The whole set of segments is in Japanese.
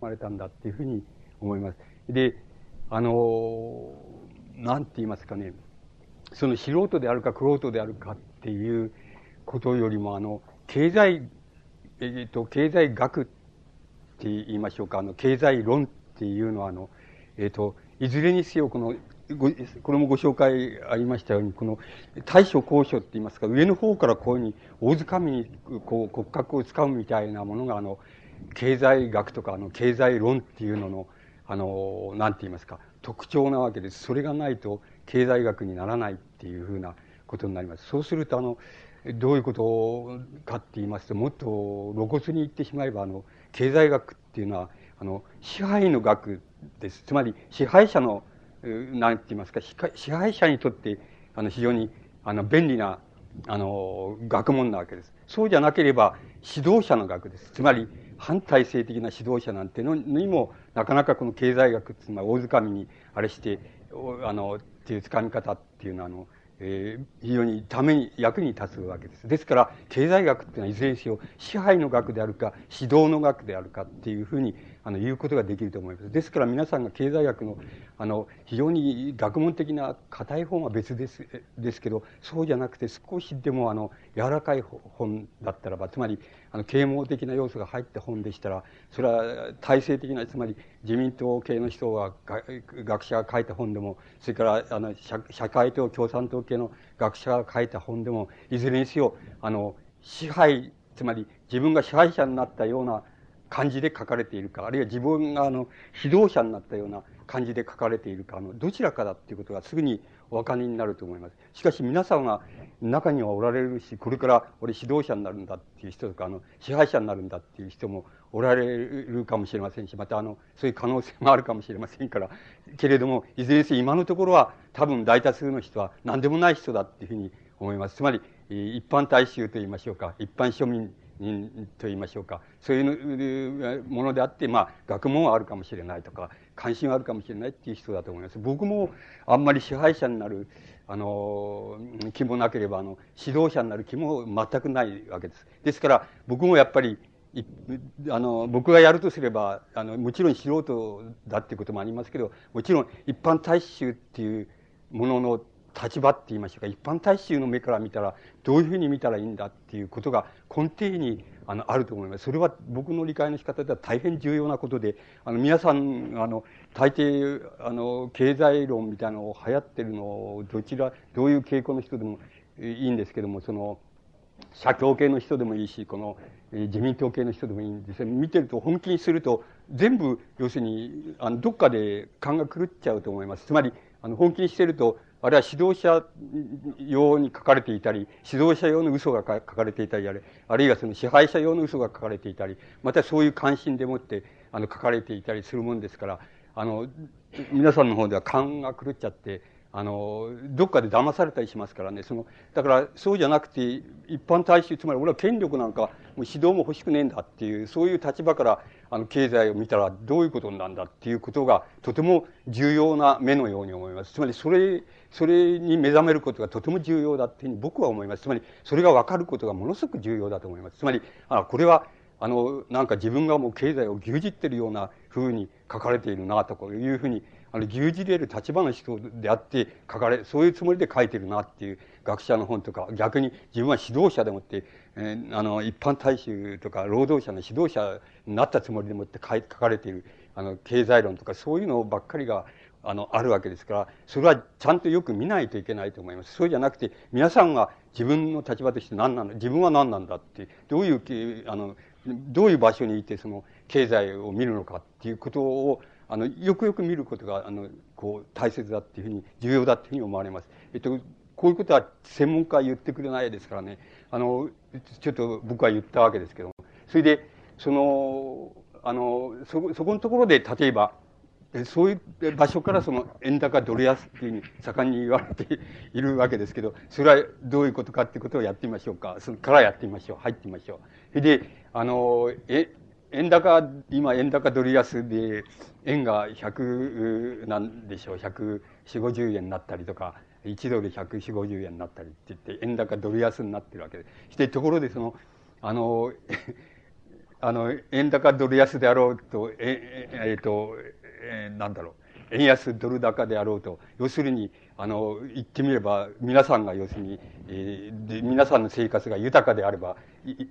まれたんだっていうふうに思います。で、あの、なんて言いますかね、その素人であるか玄人であるかっていうことよりも、あの、経済、えっ、と、経済学って言いましょうか、あの、経済論っていうのは、あの、えっ、と、いずれにせよ、この、ごこれもご紹介ありましたように、この大所高所って言いますか、上の方からこういうふうに大掴みにこう骨格をつかむみたいなものが、あの、経済学とか、あの、経済論っていうのの、あの、なんて言いますか、特徴なわけです。それがないと経済学にならないっていうふうなことになります。そうすると、あの、どういうことかって言いますと、もっと露骨に言ってしまえば、あの、経済学っていうのは、あの、支配の学です。つまり、支配者の、なんて言いますか、支配者にとって、あの、非常に、あの、便利な、あの、学問なわけです。そうじゃなければ、指導者の学です。つまり、反体制的な指導者なんてのにも、なかなかこの経済学っていうのは大掴みに、あれして、あの、っていう掴み方っていうのは、あの、えー、非常にために、役に立つわけです。ですから、経済学っていうのは、いずれにせよ、支配の学であるか、指導の学であるかっていうふうに、あの、言うことができると思います。ですから、皆さんが経済学の、あの、非常に学問的な硬い本は別です、ですけど、そうじゃなくて、少しでも、あの、柔らかい本だったらば、つまり、あの、啓蒙的な要素が入った本でしたら、それは体制的な、つまり、自民党系の人が、学者が書いた本でも、それから、あの、社会党、共産党系の学者が書いた本でも、いずれにせよ、あの、支配、つまり自分が支配者になったような感じで書かれているか、あるいは自分があの、指導者になったような感じで書かれているか、あの、どちらかだっていうことがすぐにお分かりになると思います。しかし皆さんは中にはおられるし、これから俺指導者になるんだっていう人とか、あの、支配者になるんだっていう人もおられるかもしれませんし、またあの、そういう可能性もあるかもしれませんから、けれども、いずれにせよ今のところは多分大多数の人は何でもない人だっていうふうに思います。つまり、一般大衆と言いましょうか、一般庶民と言いましょうか、そういうものであって、まあ、学問はあるかもしれないとか、関心はあるかもしれないっていう人だと思います。僕もあんまり支配者になる、あの、気もなければ、あの、指導者になる気も全くないわけです。ですから、僕もやっぱり、あの、僕がやるとすれば、あの、もちろん素人だっていうこともありますけど、もちろん一般大衆っていうものの立場って言いましょうか、一般大衆の目から見たら、どういうふうに見たらいいんだっていうことが根底にあのあると思います。それは僕の理解の仕方では大変重要なことで、あの皆さん、あの、大抵、あの、経済論みたいなのを流行ってるのを、どちら、どういう傾向の人でもいいんですけども、その、社協系の人でもいいし、この、自民党系の人でもいいんですね見てると、本気にすると、全部、要するに、あの、どっかで勘が狂っちゃうと思います。つまり、あの、本気にしてると、あるいは指導者用に書かれていたり、指導者用の嘘が書かれていたり、あるあるいはその支配者用の嘘が書かれていたり、またそういう関心でもって、あの、書かれていたりするもんですから、あの、皆さんの方では勘が狂っちゃって、あの、どっかで騙されたりしますからね、その、だからそうじゃなくて、一般大衆、つまり俺は権力なんか、もう指導も欲しくねえんだっていう、そういう立場から、あの、経済を見たらどういうことなんだっていうことが、とても重要な目のように思います。つまり、それ、それに目覚めることがとても重要だっていうふうに僕は思います。つまり、それが分かることがものすごく重要だと思います。つまり、あ、これは、あの、なんか自分がもう経済を牛耳ってるようなふうに書かれているな、というふうにあの、牛耳れる立場の人であって書かれ、そういうつもりで書いてるなっていう学者の本とか、逆に自分は指導者でもって、えー、あの、一般大衆とか労働者の指導者になったつもりでもって書書かれている、あの、経済論とかそういうのばっかりが、あの、あるわけですから、それはちゃんとよく見ないといけないと思います。そうじゃなくて、皆さんが自分の立場として何なんだ、自分は何なんだって、どういう、あの、どういう場所にいてその経済を見るのかっていうことをあの、よくよく見ることが、あの、こう、大切だっていうふうに、重要だっていうふうに思われます。えっと、こういうことは専門家は言ってくれないですからね、あの、ちょっと僕は言ったわけですけども、それで、その、あの、そ、そこのところで、例えば、そういう場所からその円高ドル安っていうふうに盛んに言われているわけですけど、それはどういうことかっていうことをやってみましょうか。それからやってみましょう。入ってみましょう。それで、あの、え、円高、今円高ドル安で、円が100なんでしょう、140、50円になったりとか、1ドル140、50円になったりって言って、円高ドル安になってるわけで。して、ところでその、あの、あの、円高ドル安であろうと、え、えっ、ー、と、えー、なんだろう、円安ドル高であろうと、要するに、あの、言ってみれば、皆さんが要するに、えー、皆さんの生活が豊かであれば、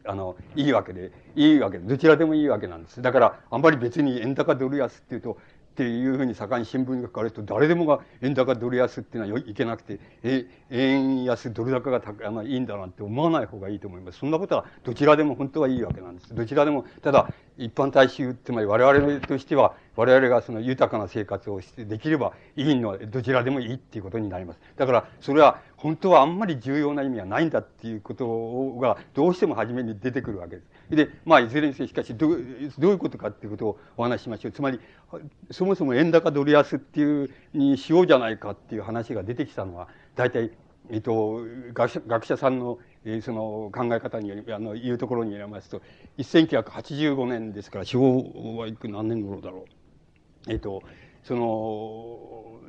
あの、いいわけで、いいわけで、どちらでもいいわけなんです。だから、あんまり別に円高ドル安っていうと、っていうふうに盛んに新聞に書かれると、誰でもが円高ドル安っていうのはいけなくて、え、円安ドル高が高あのいいんだなんて思わない方がいいと思います。そんなことはどちらでも本当はいいわけなんです。どちらでも、ただ、一般大衆、つまり我々としては、我々がその豊かな生活をしてできればいいのどちらでもいいっていうことになります。だから、それは本当はあんまり重要な意味はないんだっていうことがどうしても初めに出てくるわけです。で、まあ、いずれにせよしかしど、どういうことかっていうことをお話ししましょう。つまり、そもそも円高ドル安っていうにしようじゃないかっていう話が出てきたのは、大体、えっと、学者学者さんの、えー、その考え方により、あの、いうところによりますと、1985年ですから、昭和いく何年頃だろう。えっと、その、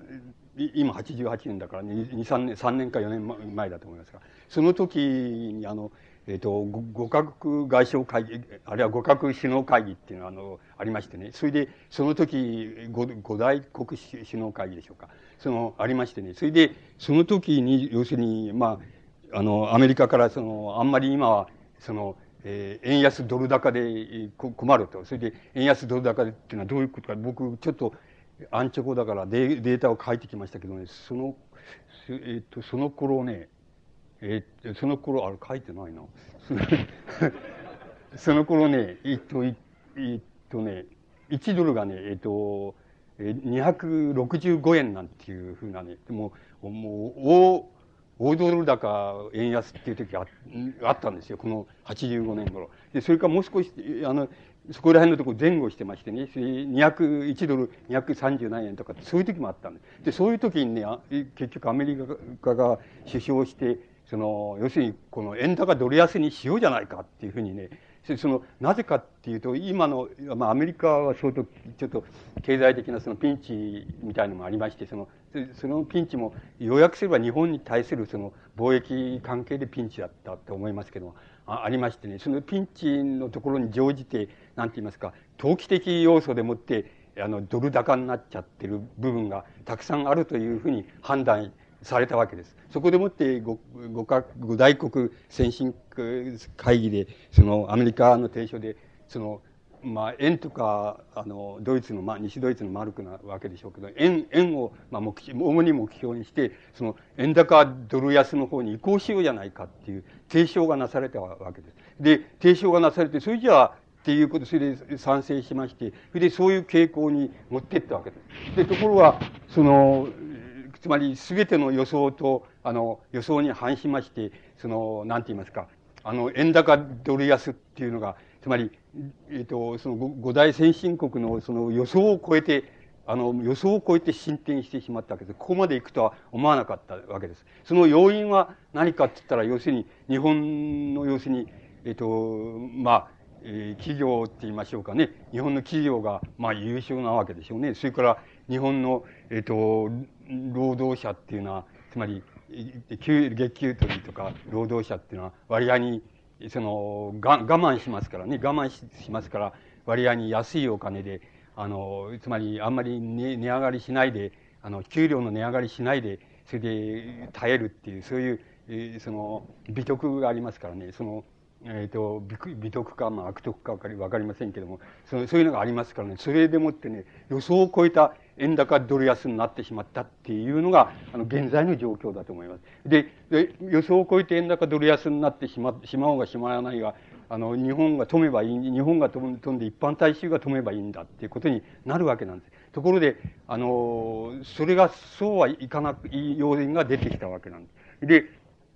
今88年だから2、3年、3年か4年前だと思いますが、その時にあの、えっ、と、五カ国外相会議、あるいは五カ国首脳会議っていうのが、あの、ありましてね。それで、その時、五五大国首脳会議でしょうか。その、ありましてね。それで、その時に、要するに、まあ、あの、アメリカから、その、あんまり今は、その、えー、円安ドル高で困ると。それで、円安ドル高でっていうのはどういうことか、僕、ちょっと、アンチョコだからデータを書いてきましたけどね、その、えっ、と、その頃ね、えー、その頃、あれ書いてないな。その頃ね、えっと、えっとね、1ドルがね、えっと、265円なんていうふうなね、もう、もう、大、大ドル高円安っていう時があったんですよ。この85年頃。で、それからもう少し、あの、そこら辺のところ前後してましてね、201ドル230何円とか、そういう時もあったんです。で、そういう時にね、結局アメリカが首相して、その、要するに、この円高ドル安にしようじゃないかっていうふうにね、その、なぜかっていうと、今の、まあ、アメリカは相当、ちょっと、経済的なそのピンチみたいのもありまして、その、そのピンチも、要約すれば日本に対するその、貿易関係でピンチだったと思いますけどあ、ありましてね、そのピンチのところに乗じて、なんて言いますか、投機的要素でもって、あの、ドル高になっちゃってる部分がたくさんあるというふうに判断されたわけです。そこでもって五か五大国先進会議で、そのアメリカの提唱で、その、まあ、円とか、あの、ドイツの、まあ、西ドイツのマルクなわけでしょうけど、円、円を、まあ、目主に目標にして、その、円高ドル安の方に移行しようじゃないかっていう提唱がなされたわけです。で、提唱がなされて、それじゃあ、っていうこと、それで賛成しまして、それでそういう傾向に持っていったわけです。で、ところが、その、つまり全ての予想と、あの、予想に反しまして、その、なんて言いますか、あの、円高ドル安っていうのが、つまり、えっ、と、その五大先進国のその予想を超えて、あの、予想を超えて進展してしまったわけです。ここまで行くとは思わなかったわけです。その要因は何かって言ったら、要するに、日本の要するに、えっ、と、まあ、えー、企業って言いましょうかね。日本の企業が、まあ、優秀なわけでしょうね。それから、日本の、えっ、と、労働者っていうのは、つまり、給月給取りとか労働者っていうのは割合に、その、が我慢しますからね、我慢ししますから、割合に安いお金で、あの、つまりあんまり値値上がりしないで、あの、給料の値上がりしないで、それで耐えるっていう、そういう、え、その、美徳がありますからね、その、え、ー、と、美徳か、まあ、悪徳かわかりわかりませんけども、そそういうのがありますからね、それでもってね、予想を超えた円高ドル安になってしまったっていうのが、あの、現在の状況だと思います。で、で予想を超えて円高ドル安になってしま、しまうがしまわないが、あの、日本が止めばいい、日本が飛んで一般大衆が止めばいいんだっていうことになるわけなんです。ところで、あの、それがそうはいかなく、いい要因が出てきたわけなんです。で、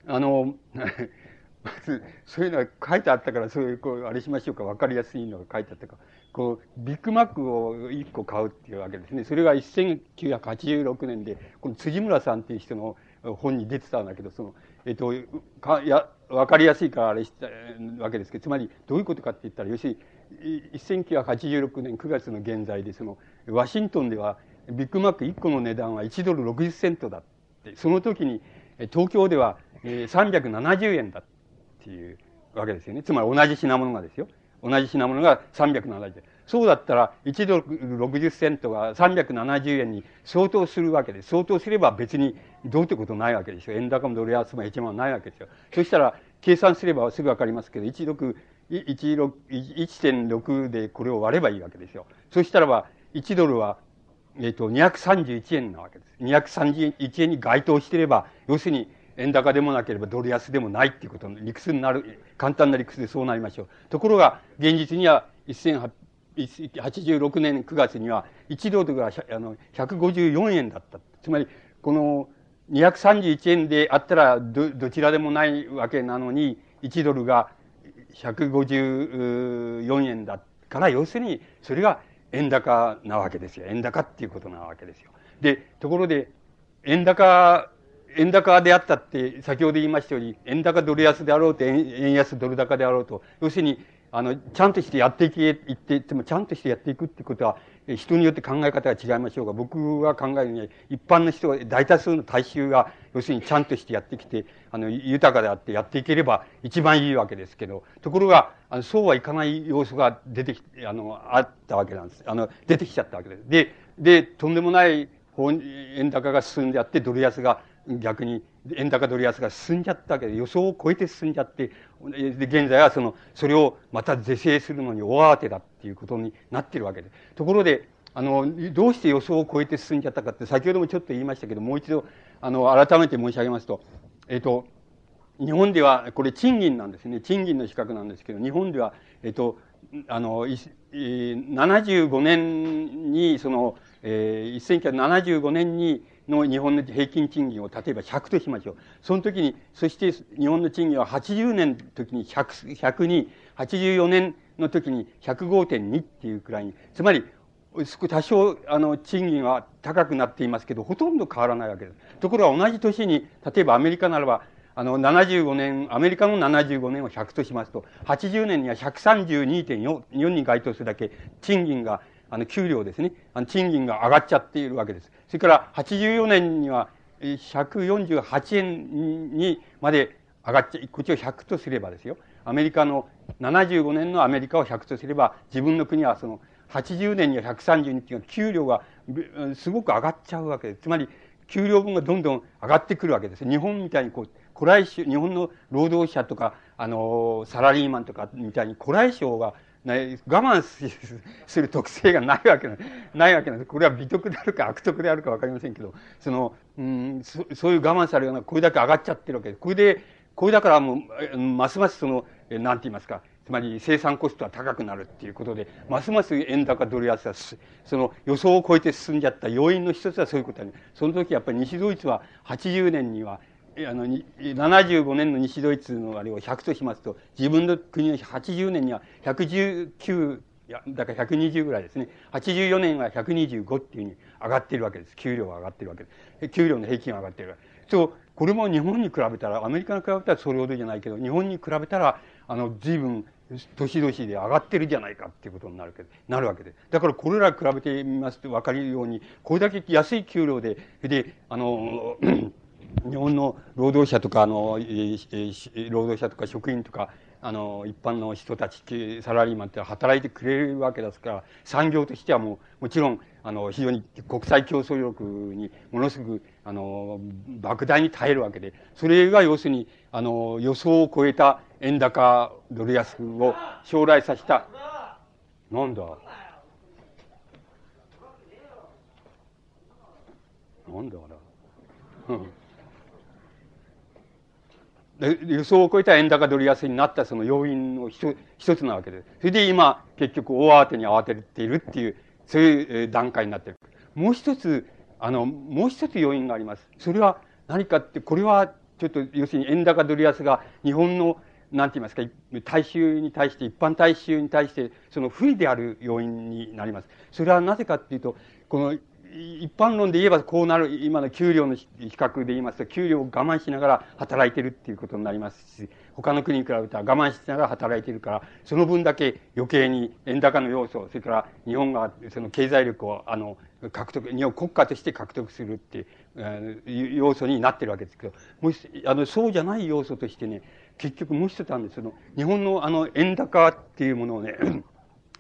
あの、まず、そういうのが書いてあったから、そういう、こう、あれしましょうか、わかりやすいのが書いてあったか。こう、ビッグマックを1個買うっていうわけですね。それが1986年で、この辻村さんっていう人の本に出てたんだけど、その、えっと、か、や、わかりやすいからあれしたわけですけど、つまりどういうことかって言ったら、要するに、1986年9月の現在で、その、ワシントンでは、ビッグマック1個の値段は1ドル60セントだって、その時に、東京では370円だっていうわけですよね。つまり同じ品物がですよ。同じ品物が370円。そうだったら、1ドル60セントが370円に相当するわけで。相当すれば別にどうってことないわけですよ。円高もドル安も1万ないわけですよ。そしたら、計算すればすぐわかりますけど、16、1.6でこれを割ればいいわけですよ。そしたらば、1ドルは、えっ、ー、と、231円なわけです。231円に該当してれば、要するに、円高でもなければドル安でもないっていうことの理屈になる、簡単な理屈でそうなりましょう。ところが、現実には1886年9月には1ドルがあの154円だった。つまり、この231円であったらど、どちらでもないわけなのに、1ドルが154円だから、要するに、それが円高なわけですよ。円高っていうことなわけですよ。で、ところで、円高、円高であったって、先ほど言いましたように、円高ドル安であろうと、円安ドル高であろうと、要するに、あの、ちゃんとしてやっていけ、いってっても、ちゃんとしてやっていくってことは、人によって考え方が違いましょうが、僕が考えるには、一般の人が、大多数の大衆が、要するにちゃんとしてやってきて、あの、豊かであってやっていければ一番いいわけですけど、ところが、あのそうはいかない要素が出てきて、あの、あったわけなんです。あの、出てきちゃったわけです。で、で、とんでもない円高が進んであって、ドル安が逆に円高ドル安が進んじゃったわけで、予想を超えて進んじゃって、で、現在はその、それをまた是正するのに大慌てだっていうことになってるわけで。ところで、あの、どうして予想を超えて進んじゃったかって、先ほどもちょっと言いましたけど、もう一度、あの、改めて申し上げますと、えっ、と、日本では、これ賃金なんですね。賃金の比較なんですけど、日本では、えっ、と、あの、75年に、その、えー、1975年に、の日本の平均賃金を例えば100としましょう。その時に、そして日本の賃金は80年の時に100、100に、84年の時に105.2っていうくらいに、つまり、多少、あの、賃金は高くなっていますけど、ほとんど変わらないわけです。ところが同じ年に、例えばアメリカならば、あの、75年、アメリカの75年を100としますと、80年には132.4に該当するだけ、賃金があの、給料ですね。あの、賃金が上がっちゃっているわけです。それから、84年には、148円にまで上がっちゃ、こっちを100とすればですよ。アメリカの、75年のアメリカを100とすれば、自分の国はその、80年には132っていうの給料がすごく上がっちゃうわけです。つまり、給料分がどんどん上がってくるわけです。日本みたいにこう、古来種、日本の労働者とか、あの、サラリーマンとかみたいに古来省が、我慢する特性がないわけなないわけなんです。これは美徳であるか悪徳であるかわかりませんけど、その、うんそ、そういう我慢されるような、これだけ上がっちゃってるわけです。これで、これだからもう、ますますその、なんて言いますか、つまり生産コストは高くなるっていうことで、ますます円高ドル安は、その予想を超えて進んじゃった要因の一つはそういうことだね。その時やっぱり西ドイツは80年にはあの、75年の西ドイツのあれを100としますと、自分の国の80年には119、いや、だから120ぐらいですね。84年は125っていうふうに上がってるわけです。給料が上がってるわけです。給料の平均が上がってるそう、これも日本に比べたら、アメリカに比べたらそれほどじゃないけど、日本に比べたら、あの、随分、年々で上がってるじゃないかっていうことになるけど、なるわけで。だからこれら比べてみますと分かるように、これだけ安い給料で、で、あの、日本の労働者とか、あの、労働者とか職員とか、あの、一般の人たち、サラリーマンって働いてくれるわけですから、産業としてはもう、もちろん、あの、非常に国際競争力にものすごく、あの、莫大に耐えるわけで、それが要するに、あの、予想を超えた円高ドル安を将来させた、なんだ？なんだあれ？うん予想を超えた円高ドル安になったその要因の一つなわけです。それで今、結局大慌てに慌てているっていう、そういう段階になっている。もう一つ、あの、もう一つ要因があります。それは何かって、これはちょっと、要するに円高ドル安が日本の、なんて言いますか、大衆に対して、一般大衆に対して、その不利である要因になります。それはなぜかっていうと、この一般論で言えばこうなる、今の給料の比較で言いますと、給料を我慢しながら働いてるっていうことになりますし、他の国に比べたら我慢しながら働いてるから、その分だけ余計に円高の要素、それから日本がその経済力を、あの、獲得、日本国家として獲得するっていう要素になってるわけですけど、もし、あの、そうじゃない要素としてね、結局もう一つあるんです。その、日本のあの、円高っていうものをね、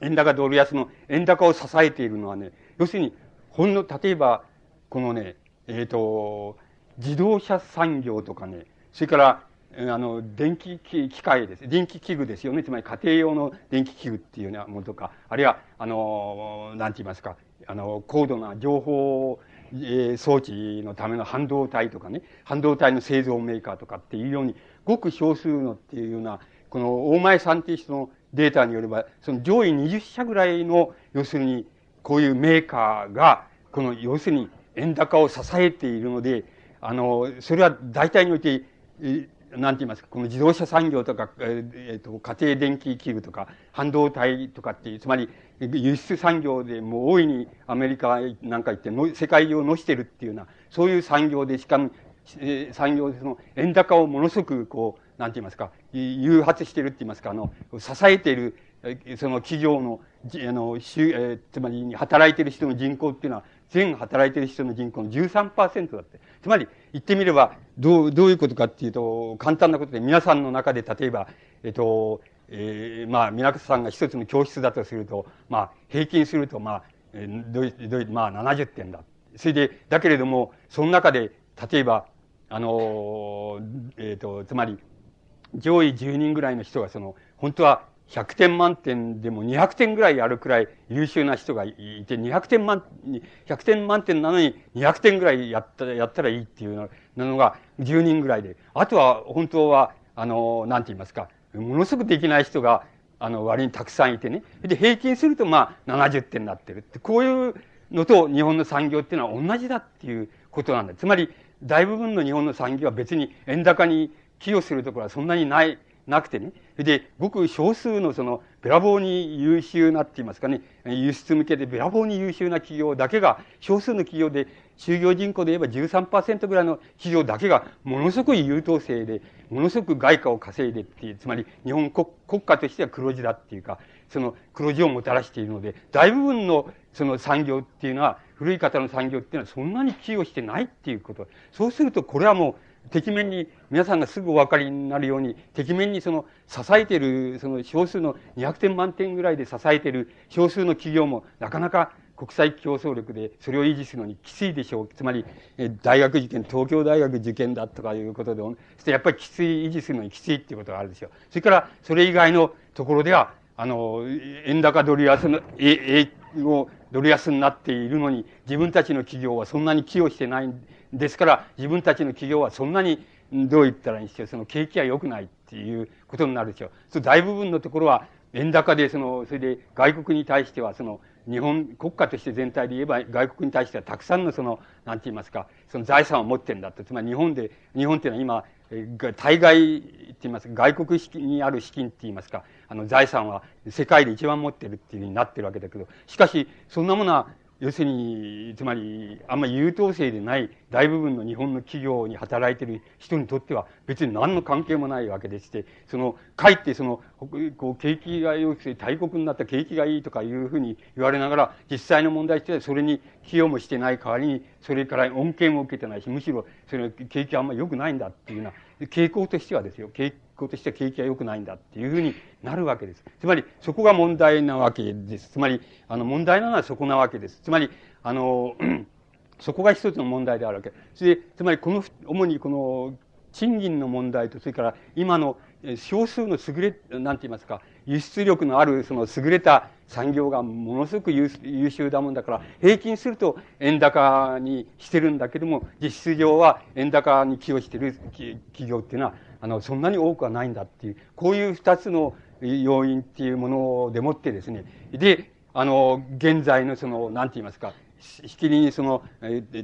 円高ドル安の円高を支えているのはね、要するに、ほんの、例えば、このね、えっ、ー、と、自動車産業とかね、それから、あの、電気機械です。電気器具ですよね。つまり家庭用の電気器具っていうようなものとか、あるいは、あの、なんて言いますか、あの、高度な情報、え、装置のための半導体とかね、半導体の製造メーカーとかっていうように、ごく少数のっていうような、この大前さんっていう人のデータによれば、その上位20社ぐらいの、要するに、こういうメーカーが、この、要するに、円高を支えているので、あの、それは大体において、なんて言いますか、この自動車産業とか、えっ、ー、と、家庭電気器具とか、半導体とかっていう、つまり、輸出産業でもう大いにアメリカなんか行っての、世界を乗してるっていうような、そういう産業で、しかも、え、産業でその円高をものすごくこう、なんて言いますか、誘発してるって言いますか、あの、支えている、その企業の、あの、え、つまり働いてる人の人口っていうのは、全働いてる人の人口の13%だって。つまり、言ってみれば、どう、どういうことかっていうと、簡単なことで、皆さんの中で、例えば、えっと、えー、まあ、皆さんが一つの教室だとすると、まあ、平均すると、まあ、え、どう、どう、まあ、70点だ。それで、だけれども、その中で、例えば、あの、えっ、ー、と、つまり、上位10人ぐらいの人が、その、本当は100点満点でも200点ぐらいあるくらい優秀な人がいて、200点満、100点満点なのに200点ぐらいやったら、やったらいいっていうのが10人ぐらいで、あとは本当は、あの、なんて言いますか、ものすごくできない人が、あの、割にたくさんいてね。で、平均するとまあ70点になってるって、こういうのと日本の産業っていうのは同じだっていうことなんだ。つまり、大部分の日本の産業は別に円高に寄与するところはそんなにない、なくてね。で、ごく少数のその、べらぼうに優秀なって言いますかね、輸出向けでべらぼうに優秀な企業だけが、少数の企業で、就業人口で言えば13%ぐらいの企業だけが、ものすごい優等生で、ものすごく外貨を稼いでっていう、つまり日本国国家としては黒字だっていうか、その黒字をもたらしているので、大部分のその産業っていうのは、古い方の産業っていうのはそんなに寄与してないっていうこと。そうすると、これはもう、敵面に、皆さんがすぐお分かりになるように、敵面にその支えている、その少数の200点満点ぐらいで支えている少数の企業もなかなか国際競争力でそれを維持するのにきついでしょう。つまり、大学受験、東京大学受験だとかいうことで、そしてやっぱりきつい、維持するのにきついっていうことがあるでしょう。それから、それ以外のところでは、あの、円高ドル安の、え、え、をドル安になっているのに、自分たちの企業はそんなに寄与してないですから、自分たちの企業はそんなに、どう言ったらいいんでしょう、その景気が良くないっていうことになるでしょう。その大部分のところは、円高で、その、それで外国に対しては、その、日本、国家として全体で言えば、外国に対してはたくさんのその、なんて言いますか、その財産を持ってるんだと。つまり日本で、日本っていうのは今、対外って言いますか、外国にある資金って言いますか、あの財産は世界で一番持ってるっていうふうになってるわけだけど、しかし、そんなものは要するに、つまり、あんまり優等生でない大部分の日本の企業に働いてる人にとっては別に何の関係もないわけでして、その、かえってその、こう、景気が良くて大国になった景気がいいとかいうふうに言われながら、実際の問題としてはそれに寄与もしてない代わりに、それから恩恵も受けてないし、むしろ、それ景気はあんまり良くないんだっていうような、傾向としてはですよ、傾向としては景気が良くないんだっていうふうになるわけです。つまり、そこが問題なわけです。つまり、あの、問題なのはそこなわけです。つまり、あの、そこが一つの問題であるわけ。それで、つまり、この、主にこの、賃金の問題と、それから今の少数の優れ、なんて言いますか、輸出力のあるその優れた産業がものすごく優秀だもんだから、平均すると円高にしてるんだけども、実質上は円高に寄与してる企業っていうのは、あの、そんなに多くはないんだっていう、こういう二つの要因っていうものでもってですね、で、あの、現在のその、なんて言いますか、しきりにその、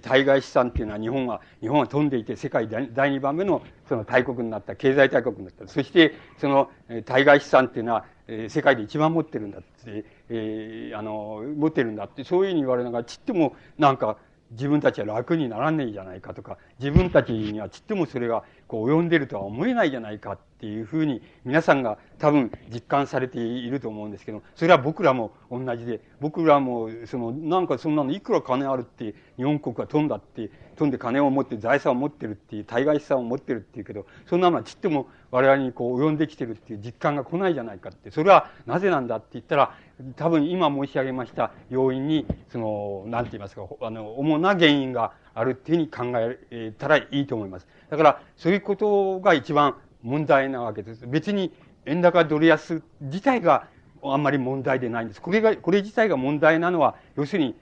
対外資産っていうのは日本は、日本は飛んでいて世界第二番目のその大国になった、経済大国になった。そして、その、対外資産っていうのは、世界で一番持ってるんだって、えー、あの、持ってるんだって、そういうふうに言われながら、ちっともなんか、自分たちは楽にならねえじゃないかとか、自分たちにはちっともそれがこう及んでるとは思えないじゃないかっていうふうに皆さんが多分実感されていると思うんですけど、それは僕らも同じで、僕らもそのなんかそんなのいくら金あるって日本国は飛んだって、飛んで金を持って財産を持ってるっていう、対外資産を持ってるっていうけど、そんなのはちっとも我々にこう及んできてるっていう実感が来ないじゃないかって、それはなぜなんだって言ったら、多分今申し上げました要因に、その、なんて言いますか、あの、主な原因があるっていうふうに考えたらいいと思います。だから、そういうことが一番問題なわけです。別に円高ドル安自体があんまり問題でないんです。これが、これ自体が問題なのは、要するに、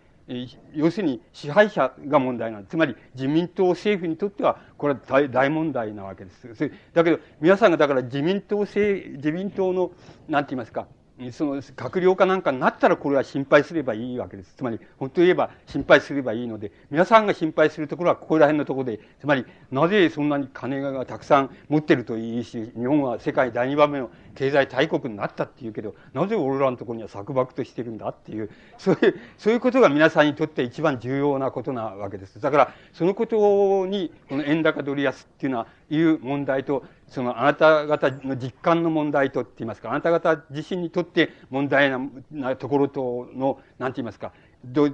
要するに支配者が問題なんです。つまり自民党政府にとってはこれは大大問題なわけです。だけど皆さんがだから自民党政、自民党の、なんて言いますか、その閣僚かなんかになったらこれは心配すればいいわけです。つまり、本当言えば心配すればいいので、皆さんが心配するところはここら辺のところで、つまり、なぜそんなに金がたくさん持ってるといいし、日本は世界第二番目の経済大国になったっていうけど、なぜ俺らのところには錯漠としてるんだっていう、そういう、そういうことが皆さんにとって一番重要なことなわけです。だから、そのことに、この円高ドル安っていうのは、いう問題と、そのあなた方の実感の問題とって言いますか、あなた方自身にとって問題なところとの、なんて言いますか、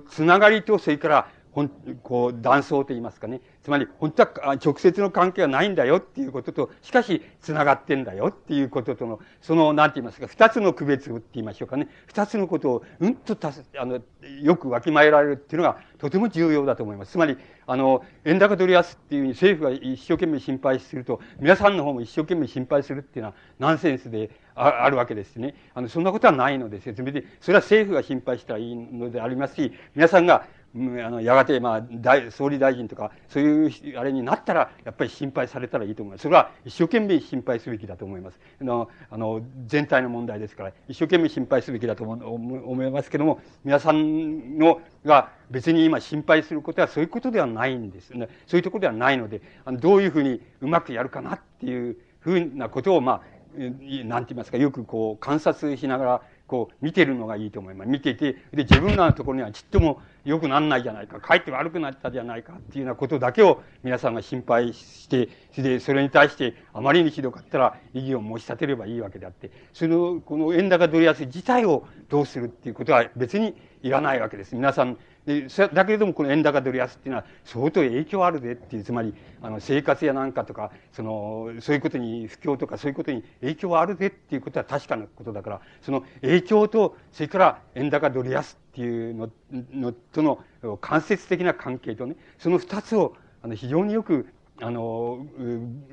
つながりと、それから、ほん、こう、断層と言いますかね。つまり、本当は直接の関係はないんだよっていうことと、しかし、繋がってんだよっていうこととの、その、なんて言いますか、二つの区別って言いましょうかね。二つのことを、うんとたす、あの、よくわきまえられるっていうのが、とても重要だと思います。つまり、あの、円高ドル安っていうふうに政府が一生懸命心配すると、皆さんの方も一生懸命心配するっていうのは、ナンセンスであるわけですね。あの、そんなことはないので、説明で、それは政府が心配したらいいのでありますし、皆さんがあの、やがて、まあ、大、総理大臣とか、そういう、あれになったら、やっぱり心配されたらいいと思います。それは一生懸命心配すべきだと思います。あの、あの、全体の問題ですから、一生懸命心配すべきだと思いますけども、皆さんの、が別に今心配することはそういうことではないんですね。そういうところではないので、あのどういうふうにうまくやるかなっていうふうなことを、まあ、なんて言いますか、よくこう観察しながら、こう見てるのがいいと思います。見ていて、で、自分らのところにはちっとも良くなんないじゃないか、かえって悪くなったじゃないかっていうようなことだけを皆さんが心配して、で、それに対してあまりにひどかったら異議を申し立てればいいわけであって、その、この円高ドル安自体をどうするっていうことは別にいらないわけです。皆さん、でだけれどもこの円高ドル安っていうのは相当影響あるでっていう、つまり、あの、生活やなんかとか、その、そういうことに、不況とかそういうことに影響あるでっていうことは確かなことだから、その影響と、それから円高ドル安っていうののとの間接的な関係とね、その二つをあの非常によくあの、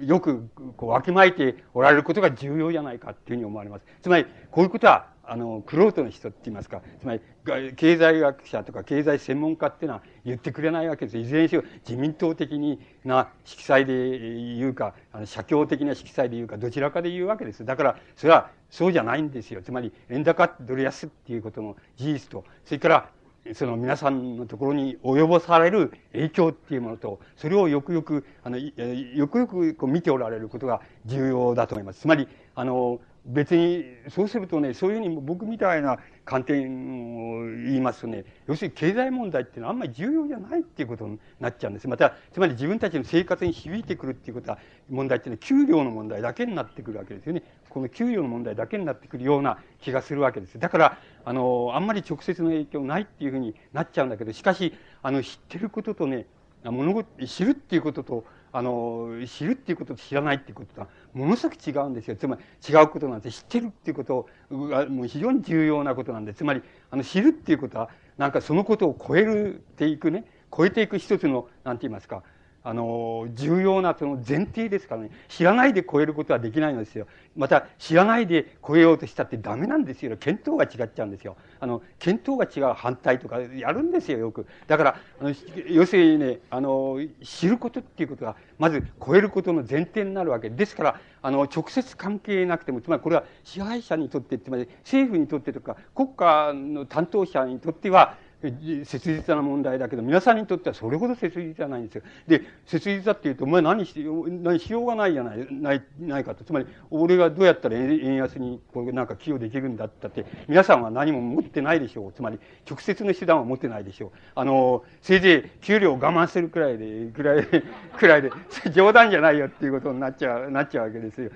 よくこうわきまえておられることが重要じゃないかっていうふうに思われます。つまり、こういうことは、あの、クロートの人って言いますか、つまり、経済学者とか経済専門家っていうのは言ってくれないわけです。いずれにしろ自民党的にな色彩で言うか、あの、社協的な色彩で言うか、どちらかで言うわけです。だから、それはそうじゃないんですよ。つまり、円高ドル安っていうことの事実と、それから、その皆さんのところに及ぼされる影響っていうものと、それをよくよく、あの、よくよくこう見ておられることが重要だと思います。つまり、あの、別に、そうするとね、そういうふうに僕みたいな観点を言いますとね、要するに経済問題っていうのはあんまり重要じゃないっていうことになっちゃうんです。また、つまり自分たちの生活に響いてくるっていうことは、問題っていうのは給料の問題だけになってくるわけですよね。この給与の問題だけになってくるような気がするわけです。だから、あの、あんまり直接の影響ないっていうふうになっちゃうんだけど、しかし、あの、知ってることとね、物事、知るっていうことと、あの、知るっていうことと知らないっていうこととは、ものすごく違うんですよ。つまり、違うことなんて。知ってるっていうことが、もう非常に重要なことなんで、つまり、あの、知るっていうことは、なんかそのことを超えるっていくね、超えていく一つの、なんて言いますか、あの、重要なその前提ですからね、知らないで超えることはできないのですよ。また、知らないで超えようとしたってダメなんですよ。見当が違っちゃうんですよ。あの、見当が違う反対とかやるんですよ、よく。だから、あの要するにね、あの、知ることっていうことが、まず超えることの前提になるわけですから、あの、直接関係なくても、つまりこれは支配者にとって、つまり政府にとってとか、国家の担当者にとっては、切実な問題だけど、皆さんにとってはそれほど切実じゃないんですよ。で、切実だって言うと、お前何して、何しようがないじゃない、ない、ないかと。つまり、俺がどうやったら円安に、こう、なんか寄与できるんだったって、皆さんは何も持ってないでしょう。つまり、直接の手段は持ってないでしょう。あの、せいぜい給料を我慢するくらいで、くらい、くらいで、冗談じゃないよっていうことになっちゃう、なっちゃうわけですよ。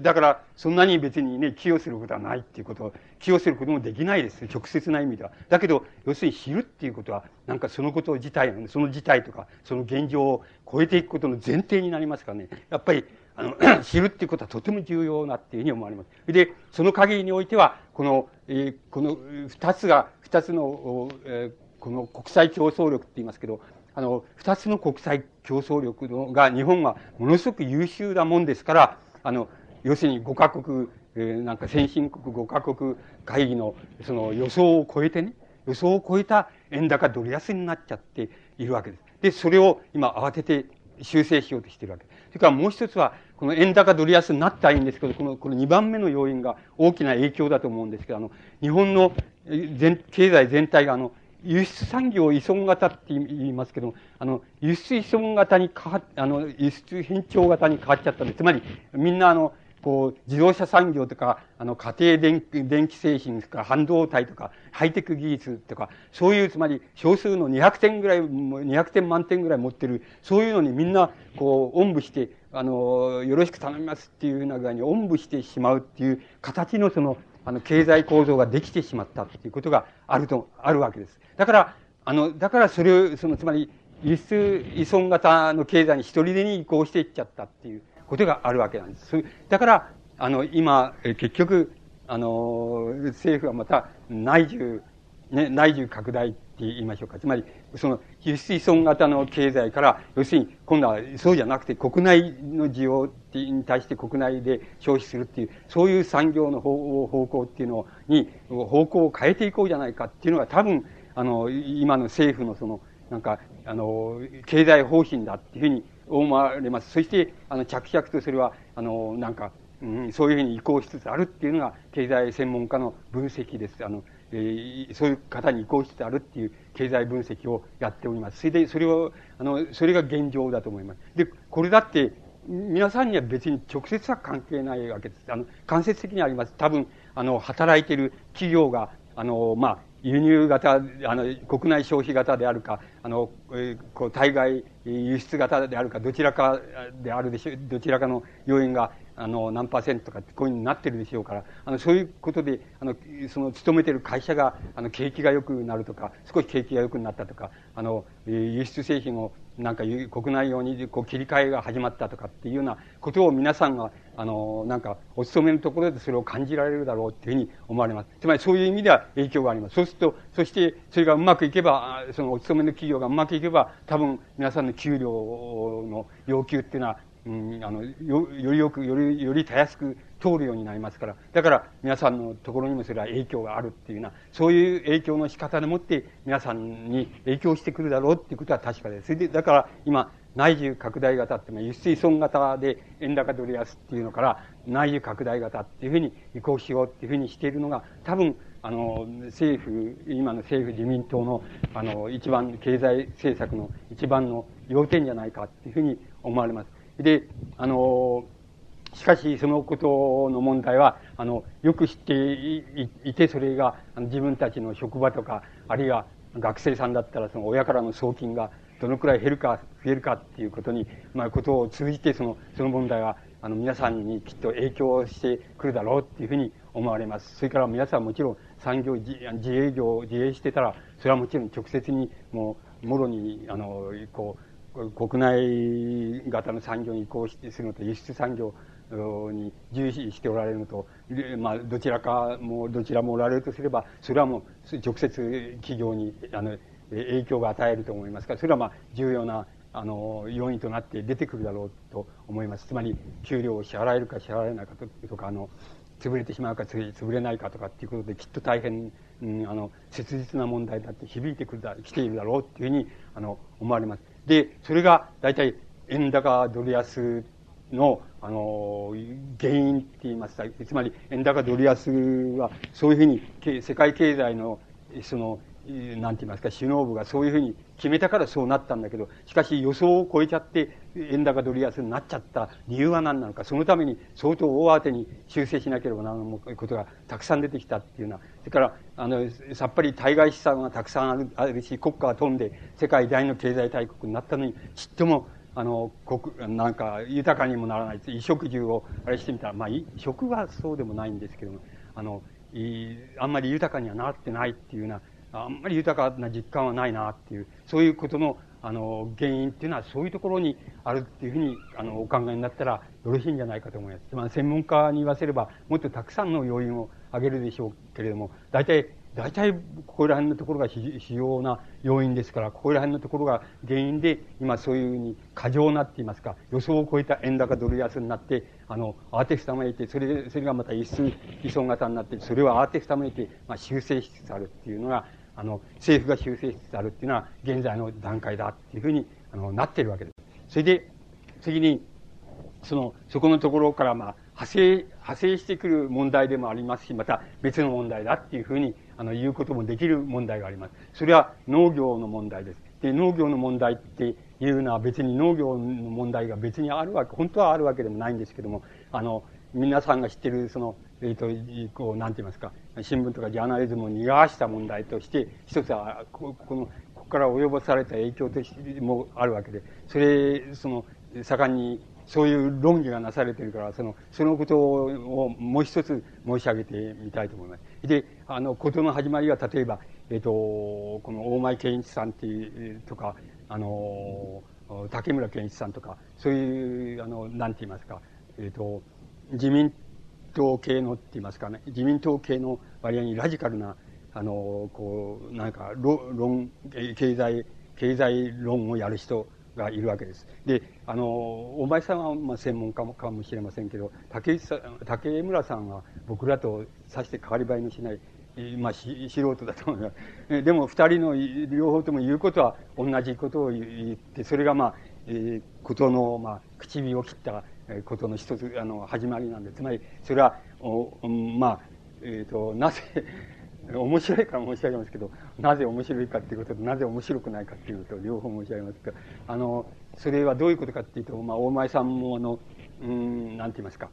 だから、そんなに別にね、寄与することはないっていうこと、寄与することもできないです。直接な意味では。だけど、要するに知るっていうことは、なんかそのこと自体、その事態とか、その現状を超えていくことの前提になりますからね。やっぱり、あの、知るっていうことはとても重要なっていうふうに思われます。で、その限りにおいては、この、えー、この二つが、二つの、えー、この国際競争力って言いますけど、あの、二つの国際競争力のが日本はものすごく優秀なもんですから、あの、要するに5カ国、えー、なんか先進国5カ国会議のその予想を超えてね、予想を超えた円高ドル安になっちゃっているわけです。で、それを今慌てて修正しようとしているわけです。それからもう一つは、この円高ドル安になったらいいんですけど、この、この2番目の要因が大きな影響だと思うんですけど、あの、日本の全経済全体が、あの、輸出産業依存型って言いますけど、あの、輸出依存型に変わあの、輸出変調型に変わっちゃったんです。つまり、みんなあの、こう、自動車産業とか、あの、家庭電気電気製品とか、半導体とか、ハイテク技術とか、そういう、つまり、少数の200点ぐらい、200点満点ぐらい持ってる、そういうのにみんな、こう、おんぶして、あの、よろしく頼みますっていうような具合におんぶしてしまうっていう形のその、あの、経済構造ができてしまったっていうことがあると、あるわけです。だから、あの、だからそれを、その、つまり、輸出依存型の経済に一人でに移行していっちゃったっていう。ことがあるわけなんです。だから、あの、今、結局、あの、政府はまた内需、ね、内需拡大って言いましょうか。つまり、その、輸出依存型の経済から、要するに、今度はそうじゃなくて、国内の需要に対して国内で消費するっていう、そういう産業の方向っていうのに、方向を変えていこうじゃないかっていうのが多分、あの、今の政府のその、なんか、あの、経済方針だっていうふうに思われます。そして、あの、着々とそれは、あの、なんか、うん、そういうふうに移行しつつあるっていうのが、経済専門家の分析です。あの、えー、そういう方に移行しつつあるっていう経済分析をやっております。それで、それを、あの、それが現状だと思います。で、これだって、皆さんには別に直接は関係ないわけです。あの、間接的にあります。多分、あの、働いてる企業が、あの、まあ、輸入型、あの、国内消費型であるか、あの、えー、こう、対外輸出型であるか、どちらかであるでしょう、どちらかの要因が、あの、何パーセントかってこういうふうになってるでしょうから、あの、そういうことで、あの、その、勤めてる会社が、あの、景気が良くなるとか、少し景気が良くなったとか、あの、輸出製品をなんか国内用にこう切り替えが始まったとかっていうようなことを皆さんが、あの、なんかお勤めのところでそれを感じられるだろうっていうふうに思われます。つまりそういう意味では影響があります。そうすると、そしてそれがうまくいけば、そのお勤めの企業がうまくいけば、多分皆さんの給料の要求っていうのは、うん、あの、よ、よりよく、より、よりたやすく通るようになりますから、だから皆さんのところにもそれは影響があるっていうような、そういう影響の仕方でもって皆さんに影響してくるだろうっていうことは確かです。それで、だから今、内需拡大型っていうのは輸出依存型で円高ドル安っていうのから内需拡大型っていうふうに移行しようっていうふうにしているのが多分あの政府今の政府自民党のあの一番経済政策の一番の要点じゃないかっていうふうに思われます。で、あのしかし、そのことの問題は、あの、よく知っていて、それが、自分たちの職場とか、あるいは学生さんだったら、その親からの送金がどのくらい減るか、増えるかっていうことに、まあ、ことを通じて、その、その問題は、あの、皆さんにきっと影響してくるだろうっていうふうに思われます。それから皆さんもちろん産業、自営業、自営してたら、それはもちろん直接に、もう、もろに、あの、こう、国内型の産業に移行してするのと輸出産業に重視しておられるのと、まあ、どちらかも、どちらもおられるとすれば、それはもう直接企業に、あの、影響が与えると思いますから、それはまあ、重要な、あの、要因となって出てくるだろうと思います。つまり、給料を支払えるか支払えないかとか、あの、潰れてしまうか潰れないかとかっていうことで、きっと大変、うん、あの、切実な問題だって響いてくるだ、来ているだろうっていうふうに、あの、思われます。で、それが、大体、円高ドル安の、あの、原因って言いますか、つまり円高ドル安は、そういうふうに、世界経済の、その、なんて言いますか、首脳部がそういうふうに決めたからそうなったんだけど、しかし予想を超えちゃって、円高ドル安になっちゃった理由は何なのか、そのために相当大当てに修正しなければならないことがたくさん出てきたっていうような、それから、あの、さっぱり対外資産がたくさんあるあるし、国家は飛んで世界第二の経済大国になったのに、ちっとも、あの、国、なんか、豊かにもならない。衣食住を、あれしてみたら、まあ、食はそうでもないんですけども、あの、いあんまり豊かにはなってないっていうような、あんまり豊かな実感はないなっていう、そういうことの、あの、原因っていうのはそういうところにあるっていうふうに、あの、お考えになったらよろしいんじゃないかと思います。まあ、専門家に言わせれば、もっとたくさんの要因を挙げるでしょうけれども、大体、大体、ここら辺のところが主要な要因ですから、ここら辺のところが原因で、今そういうふうに過剰なって言いますか、予想を超えた円高ドル安になって、あの、アーティストまでいて、それで、それがまた一数依存型になって、それをアーティストまでいて、まあ、修正しつつあるっていうのが、あの、政府が修正しつつあるっていうのは、現在の段階だっていうふうに、あの、なっているわけです。それで、次に、その、そこのところから、まあ、派生、派生してくる問題でもありますし、また別の問題だっていうふうに、あの、言うこともできる問題があります。それは農業の問題です。で、農業の問題っていうのは別に農業の問題が別にあるわけ、本当はあるわけでもないんですけども、あの、皆さんが知ってる、その、えっ、ー、と、こう、なんて言いますか、新聞とかジャーナリズムを逃がした問題として、一つは、ここの、ここから及ぼされた影響としてもあるわけで、それ、その、盛んに、そういう論議がなされてるから、その、そのことをもう一つ申し上げてみたいと思います。で、あの、ことの始まりは、例えば、えっ、ー、と、この大前健一さんっていう、とか、あの、竹村健一さんとか、そういう、あの、なんて言いますか、えっ、ー、と、自民党系のって言いますかね、自民党系の割合にラジカルな、あの、こう、なんか、論、経済、経済論をやる人がいるわけです。で、あの、お前さんは、まあ、専門家かもしれませんけど、竹さん竹村さんは僕らとさして変わり映えのしない、まあ、し素人だと思います。でも、二人の両方とも言うことは同じことを言って、それがまあ、えー、ことの、まあ、口火を切ったことの一つ、あの、始まりなんで、つまり、それは、おまあ、えっ、ー、と、なぜ、面白いから申し上げますけど、なぜ面白いかっていうことと、なぜ面白くないかっていうことを両方申し上げますが、あの、それはどういうことかっていうと、まあ、大前さんも、あの、うん、なんて言いますか、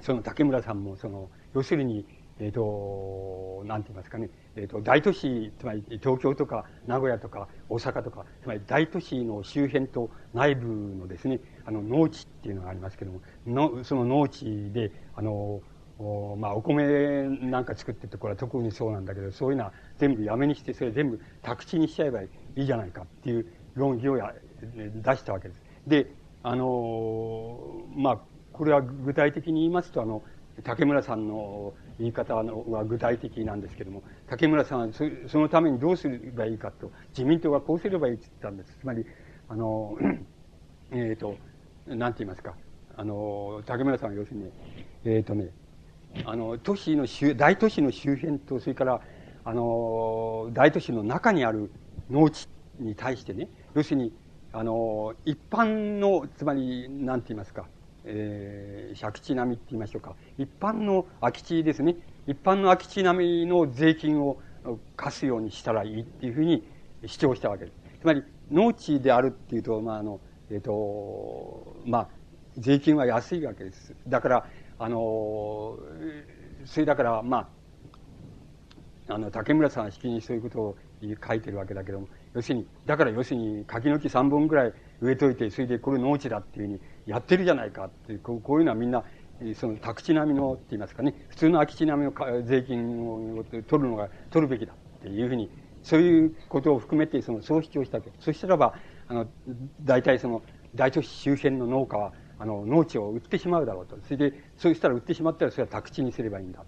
その竹村さんも、その、要するに、えっ、ー、と、なんて言いますかね、えっ、ー、と、大都市、つまり東京とか名古屋とか大阪とか、つまり大都市の周辺と内部のですね、あの、農地っていうのがありますけども、のその農地で、あの、おまあ、お米なんか作ってるところは特にそうなんだけど、そういうのは全部やめにして、それ全部宅地にしちゃえばいいじゃないかっていう論議をや出したわけです。で、あの、まあ、これは具体的に言いますと、あの、竹村さんの言い方は具体的なんですけども、竹村さんはそのためにどうすればいいかと、自民党がこうすればいいって言ったんです。つまり、あの、えっ、ー、と、なんて言いますか。あの、竹村さんは要するに、えっ、ー、とね、あの、都市の周、大都市の周辺と、それから、あの、大都市の中にある農地に対してね、要するに、あの、一般の、つまり、なんて言いますか、えー、借地並みって言いましょうか。一般の空き地ですね。一般の空き地並みの税金を貸すようにしたらいいっていうふうに主張したわけです。つまり、農地であるっていうと、まあ、あの、えっ、ー、と、まあ、税金は安いわけです。だから、あの、それだから、まあ、あの、竹村さんは式にそういうことを書いてるわけだけども、要するに、だから要するに柿の木3本ぐらい植えといて、それでこれ農地だっていうふうにやってるじゃないかっていう、こういうのはみんな、その宅地並みのって言いますかね、普通の空き地並みの税金を取るのが、取るべきだっていうふうに、そういうことを含めて、その、そう主張したわけ。そしたらば、あの、大体その、大都市周辺の農家は、あの、農地を売ってしまうだろうと。それで、そうしたら売ってしまったら、それは宅地にすればいいんだ。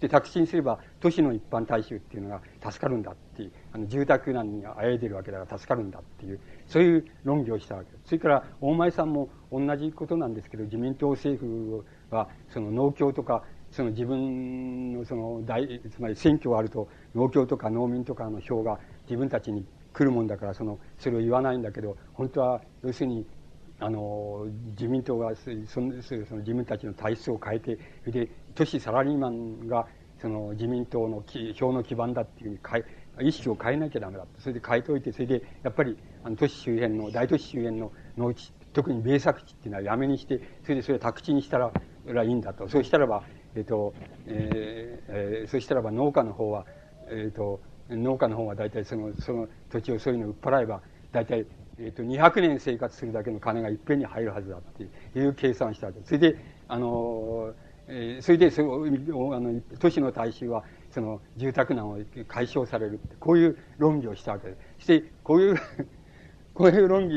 で、宅地にすれば、都市の一般大衆っていうのが助かるんだっていう、あの、住宅難にあえいでるわけだから助かるんだっていう、そういう論議をしたわけです。それから、大前さんも同じことなんですけど、自民党政府は、その農協とか、その自分のその大、つまり選挙があると、農協とか農民とかの票が自分たちに来るもんだから、その、それを言わないんだけど、本当は、要するに、あの、自民党がその、その自分たちの体質を変えて、で、都市サラリーマンが、その自民党の票の基盤だっていうふうに変え、意識を変えなきゃダメだそれで変えておいて、それで、やっぱり、あの、都市周辺の、大都市周辺の農地、特に米作地っていうのはやめにして、それでそれを宅地にしたら、らいいんだと。そうしたらば、えっ、ー、と、えー、えー、そしたらば農家の方は、えっ、ー、と、農家の方は大体その、その土地をそういうのを売っ払えば、大体、えっ、ー、と、200年生活するだけの金がいっぺんに入るはずだっていう計算したわけです。それで、あの、えー、それで、その、あの、都市の大衆は、その、住宅難を解消されるって、こういう論議をしたわけです。そして、こういう こういう論議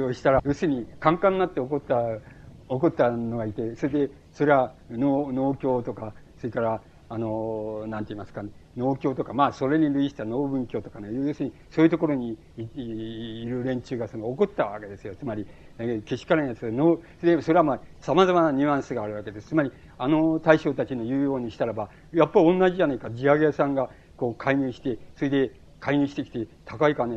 をしたら、要するに、カンカンになって起こった、起こったのがいて、それで、それは農、農協とか、それから、あの、なんて言いますかね、農協とか、まあ、それに類した農文教とかね、要するに、そういうところにいる連中がその怒ったわけですよ。つまり、けしからんやつの、それはまあ、様々なニュアンスがあるわけです。つまり、あの大将たちの言うようにしたらば、やっぱ同じじゃないか、地上げ屋さんが、こう、介入して、それで、介入してきて、高い金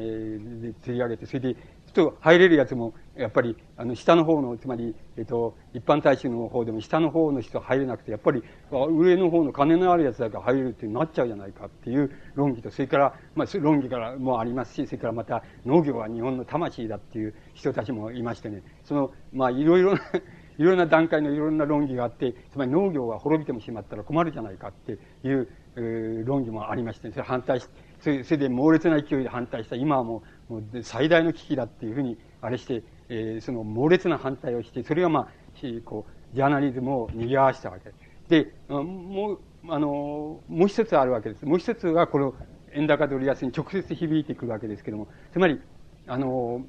で釣り上げて、それで、と入れるやつも、やっぱり、あの、下の方の、つまり、えっと、一般大衆の方でも下の方の人は入れなくて、やっぱり、上の方の金のあるやつだけ入れるってなっちゃうじゃないかっていう論議と、それから、まあ、論議からもありますし、それからまた、農業は日本の魂だっていう人たちもいましてね、その、まあ、いろいろな いろんな段階のいろんな論議があって、つまり農業が滅びてもしまったら困るじゃないかっていう、えー、論議もありまして、それ反対し、それそれで猛烈な勢いで反対した。今はもう、もう最大の危機だっていうふうに、あれして、えー、その猛烈な反対をして、それがまあ、こう、ジャーナリズムを賑わしたわけで。もう、あの、もう一つあるわけです。もう一つは、この、円高ドル安に直接響いてくるわけですけども、つまり、あの、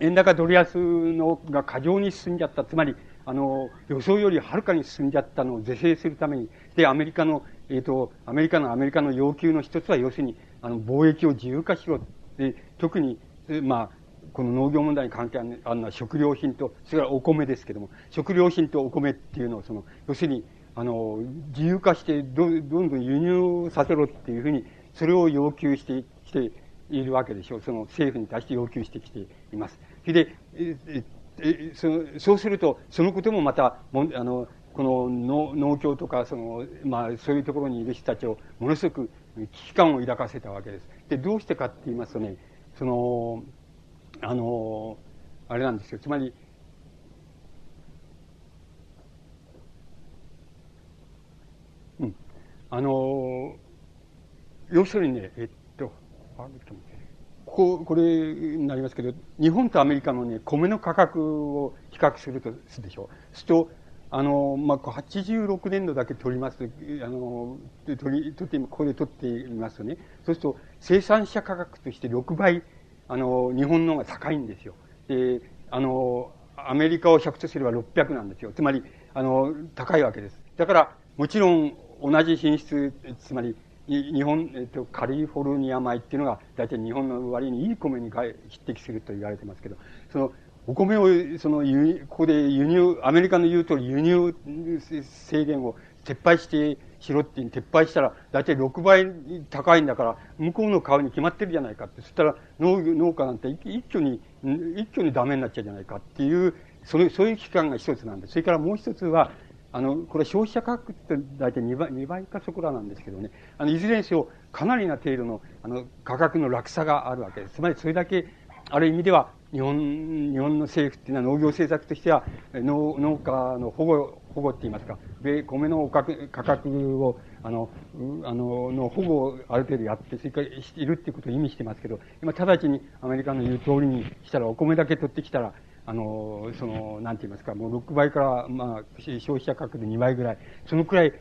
円高ドル安のが過剰に進んじゃった。つまり、あの、予想よりはるかに進んじゃったのを是正するために、で、アメリカの、えっ、ー、と、アメリカの、アメリカの要求の一つは、要するに、あの、貿易を自由化しろ。で、特に、まあ、この農業問題に関係あるのは食料品と、それからお米ですけども、食料品とお米っていうのを、その、要するに、あの、自由化してど、どんどん輸入させろっていうふうに、それを要求してきているわけでしょう。その政府に対して要求してきています。それで、ええそそうすると、そのこともまた、もあの、この農農協とか、その、まあ、そういうところにいる人たちを、ものすごく危機感を抱かせたわけです。で、どうしてかって言いますとね、その、あの、あれなんですよ。つまり、うん。あの、要するにね、えっと、あ、ここ、これになりますけど、日本とアメリカのね、米の価格を比較するとするでしょう。すると、あの、まあ、86年度だけ取ります、あの、取り、取って、ここで取ってみますとね、そうすると、生産者価格として6倍、あの、日本の方が高いんですよ。で、あの、アメリカを100とすれば600なんですよ。つまり、あの、高いわけです。だから、もちろん、同じ品質、つまり、日本、えっと、カリフォルニア米っていうのが、大体日本の割にいい米に匹敵すると言われてますけど、その、お米を、その、ここで輸入、アメリカの言う通り輸入制限を撤廃してしろって撤廃したら、大体6倍高いんだから、向こうの買うに決まってるじゃないかって。そしたら農農家なんて一挙に、一挙にダメになっちゃうじゃないかっていう、その、そういう期間が一つなんです。それからもう一つは、あの、これ消費者価格って大体2倍、2倍かそこらなんですけどね。あの、いずれにせよ、かなりな程度の、あの、価格の落差があるわけです。つまりそれだけ、ある意味では、日本、日本の政府っていうのは農業政策としては、農農家の保護、保護って言いますか、米、米の価格を、あの、あの、の保護をある程度やって、それからしているっていうことを意味してますけど、今直ちにアメリカの言う通りにしたら、お米だけ取ってきたら、あの、その、なんて言いますか、もう6倍から、まあ、消費者価格で2倍ぐらい、そのくらい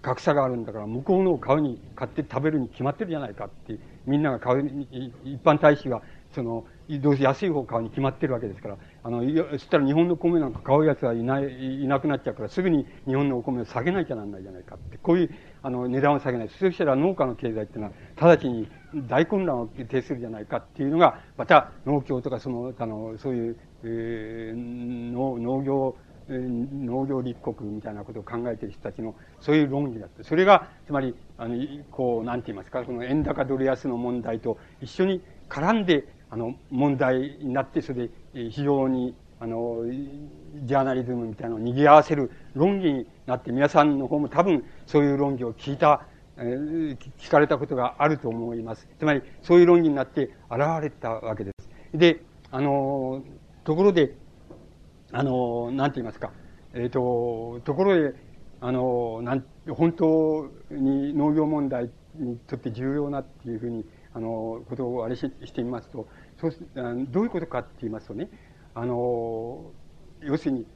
格差があるんだから、向こうのを買うに、買って食べるに決まってるじゃないかって、みんなが買う、一般大使が、その、どうせ安い方買うに決まってるわけですから、あの、そしたら日本の米なんか買う奴はいない、いなくなっちゃうから、すぐに日本のお米を下げなきゃなんないじゃないかって、こういう、あの、値段を下げない。そしたら農家の経済っていうのは、直ちに大混乱を呈するじゃないかっていうのが、また農協とかその、あの、そういう、えー、農農業、農業立国みたいなことを考えている人たちの、そういう論議だった。それが、つまり、あの、こう、なんて言いますか、その円高ドル安の問題と一緒に絡んで、あの、問題になって、それで非常に、あの、ジャーナリズムみたいなのを賑わせる論議になって、皆さんの方も多分そういう論議を聞いた、聞かれたことがあると思います。つまり、そういう論議になって現れたわけです。で、あの、ところで、あの、なんて言いますか、えっ、ー、と、ところで、あの、なん、本当に農業問題にとって重要なっていうふうに、あの、ことをあれししてみますと、そうどういうことかって言いますとね、あの、要するに、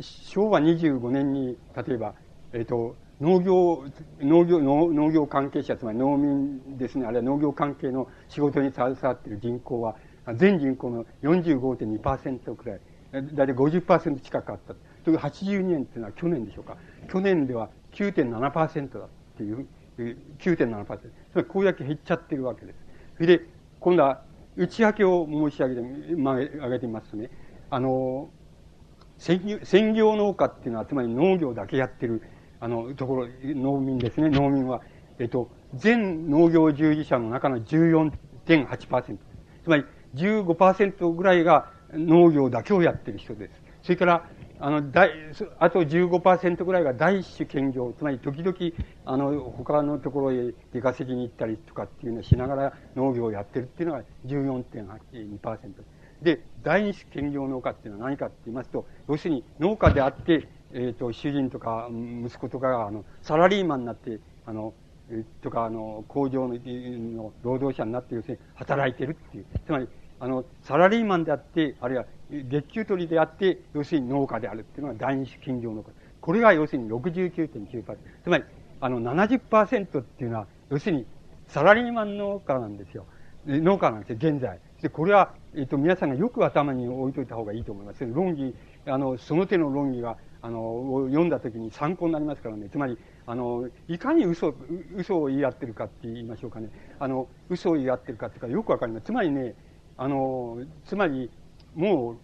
昭和25年に、例えば、えっ、ー、と、農業、農業、農業関係者、つまり農民ですね、あるいは農業関係の仕事に携わっている人口は、全人口の45.2%くらい、だいたい50%近くあった。という82年っていうのは去年でしょうか。去年では9.7%だっていう、9.7%。つまりこうだけ減っちゃってるわけです。それで、今度は内訳を申し上げて、まあ、上げてみますとね、あの、専業農家っていうのは、つまり農業だけやってる、あの、ところ、農民ですね。農民は、えっと、全農業従事者の中の14.8%。つまり、15%ぐらいが農業だけをやってる人です。それから、あの、大、あと15%ぐらいが第一種兼業、つまり時々、あの、他のところへ出稼ぎに行ったりとかっていうのをしながら農業をやってるっていうのが14.82%。で、第二種兼業農家っていうのは何かって言いますと、要するに農家であって、えっ、ー、と、主人とか息子とかが、あの、サラリーマンになって、あの、とか、あの、工場のの労働者になって、要するに働いてるっていう。つまり、あの、サラリーマンであって、あるいは月給取りであって、要するに農家であるっていうのが第二種兼業農家。これが要するに69.9%。つまり、あの70%っていうのは、要するにサラリーマン農家なんですよ。農家なんですよ、現在。で、これは、えっと、皆さんがよく頭に置いといた方がいいと思います。論議、あの、その手の論議が、あの、読んだ時に参考になりますからね。つまり、あの、いかに嘘、嘘を言い合ってるかって言いましょうかね。あの、嘘を言い合ってるかっていうかよくわかります。つまりね、あの、つまり、もう、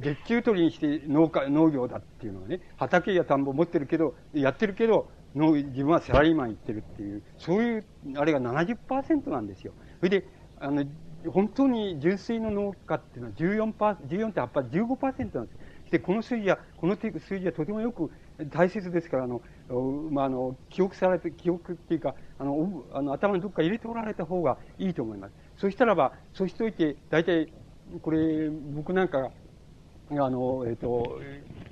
月給取りにして農家、農業だっていうのはね、畑や田んぼ持ってるけど、やってるけど、の自分はサラリーマン行ってるっていう、そういう、あれが70%なんですよ。それで、あの、本当に純粋の農家っていうのは14%、14.8%、15%なんですよ。で、この数字は、この数字はとてもよく大切ですから、あの、まあ、あの、記憶されて、記憶っていうか、あの、あの頭にどっか入れておられた方がいいと思います。そしたらば、そうしておいて、大体、これ、僕なんか、あの、えっ、ー、と、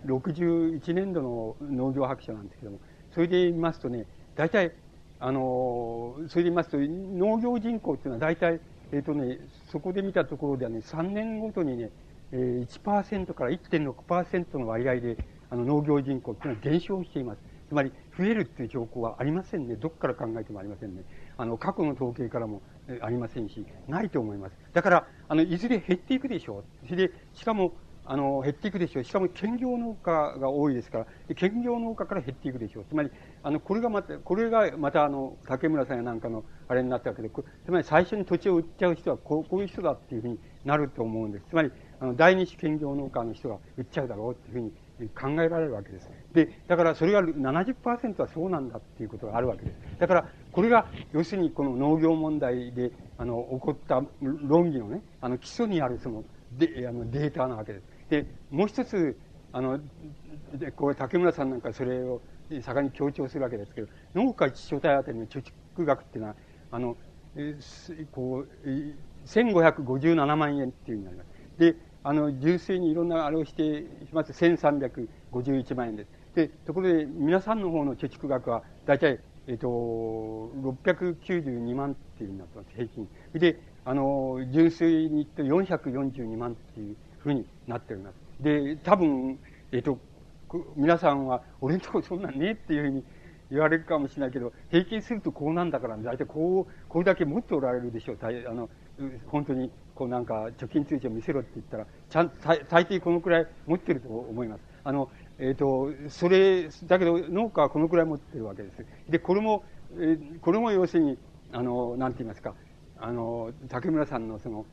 61年度の農業白書なんですけども、それで見ますとね、大体、あの、それで見ますと、農業人口っていうのは大体、えっ、ー、とね、そこで見たところではね、3年ごとにね、えー、1%から1.6%の割合で、あの、農業人口っていうのは減少しています。つまり、増えるっていう兆候はありませんね。どっから考えてもありませんね。あの、過去の統計からもありませんし、ないと思います。だから、あの、いずれ減っていくでしょう。それで、しかも、あの、減っていくでしょう。しかも兼業農家が多いですから、兼業農家から減っていくでしょう。つまり、あの、これがまた、これがまたあの、竹村さんやなんかのあれになったわけで、つまり最初に土地を売っちゃう人はこうこういう人だっていうふうになると思うんです。つまり、あの、第二種兼業農家の人が売っちゃうだろうっていうふうに考えられるわけです。で、だからそれが70%はそうなんだっていうことがあるわけです。だから、これが、要するにこの農業問題で、あの、起こった論議のね、あの、基礎にあるその、で、あの、データなわけです。で、もう一つ、あの、で、こう、竹村さんなんかそれを盛んに強調するわけですけど、農家一所帯あたりの貯蓄額っていうのは、あの、えこう、1557万円っていうふうになります。で、あの、純粋にいろんなあれをしてします1351万円です。で、ところで皆さんの方の貯蓄額は大体、えっ、と、692万っていうふうになってます、平均。で、あの、純粋に言って442万っていうふうになっております。で、多分、えっ、と、皆さんは、俺んとこそんなんねえっていうふうに言われるかもしれないけど、平均するとこうなんだから、大体こう、これだけ持っておられるでしょう。あの、本当にこうなんか貯金通知を見せろって言ったら、ちゃん、大抵このくらい持ってると思います。あの、えっ、ー、と、それ、だけど農家はこのくらい持ってるわけです。で、これも、えー、これも要するに、あの、なんて言いますか、あの、竹村さんのその、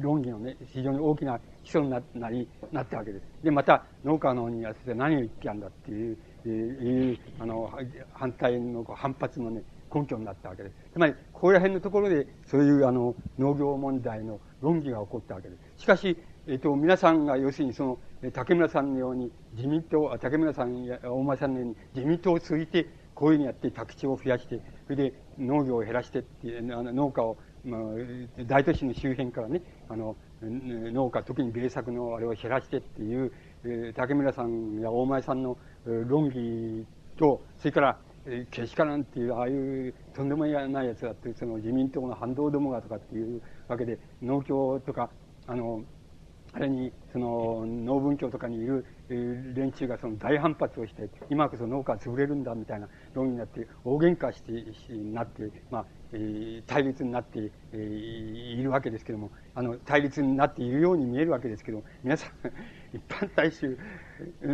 論議のね、非常に大きな基礎にななり、なったわけです。で、また、農家のには何を言ってやんだっていう、え、いう、あの、反対の反発のね、根拠になったわけです。つまり、ここら辺のところで、そういうあの、農業問題の論議が起こったわけです。しかし、えっ、と、皆さんが要するにその、竹村さんのように自民党、竹村さんや大間さんのように自民党を通じてこういうふうにやって宅地を増やして、それで農業を減らしてっていう、あの農家を、まあ、大都市の周辺からね、あの、農家、特に米作のあれを減らしてっていう、え、竹村さんや大前さんの論議と、それから、えー、けしからんっていう、ああいうとんでもないやつだって、その自民党の反動どもがとかっていうわけで、農協とか、あの、あれに、その、農文教とかにいる連中がその大反発をして、今こそ農家は潰れるんだみたいな論議になって、大喧嘩して、なって、まあ、え、対立になって、いるわけですけども、あの、対立になっているように見えるわけですけど、皆さん、一般大衆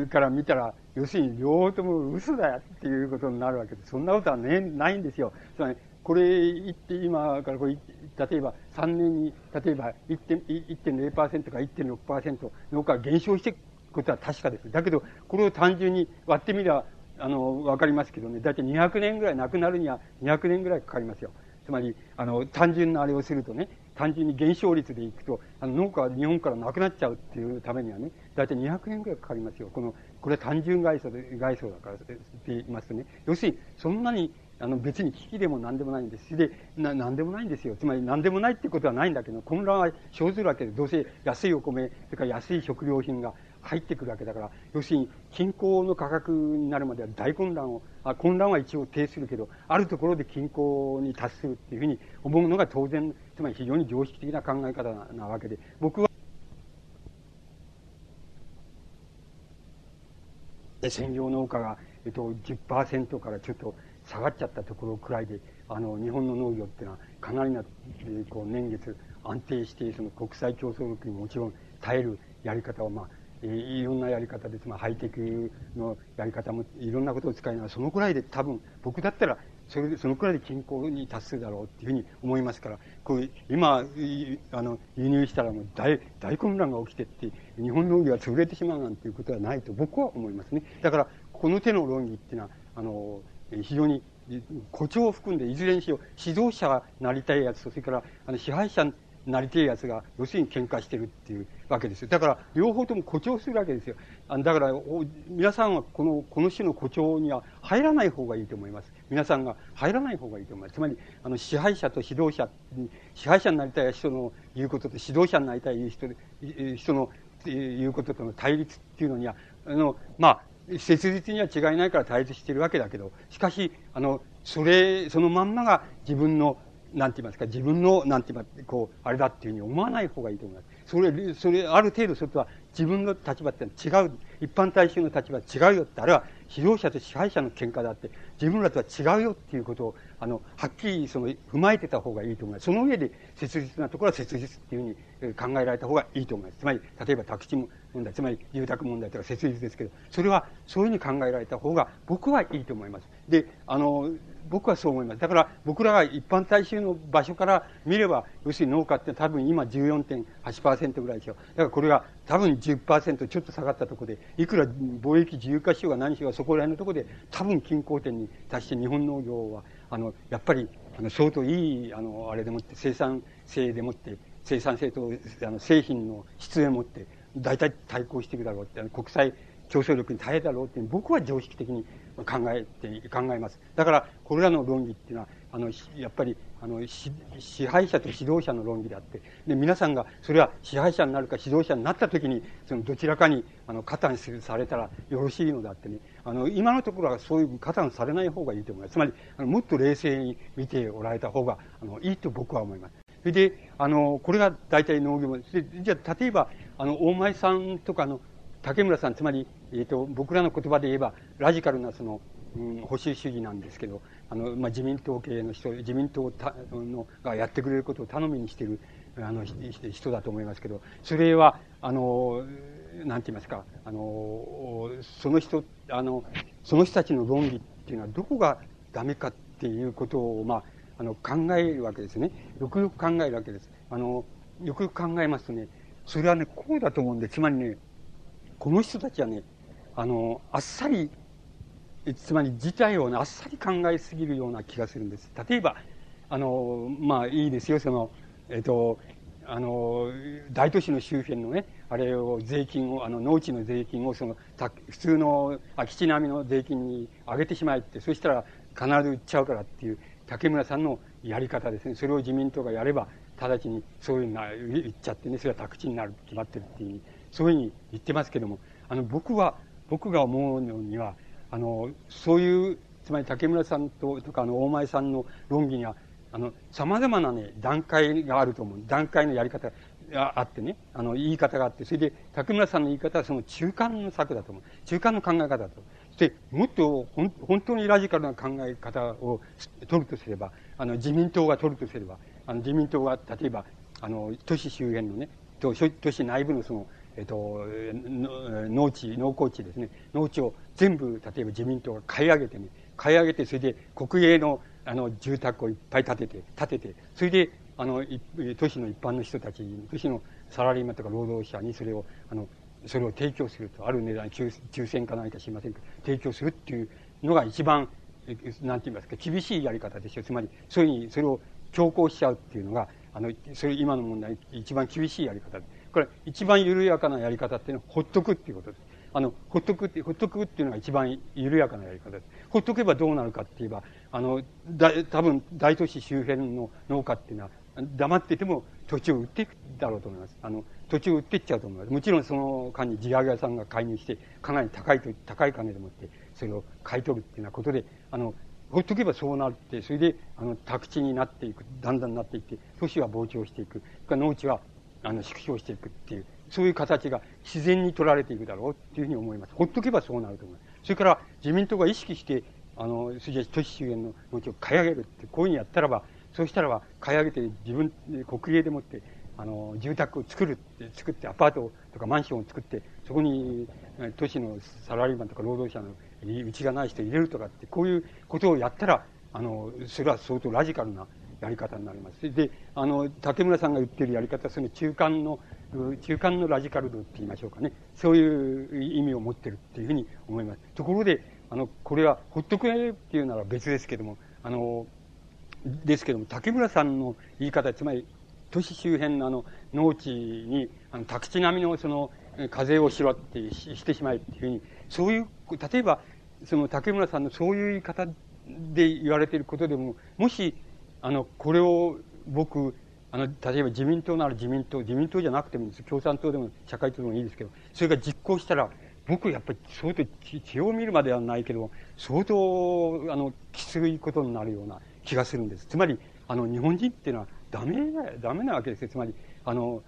から見たら、要するに両方とも嘘だよっていうことになるわけで、そんなことはね、ないんですよ。つまり、これ言って、今からこれ、例えば3年に、例えば1.0%か1.6%農家が減少していくことは確かです。だけど、これを単純に割ってみれば、あの、わかりますけどね、だいたい200年ぐらい、亡くなるには200年ぐらいかかりますよ。つまり、あの、単純なあれをするとね、単純に減少率でいくと、あの、農家は日本からなくなっちゃうっていうためにはね、だいたい200年ぐらいかかりますよ。この、これは単純外装で、外装だからって言いますとね、要するに、そんなに、あの、別に危機でも何でもないんです。で、な、何でもないんですよ。つまり何でもないってことはないんだけど、混乱は生ずるわけで、どうせ安いお米、それから安い食料品が入ってくるわけだから、要するに、均衡の価格になるまでは大混乱を、あ混乱は一応呈するけど、あるところで均衡に達するっていうふうに思うのが当然、つまり非常に常識的な考え方なわけで、僕は、専業農家が、えっと、10%からちょっと下がっちゃったところくらいで、あの、日本の農業っていうのは、かなりな、こう、年月安定して、その国際競争力にもちろん耐えるやり方を、まあ、いろんなやり方で、まあ、ハイテクのやり方もいろんなことを使いながら、そのくらいで多分、僕だったら、それで、そのくらいで均衡に達するだろうっていうふうに思いますから、こう今、あの、輸入したらもう大、大混乱が起きてって、日本農業は潰れてしまうなんていうことはないと僕は思いますね。だから、この手の論議っていうのは、あの、非常に誇張を含んで、いずれにしろ指導者がなりたいやつと、それからあの支配者なりてえやつが、要するに喧嘩してるっていうわけですよ。だから、両方とも誇張するわけですよ。だから、皆さんはこの、この種の誇張には入らない方がいいと思います。皆さんが入らない方がいいと思います。つまり、あの、支配者と指導者支配者になりたい人の言うことと指導者になりたい人人の言うこととの対立っていうのには、あの、まあ、切実には違いないから対立しているわけだけど、しかし、あの、それ、そのまんまが自分のなんて言いますか、自分の、なんて言いますか、こう、あれだっていうふうに思わない方がいいと思います。それ、それ、ある程度それとは自分の立場って違う、一般大衆の立場違うよって、あれは指導者と支配者の喧嘩だって、自分らとは違うよっていうことを、あの、はっきりその、踏まえてた方がいいと思います。その上で、切実なところは切実っていうふうに考えられた方がいいと思います。つまり、例えば宅地問題、つまり住宅問題とか切実ですけど、それはそういうふうに考えられた方が僕はいいと思います。で、あの、僕はそう思います。だから僕らが一般大衆の場所から見れば、要するに農家って多分今14.8%ぐらいでしょ。だからこれが多分10%ちょっと下がったところで、いくら貿易自由化しようが何しようがそこら辺のところで多分均衡点に達して日本農業は、あの、やっぱり、あの、相当いい、あの、あれでもって生産性でもって、生産性とあの製品の質でもって、大体対抗していくだろうって、あの国際競争力に耐えだろうって僕は常識的に考えて、考えます。だから、これらの論議っていうのは、あの、やっぱり、あの、支配者と指導者の論議であって、で、皆さんが、それは支配者になるか指導者になった時に、その、どちらかに、あの、加担されたらよろしいのであってね、あの、今のところはそういう加担されない方がいいと思います。つまり、あのもっと冷静に見ておられた方が、あの、いいと僕は思います。それで、あの、これが大体農業で、じゃあ、例えば、あの、大前さんとかの、竹村さん、つまり、えっ、ー、と、僕らの言葉で言えば、ラジカルなその、うん、保守主義なんですけど、あの、まあ、自民党系の人、自民党たのがやってくれることを頼みにしている、あの、人だと思いますけど、それは、あの、なんて言いますか、あの、その人、あの、その人たちの論理っていうのはどこがダメかっていうことを、まあ、あの、考えるわけですね。よくよく考えるわけです。あの、よくよく考えますとね、それはね、こうだと思うんで、つまりね、この人たちはね、あの、あっさり、つまり事態を、ね、あっさり考えすぎるような気がするんです。例えば、あの、まあいいですよ、その、えっ、と、あの、大都市の周辺のね、あれを税金を、あの、農地の税金を、その、普通の空き地並みの税金に上げてしまえって、そしたら必ず売っちゃうからっていう、竹村さんのやり方ですね。それを自民党がやれば、直ちにそういうのが言っちゃってね、それは宅地になる決まってるっていうそういうふうに言ってますけども、あの、僕は、僕が思うのには、あの、そういう、つまり竹村さんと、とか、あの、大前さんの論議には、あの、様々なね、段階があると思う。段階のやり方あってね、あの、言い方があって、それで、竹村さんの言い方はその中間の策だと思う。中間の考え方だと。そして、もっと本当にラジカルな考え方を取るとすれば、あの、自民党が取るとすれば、あの、自民党が、例えば、あの、都市周辺のね、都市内部のその、えっと、農地、農耕地ですね。農地を全部、例えば自民党が買い上げてね、買い上げて、それで国営のあの、住宅をいっぱい建てて、建てて、それで、あの、都市の一般の人たち、都市のサラリーマンとか労働者にそれを、あの、それを提供すると、ある値段、抽選か何か知りませんけど、提供するっていうのが一番、なんて言いますか、厳しいやり方ですよ。つまり、そういうふうに、それを強行しちゃうっていうのが、あの、それ今の問題、一番厳しいやり方これ、一番緩やかなやり方っていうのは、ほっとくっていうことです。あの、ほっとくって、ほっとくっていうのが一番緩やかなやり方です。ほっとけばどうなるかって言えば、あの、だ、多分大都市周辺の農家っていうのは、黙ってても土地を売っていくだろうと思います。あの、土地を売っていっちゃうと思います。もちろんその間に地上げ屋さんが介入して、かなり高いと、高い金でもって、それを買い取るっていうようなことで、あの、ほっとけばそうなって、それで、あの、宅地になっていく、だんだんなっていって、都市は膨張していく、農地は、あの、縮小していくっていう、そういう形が自然に取られていくだろうっていうふうに思います。ほっとけばそうなると思います。それから自民党が意識して、あの、それ都市周辺の農地を買い上げるって、こういうふうにやったらば、そしたらば、買い上げて自分、国営でもって、あの、住宅を作るって、作って、アパートとかマンションを作って、そこに都市のサラリーマンとか労働者のうちがない人入れるとかって、こういうことをやったら、あの、それは相当ラジカルなやり方になります。で、あの、竹村さんが言ってるやり方は、その中間の中間のラジカル度って言いましょうかね。そういう意味を持ってるっていうふうに思います。ところで、あの、これは、ほっとくれっていうなら別ですけども、あの、ですけども、竹村さんの言い方、つまり、都市周辺のあの、農地に、あの、宅地並みのその、課税をしろってしてしまえっていうふうに、そういう、例えば、その竹村さんのそういう言い方で言われていることでも、もし、あの、これを僕、あの、例えば自民党なら自民党、自民党じゃなくてもいいです。共産党でも社会党でもいいですけど、それが実行したら、僕やっぱり相当血を見るまではないけど、相当、あの、きついことになるような気がするんです。つまり、あの、日本人っていうのはダメダメなわけですよ。つまり、あの、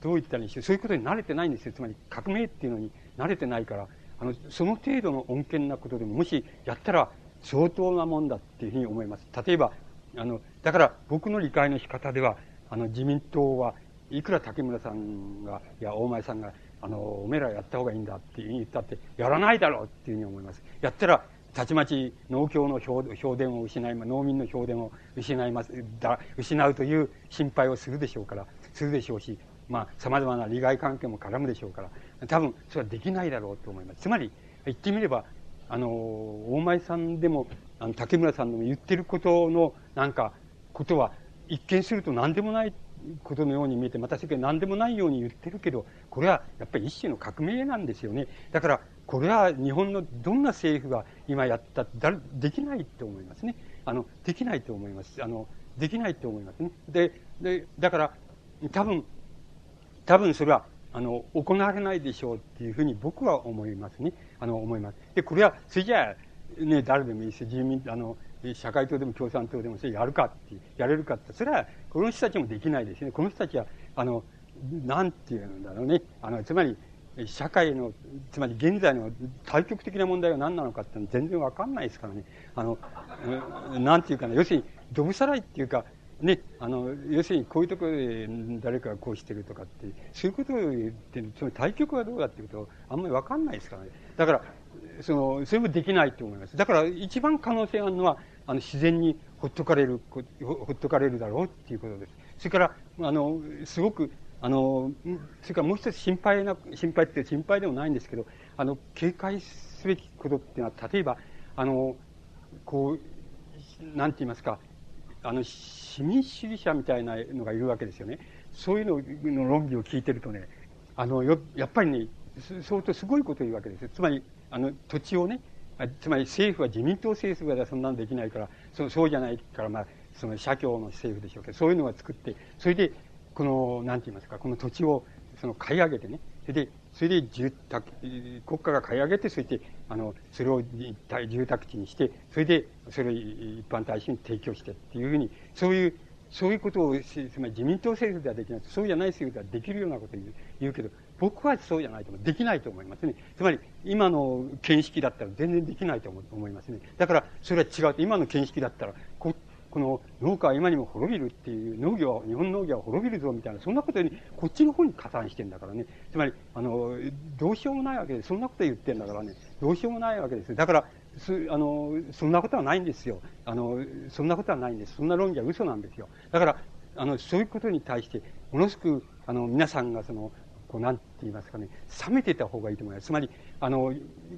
どう言ったらいいんでしょう。そういうことに慣れてないんですよ。つまり、革命っていうのに慣れてないから、あの、その程度の恩恵なことでも、もしやったら相当なもんだっていうふうに思います。例えば、あの、だから僕の理解の仕方では、あの、自民党はいくら竹村さんが、いや、大前さんが、あの、おめえらやった方がいいんだっていうふうに言ったって、やらないだろうっていうふうに思います。やったら、たちまち農協の評伝を失い、農民の評伝を失います、だ、失うという心配をするでしょうから、するでしょうし、まあ、様々な利害関係も絡むでしょうから、多分、それはできないだろうと思います。つまり、言ってみれば、あの、大前さんでも、あの、竹村さんでも言ってることの、なんか、ことは、一見すると何でもないことのように見えて、また世間何でもないように言ってるけど、これはやっぱり一種の革命なんですよね。だから、これは日本のどんな政府が今やったってできないと思いますね。あの、できないと思います。あの、できないと思いますね。で、で、だから、多分、多分それは、あの、行われないでしょうっていうふうに僕は思いますね。あの、思います。で、これは、それじゃあ、ね、誰でもいいし、自民、あの、社会党でも共産党でもそれやるかって、やれるかって、それは、この人たちもできないですね。この人たちは、あの、なんていうんだろうね。あの、つまり、社会の、つまり現在の対極的な問題は何なのかって全然わかんないですからね。あの、なんていうかな、要するに、どぶさらいっていうか、ね、あの、要するにこういうところで誰かがこうしてるとかって、そういうことを言って、その対極はどうだっていうことあんまりわかんないですからね。だから、その、それもできないと思います。だから、一番可能性があるのは、あの、自然にほっとかれる、ほっとかれるだろうっていうことです。それから、あの、すごく、あの、それからもう一つ心配な、心配って心配でもないんですけど、あの、警戒すべきことっていうのは、例えば、あの、こう、なんて言いますか、あの、市民主義者みたいなのがいるわけですよね。そういうのの論議を聞いてるとね、あの、よ、やっぱりね、相当すごいことを言うわけです。つまり、あの、土地をね、つまり政府は自民党政府ではそんなのできないから、そそうじゃないから、まあ、その社協の政府でしょうけど、そういうのが作って、それで、この、なんて言いますか、この土地を、その買い上げてね、それで、それで住宅、国家が買い上げて、そして、あの、それを住宅地にして、それで、それを一般大衆に提供してっていうふうに、そういうそういうことを、つまり自民党政府ではできない。そうじゃない政府ではできるようなことを言うけど、僕はそうじゃないと思う。できないと思いますね。つまり、今の見識だったら全然できないと思いますね。だから、それは違う。今の見識だったら、この農家は今にも滅びるっていう、農業は、日本農業は滅びるぞみたいな、そんなことに、こっちの方に加担してんだからね。つまり、あの、どうしようもないわけで、そんなこと言ってんだからね、どうしようもないわけです。だから、す、あの、そんなことはないんですよ。あの、そんなことはないんです。そんな論議は嘘なんですよ。だから、あの、そういうことに対して、ものすごく、あの、皆さんがその、こう、なんて言いますかね、冷めてた方がいいと思います。つまり、あの、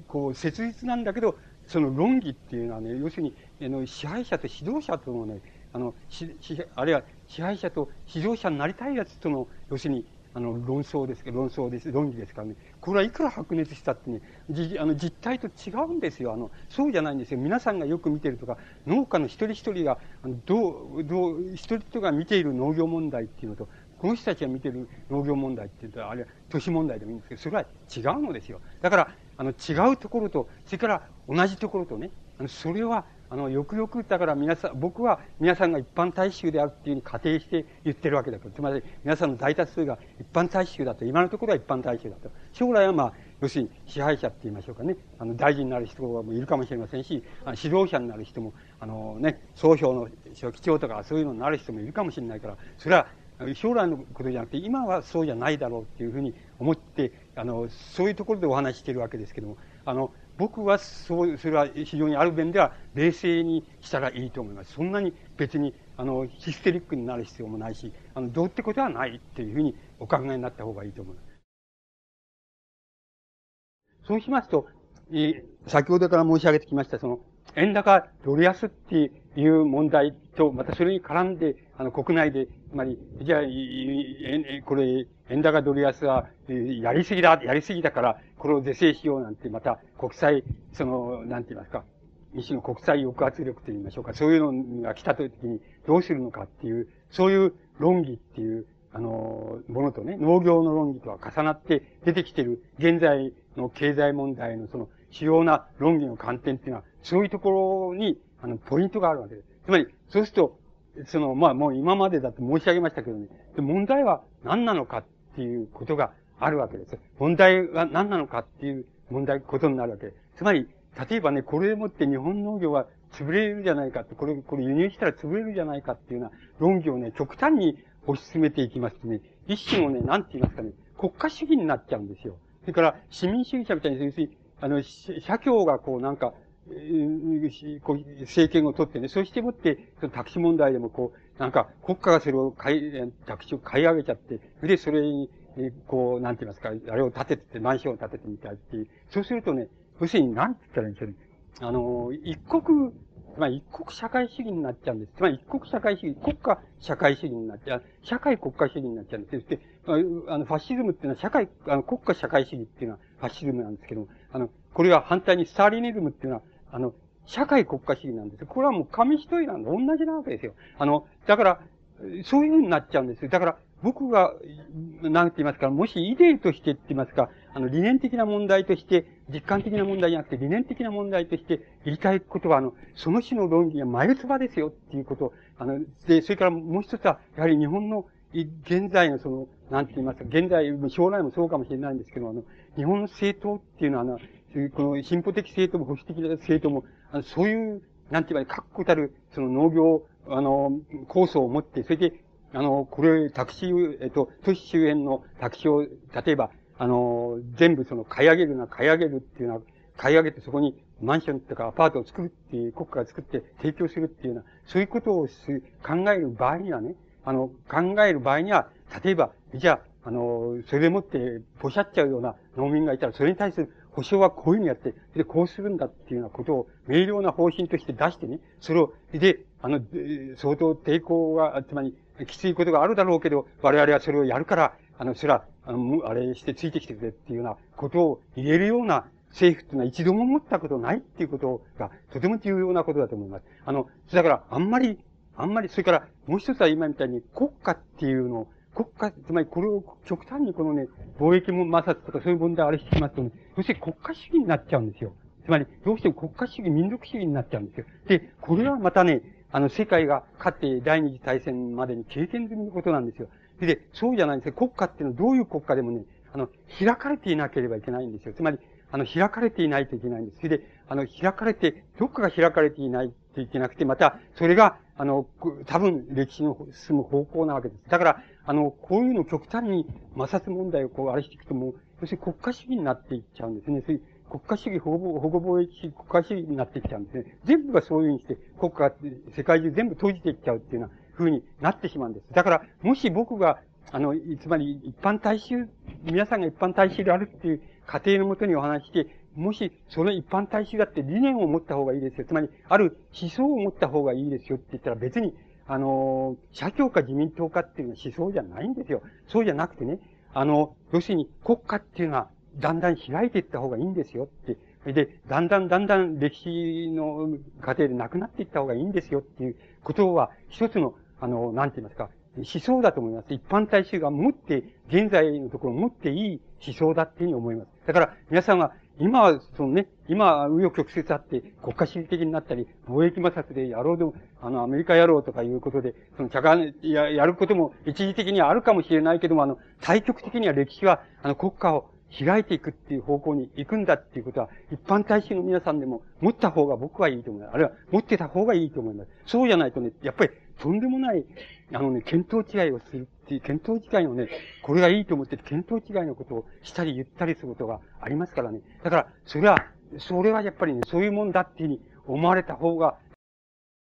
こう、切実なんだけど、その論議っていうのはね、要するに、あの、支配者と指導者とのね、あの、し、し、あるいは支配者と指導者になりたいやつとの、要するに、あの、論争ですけど、論争です、論議ですからね。これはいくら白熱したってね、じ、あの、実態と違うんですよ。あの、そうじゃないんですよ。皆さんがよく見てるとか、農家の一人一人が、あのどう、どう、一人一人が見ている農業問題っていうのと、この人たちが見てる農業問題っていうと、あるいは都市問題でもいいんですけど、それは違うのですよ。だから、あの、違うところと、それから同じところとね、それは、あの、よくよく、だから皆さん、僕は皆さんが一般大衆であるっていうふうに仮定して言ってるわけだと。つまり、皆さんの大多数が一般大衆だと。今のところは一般大衆だと。将来はまあ、要するに支配者って言いましょうかね。あの、大臣になる人もいるかもしれませんし、指導者になる人も、あのね、総評の書記長とかそういうのになる人もいるかもしれないから、それは将来のことじゃなくて、今はそうじゃないだろうっていうふうに思って、あの、そういうところでお話してるわけですけども、あの、僕はそう、それは非常にある面では冷静にしたらいいと思います。そんなに別に、あの、ヒステリックになる必要もないし、あの、どうってことはないっていうふうにお考えになった方がいいと思います。そうしますと、え先ほどから申し上げてきました、その、円高ドル安っていう問題と、またそれに絡んで、あの、国内で、つまり、じゃあ、これ、円高ドル安は、やりすぎだ、やりすぎだから、これを是正しようなんて、また、国際、その、なんて言いますか、一種の国際抑圧力と言いましょうか、そういうのが来た時にどうするのかっていう、そういう論議っていう、あの、ものとね、農業の論議とは重なって出てきてる現在の経済問題のその主要な論議の観点っていうのは、そういうところに、あの、ポイントがあるわけです。つまり、そうすると、その、まあ、もう今までだと申し上げましたけどね、で問題は何なのかっていうことがあるわけです。問題は何なのかっていう問題、ことになるわけです。つまり、例えばね、これでもって日本農業は潰れるじゃないかって、これ、これ輸入したら潰れるじゃないかっていうような論議をね、極端に推し進めていきますとね、一種のね、なんて言いますかね、国家主義になっちゃうんですよ。それから、市民主義者みたいに、要するに、あの、社協がこうなんか、政権を取ってね、そうしてもって、その宅地問題でもこう、なんか国家がそれを買い、宅地を買い上げちゃって、で、それに、こう、なんて言いますか、あれを建てて、マンションを建ててみたいっていう。そうするとね、要するに、なんて言ったらいいんでしょうね。あの、一国、つまり一国社会主義になっちゃうんです。つまり一国社会主義、国家社会主義になっちゃう、社会国家主義になっちゃうんです。で、あの、ファシズムっていうのは社会、あの、国家社会主義っていうのはファシズムなんですけども、あの、これは反対にスターリニズムっていうのは、あの、社会国家主義なんです。これはもう紙一重なんで同じなわけですよ。あの、だから、そういうふうになっちゃうんですよ。だから、僕が、なんて言いますか、もしイデーとしてって言いますか、あの、理念的な問題として、実感的な問題じゃなくて、理念的な問題として言いたいことは、あの、その種の論議は眉唾ですよっていうこと、あの、で、それからもう一つは、やはり日本の、現在のその、なんて言いますか、現在、将来もそうかもしれないんですけど、あの、日本の政党っていうのは、あの、この進歩的政党も保守的政党も、あのそうい。う、なんて言えばいい、確固たる、その農業、あの、構想を持って、それで、あの、これ、タクシー、えっと、都市周辺のタクシーを、例えば、あの、全部その買い上げるな、買い上げるっていうのは、買い上げてそこにマンションとかアパートを作るっていう、国家が作って提供するっていうような、そういうことをす考える場合にはね、あの、考える場合には、例えば、じゃあ、あの、それでもって、ポシャっちゃうような農民がいたら、それに対する保証はこういうふうにやって、で、こうするんだっていうようなことを明瞭な方針として出してね、それを、で、あの、相当抵抗が、つまり、きついことがあるだろうけど、我々はそれをやるから、あの、それは、あの、あれしてついてきてくれっていうようなことを言えるような政府っていうのは一度も思ったことないっていうことが、とても重要なことだと思います。あの、だから、あんまり、あんまり、それから、もう一つは今みたいに国家っていうのを、国家、つまりこれを極端にこのね、貿易も摩擦とかそういう問題をあれしてきますとね、要するに国家主義になっちゃうんですよ。つまり、どうしても国家主義、民族主義になっちゃうんですよ。で、これはまたね、あの、世界が勝って第二次大戦までに経験済みのことなんですよ。で、そうじゃないんですよ。国家っていうのはどういう国家でもね、あの、開かれていなければいけないんですよ。つまり、あの、開かれていないといけないんです。それで、あの、開かれて、どっかが開かれていないといけなくて、また、それが、あの、多分、歴史の進む方向なわけです。だから、あの、こういうの極端に摩擦問題をこう、あれしていくともう、要するに国家主義になっていっちゃうんですね。そういう国家主義、保護、保護貿易主義、国家主義になっていっちゃうんですね。全部がそういうふうにして、国家、世界中全部閉じていっちゃうっていうような風になってしまうんです。だから、もし僕が、あの、つまり一般大衆、皆さんが一般大衆であるっていう過程のもとにお話して、もし、その一般大衆だって理念を持った方がいいですよ。つまり、ある思想を持った方がいいですよって言ったら別に、あの、社協か自民党かっていうのは思想じゃないんですよ。そうじゃなくてね、あの、要するに国家っていうのはだんだん開いていった方がいいんですよって。で、だんだんだんだん歴史の過程でなくなっていった方がいいんですよっていうことは、一つの、あの、なんて言いますか、思想だと思います。一般大衆が持って、現在のところ持っていい思想だっていうふうに思います。だから、皆さんは、今は、そのね、今、紆余曲折あって、国家主義的になったり、貿易摩擦でやろうでも、あの、アメリカやろうとかいうことで、その、茶化、や、やることも一時的にはあるかもしれないけども、あの、対極的には歴史は、あの、国家を開いていくっていう方向に行くんだっていうことは、一般大衆の皆さんでも持った方が僕はいいと思います。あるいは持ってた方がいいと思います。そうじゃないとね、やっぱりとんでもない、あのね、見当違いをするっていう、見当違いのね、これがいいと思って見当違いのことをしたり言ったりすることがありますからね。だから、それは、それはやっぱりね、そういうもんだっていうふうに思われた方が、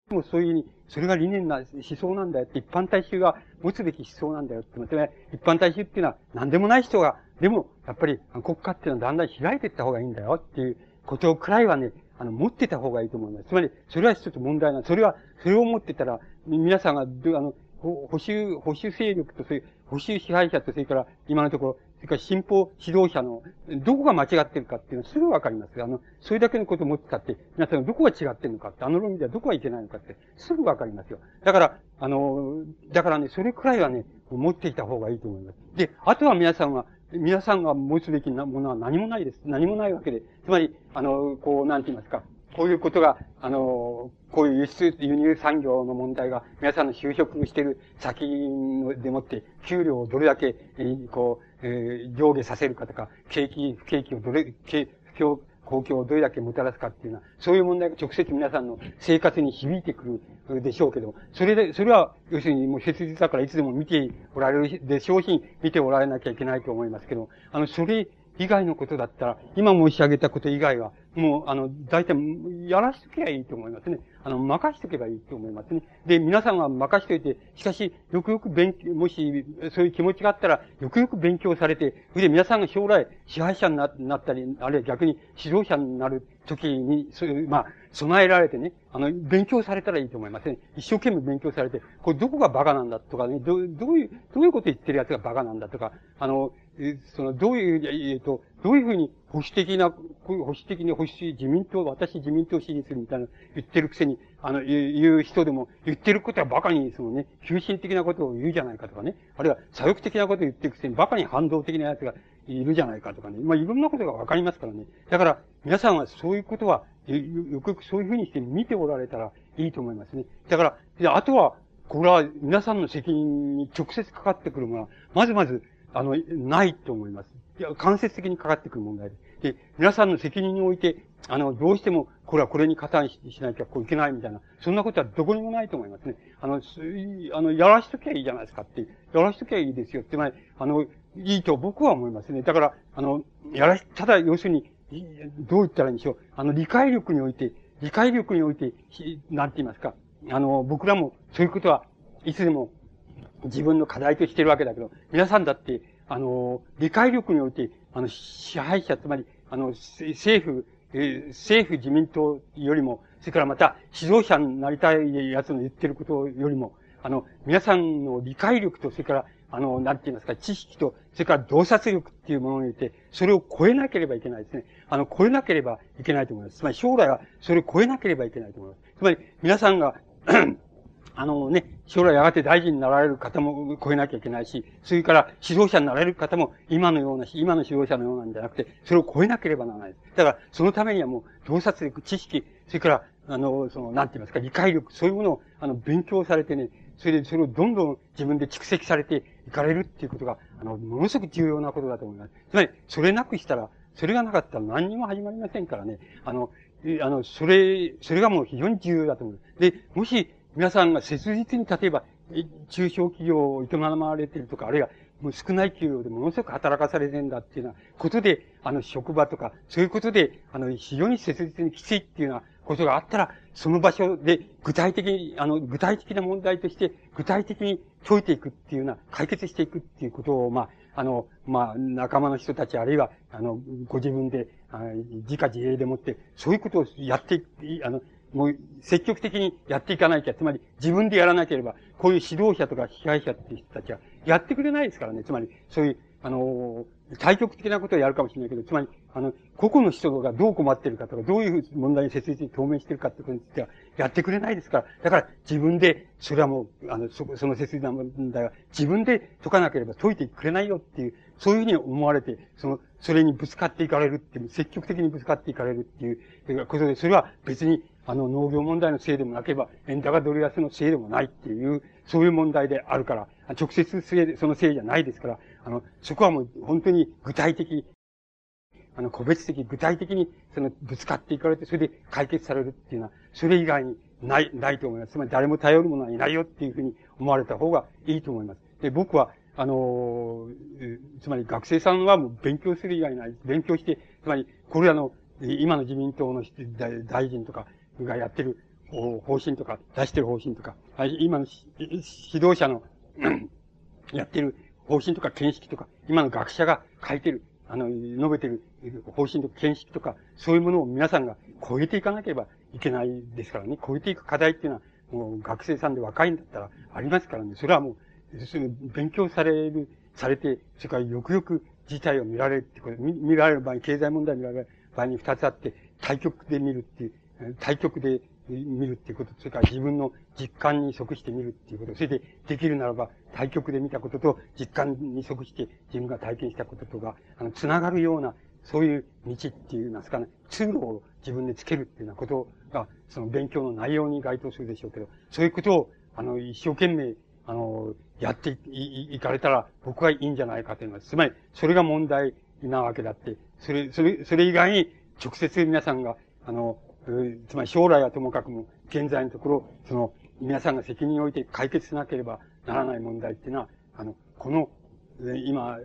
もそういうに、それが理念な思想なんだよって、一般大衆が持つべき思想なんだよって。つまり、一般大衆っていうのは何でもない人が、でも、やっぱり国家っていうのはだんだん開いていった方がいいんだよっていうことくらいはね、あの、持ってた方がいいと思います。つまり、それは一つ問題なそれは、それを持ってたら、皆さんが、あの、保守、保守勢力と、そういう、保守支配者と、それから、今のところ、それから進歩指導者の、どこが間違ってるかっていうのはすぐわかります。あの、それだけのことを持ってたって、皆さんどこが違ってるのかって、あの論理ではどこがいけないのかって、すぐわかりますよ。だから、あの、だからね、それくらいはね、持っていた方がいいと思います。で、あとは皆さんは、皆さんが持つべきなものは何もないです。何もないわけで。つまり、あの、こう、なんて言いますか。こういうことが、あの、こういう輸出、輸入産業の問題が、皆さんの就職してる先でもって、給料をどれだけ、こう、え、上下させるかとか、景気、不景気をどれ、景、不況、公共をどれだけもたらすかっていうのは、そういう問題が直接皆さんの生活に響いてくるでしょうけども、それで、それは、要するにもう切実だからいつでも見ておられるでしょうし、見ておられなきゃいけないと思いますけど、あの、それ以外のことだったら、今申し上げたこと以外は、もう、あの、大体、やらしとけばいいと思いますね。あの、任しとけばいいと思いますね。で、皆さんが任しといて、しかし、よくよく勉強、もし、そういう気持ちがあったら、よくよく勉強されて、それで皆さんが将来、支配者になったり、あるいは逆に指導者になる時に、そういう、まあ、備えられてね、あの、勉強されたらいいと思いますね。一生懸命勉強されて、これどこがバカなんだとかね、どどういう、どういうこと言ってる奴がバカなんだとか、あの、その、どういう、えっと、どういうふうに保守的な、保守的に保守自民党、私自民党支持するみたいな言ってるくせに、あの、言う人でも、言ってることはバカに、そのね、急進的なことを言うじゃないかとかね、あるいは左翼的なことを言ってるくせにバカに反動的な奴がいるじゃないかとかね、まあいろんなことがわかりますからね。だから、皆さんはそういうことは、よくよくそういうふうにして見ておられたらいいと思いますね。だから、あとは、これは皆さんの責任に直接かかってくるものは、まずまず、あの、ないと思います。いや、間接的にかかってくる問題で。で、皆さんの責任において、あの、どうしても、これはこれに加担しなきゃこういけないみたいな、そんなことはどこにもないと思いますね。あの、あの、やらしときゃいいじゃないですかって、やらしときゃいいですよって、まあ、あの、いいと僕は思いますね。だから、あの、やらし、ただ、要するに、どう言ったらいいんでしょう。あの、理解力において、理解力において、なんて言いますか。あの、僕らもそういうことはいつでも自分の課題としてるわけだけど、皆さんだって、あの、理解力において、あの、支配者、つまりあの、政府、え、政府自民党よりも、それからまた指導者になりたい奴の言ってることよりも、あの、皆さんの理解力と、それから、あの、なんて言いますか、知識と、それから洞察力っていうものによって、それを超えなければいけないですね。あの、超えなければいけないと思います。つまり将来はそれを超えなければいけないと思います。つまり、皆さんがあのね、将来やがて大臣になられる方も超えなきゃいけないし、それから指導者になられる方も今のようなし、今の指導者のようなんじゃなくて、それを超えなければならない。だから、そのためにはもう、洞察力、知識、それから、あの、その、なんて言いますか、理解力、そういうものを、あの、勉強されてね、それでそれをどんどん自分で蓄積されていかれるっていうことが、あの、ものすごく重要なことだと思います。つまり、それなくしたら、それがなかったら何にも始まりませんからね。あの、あの、それ、それがもう非常に重要だと思う。で、もし、皆さんが切実に、例えば、中小企業を営まれているとか、あるいは、もう少ない給料でものすごく働かされてるんだっていうようなことで、あの、職場とか、そういうことで、あの、非常に切実にきついっていうようなことがあったら、その場所で具体的に、あの、具体的な問題として、具体的に解いていくっていうような、解決していくっていうことを、まあ、あの、まあ、仲間の人たち、あるいは、あの、ご自分で、自家自営でもって、そういうことをやって、あの、もう積極的にやっていかなきゃ、つまり自分でやらなければ、こういう指導者とか支配者っていう人たちはやってくれないですからね。つまり、そういう、あの、対極的なことをやるかもしれないけど、つまり、あの、個々の人がどう困ってるかとか、どういう問題に切実に透明してるかってことについては、やってくれないですから。だから、自分で、それはもう、あの、そ、その切実な問題は、自分で解かなければ解いてくれないよっていう、そういうふうに思われて、その、それにぶつかっていかれるっていう、積極的にぶつかっていかれるっていうことで、それは別に、あの、農業問題のせいでもなければ、円高ドル安のせいでもないっていう、そういう問題であるから、直接せいで、そのせいじゃないですから、あの、そこはもう本当に具体的、あの、個別的、具体的に、その、ぶつかっていかれて、それで解決されるっていうのは、それ以外にない、ないと思います。つまり誰も頼る者はいないよっていうふうに思われた方がいいと思います。で、僕は、あの、つまり学生さんはもう勉強する以外ない。勉強して、つまり、これらの、今の自民党の大臣とかがやってる方針とか、出してる方針とか、今の指導者の やってる方針とか見識とか、今の学者が書いてる、あの、述べてる方針とか見識とか、そういうものを皆さんが超えていかなければいけないですからね。超えていく課題っていうのは、もう学生さんで若いんだったらありますからね。それはもう、その勉強される、されて、それからよくよく事態を見られるってこと、見見られる場合、経済問題見られる場合に二つあって、対局で見るっていう、対局で見るっていうこと、それから自分の実感に即して見るっていうこと、それでできるならば、対局で見たことと実感に即して自分が体験したこととが、あの、つながるような、そういう道っていうんですかね、通路を自分でつけるっていうようなことが、その勉強の内容に該当するでしょうけど、そういうことを、あの、一生懸命、あの、やっていかれたら、僕はいいんじゃないかというのは、つまり、それが問題なわけだって、それ、それ、それ以外に、直接皆さんが、あの、つまり将来はともかくも、現在のところ、その、皆さんが責任を置いて解決しなければならない問題っていうのは、あの、この、今、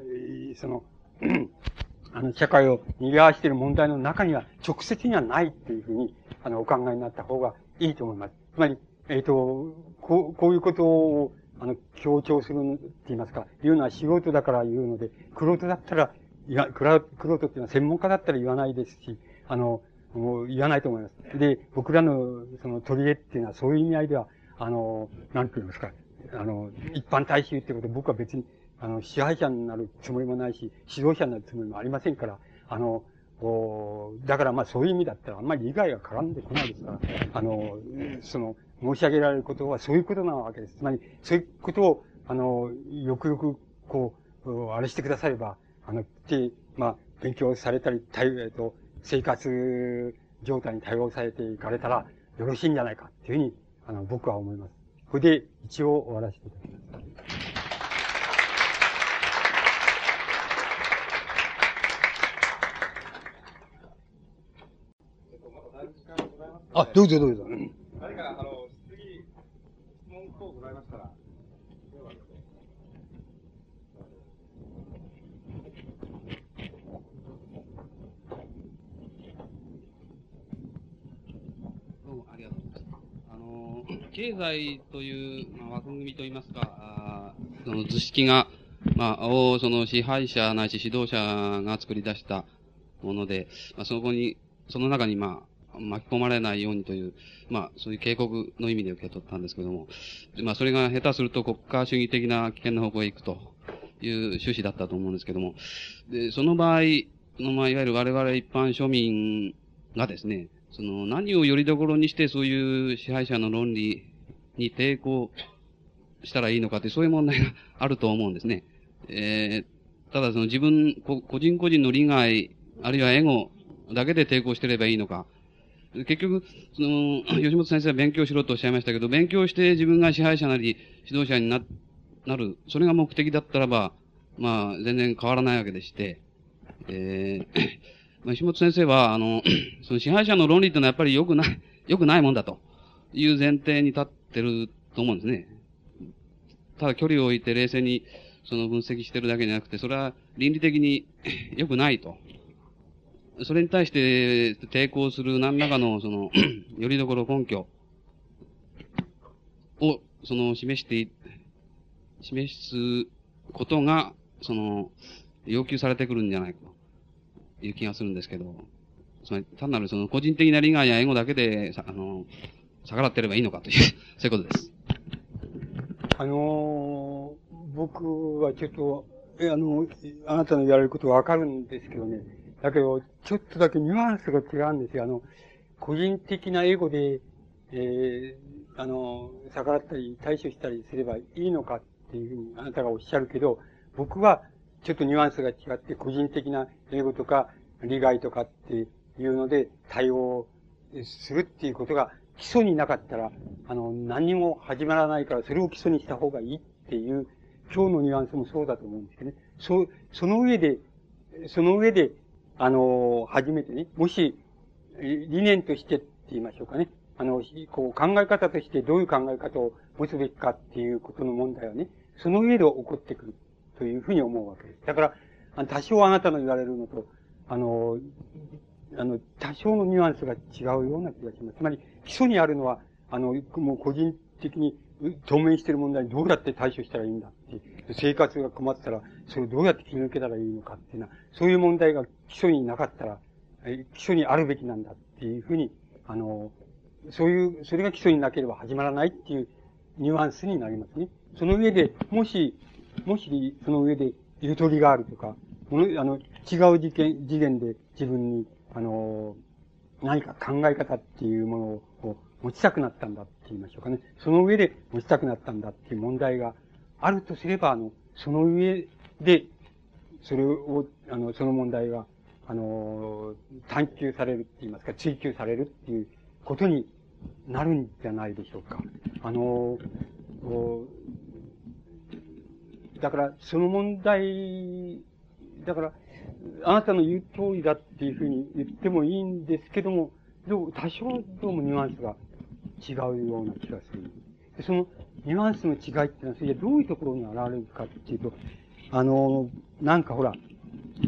その、あの、社会を賑わしている問題の中には直接にはないっていうふうに、あの、お考えになった方がいいと思います。つまり、えっ、ー、と、こう、こういうことを、あの、強調するって言いますか、言うのは素人だから言うので、黒人だったら、いや、黒人っていうのは専門家だったら言わないですし、あの、もう言わないと思います。で、僕らのその取り柄っていうのはそういう意味合いでは、あの、なんて言いますか、あの、一般大衆ってこと僕は別に、あの、支配者になるつもりもないし、指導者になるつもりもありませんから、あの、おだからまあそういう意味だったらあんまり理解が絡んでこないですから、あの、その、申し上げられることはそういうことなわけです。つまり、そういうことを、あの、よくよく、こう、あれしてくだされば、あの、で、まあ、勉強されたり、えっと、生活状態に対応されていかれたらよろしいんじゃないかというふうに、あの、僕は思います。これで一応終わらせていただきます。あ、どうぞどうぞ。何か、あの、次、質問等ございましたら、経済という、まあ、枠組みといいますか、あその図式が、まあ、をその支配者ないし指導者が作り出したもので、まあ、そこに、その中にまあ、巻き込まれないようにという、まあ、そういう警告の意味で受け取ったんですけども、まあ、それが下手すると国家主義的な危険な方向へ行くという趣旨だったと思うんですけども、で、その場合、のまあ、いわゆる我々一般庶民がですね、その何をよりどころにしてそういう支配者の論理に抵抗したらいいのかって、そういう問題があると思うんですね。えー、ただその自分、個人個人の利害、あるいはエゴだけで抵抗してればいいのか。結局、その、吉本先生は勉強しろとおっしゃいましたけど、勉強して自分が支配者なり指導者にな、なる、それが目的だったらば、まあ、全然変わらないわけでして、えー、石本先生は、あの、その支配者の論理ってのはやっぱり良くない、良くないもんだという前提に立ってると思うんですね。ただ距離を置いて冷静にその分析してるだけじゃなくて、それは倫理的に 良くないと。それに対して抵抗する何らかの、その、よりどころ根拠を、その、示して、示すことが、その、要求されてくるんじゃないかという気がするんですけど、つまり単なるその個人的な利害やエゴだけで、あの、逆らってればいいのかという、そういうことです。あのー、僕はちょっと、あの、あなたの言われることわかるんですけどね。だけど、ちょっとだけニュアンスが違うんですよ。あの、個人的なエゴで、えー、あの、逆らったり対処したりすればいいのかっていうふうにあなたがおっしゃるけど、僕はちょっとニュアンスが違って、個人的なエゴとか利害とかっていうので対応するっていうことが基礎になかったら、あの、何も始まらないから、それを基礎にした方がいいっていう、今日のニュアンスもそうだと思うんですけどね。そう、その上で、その上で、あの、初めてね、もし、理念としてって言いましょうかね。あの、こう、考え方としてどういう考え方を持つべきかっていうことの問題はね、その上で起こってくるというふうに思うわけです。だから、あの多少あなたの言われるのと、あの、あの、多少のニュアンスが違うような気がします。つまり、基礎にあるのは、あの、もう個人的に当面している問題にどうやって対処したらいいんだって、生活が困ったら、それをどうやって切り抜けたらいいのかっていうのは、そういう問題が基礎になかったら、基礎にあるべきなんだっていうふうに、あの、そういう、それが基礎になければ始まらないっていうニュアンスになりますね。その上で、もし、もし、その上で、ゆとりがあるとか、の、あの、違う次元、次元で自分に、あの、何か考え方っていうものを持ちたくなったんだって言いましょうかね。その上で持ちたくなったんだっていう問題があるとすれば、あの、その上で、それを、あの、その問題が、あの、探求されるって言いますか、追求されるっていうことになるんじゃないでしょうか。あの、だから、その問題、だから、あなたの言う通りだっていうふうに言ってもいいんですけども、どう多少どうもニュアンスが違うような気がする。そのニュアンスの違いっていうのは、それどういうところに現れるかっていうと、あの、なんかほら、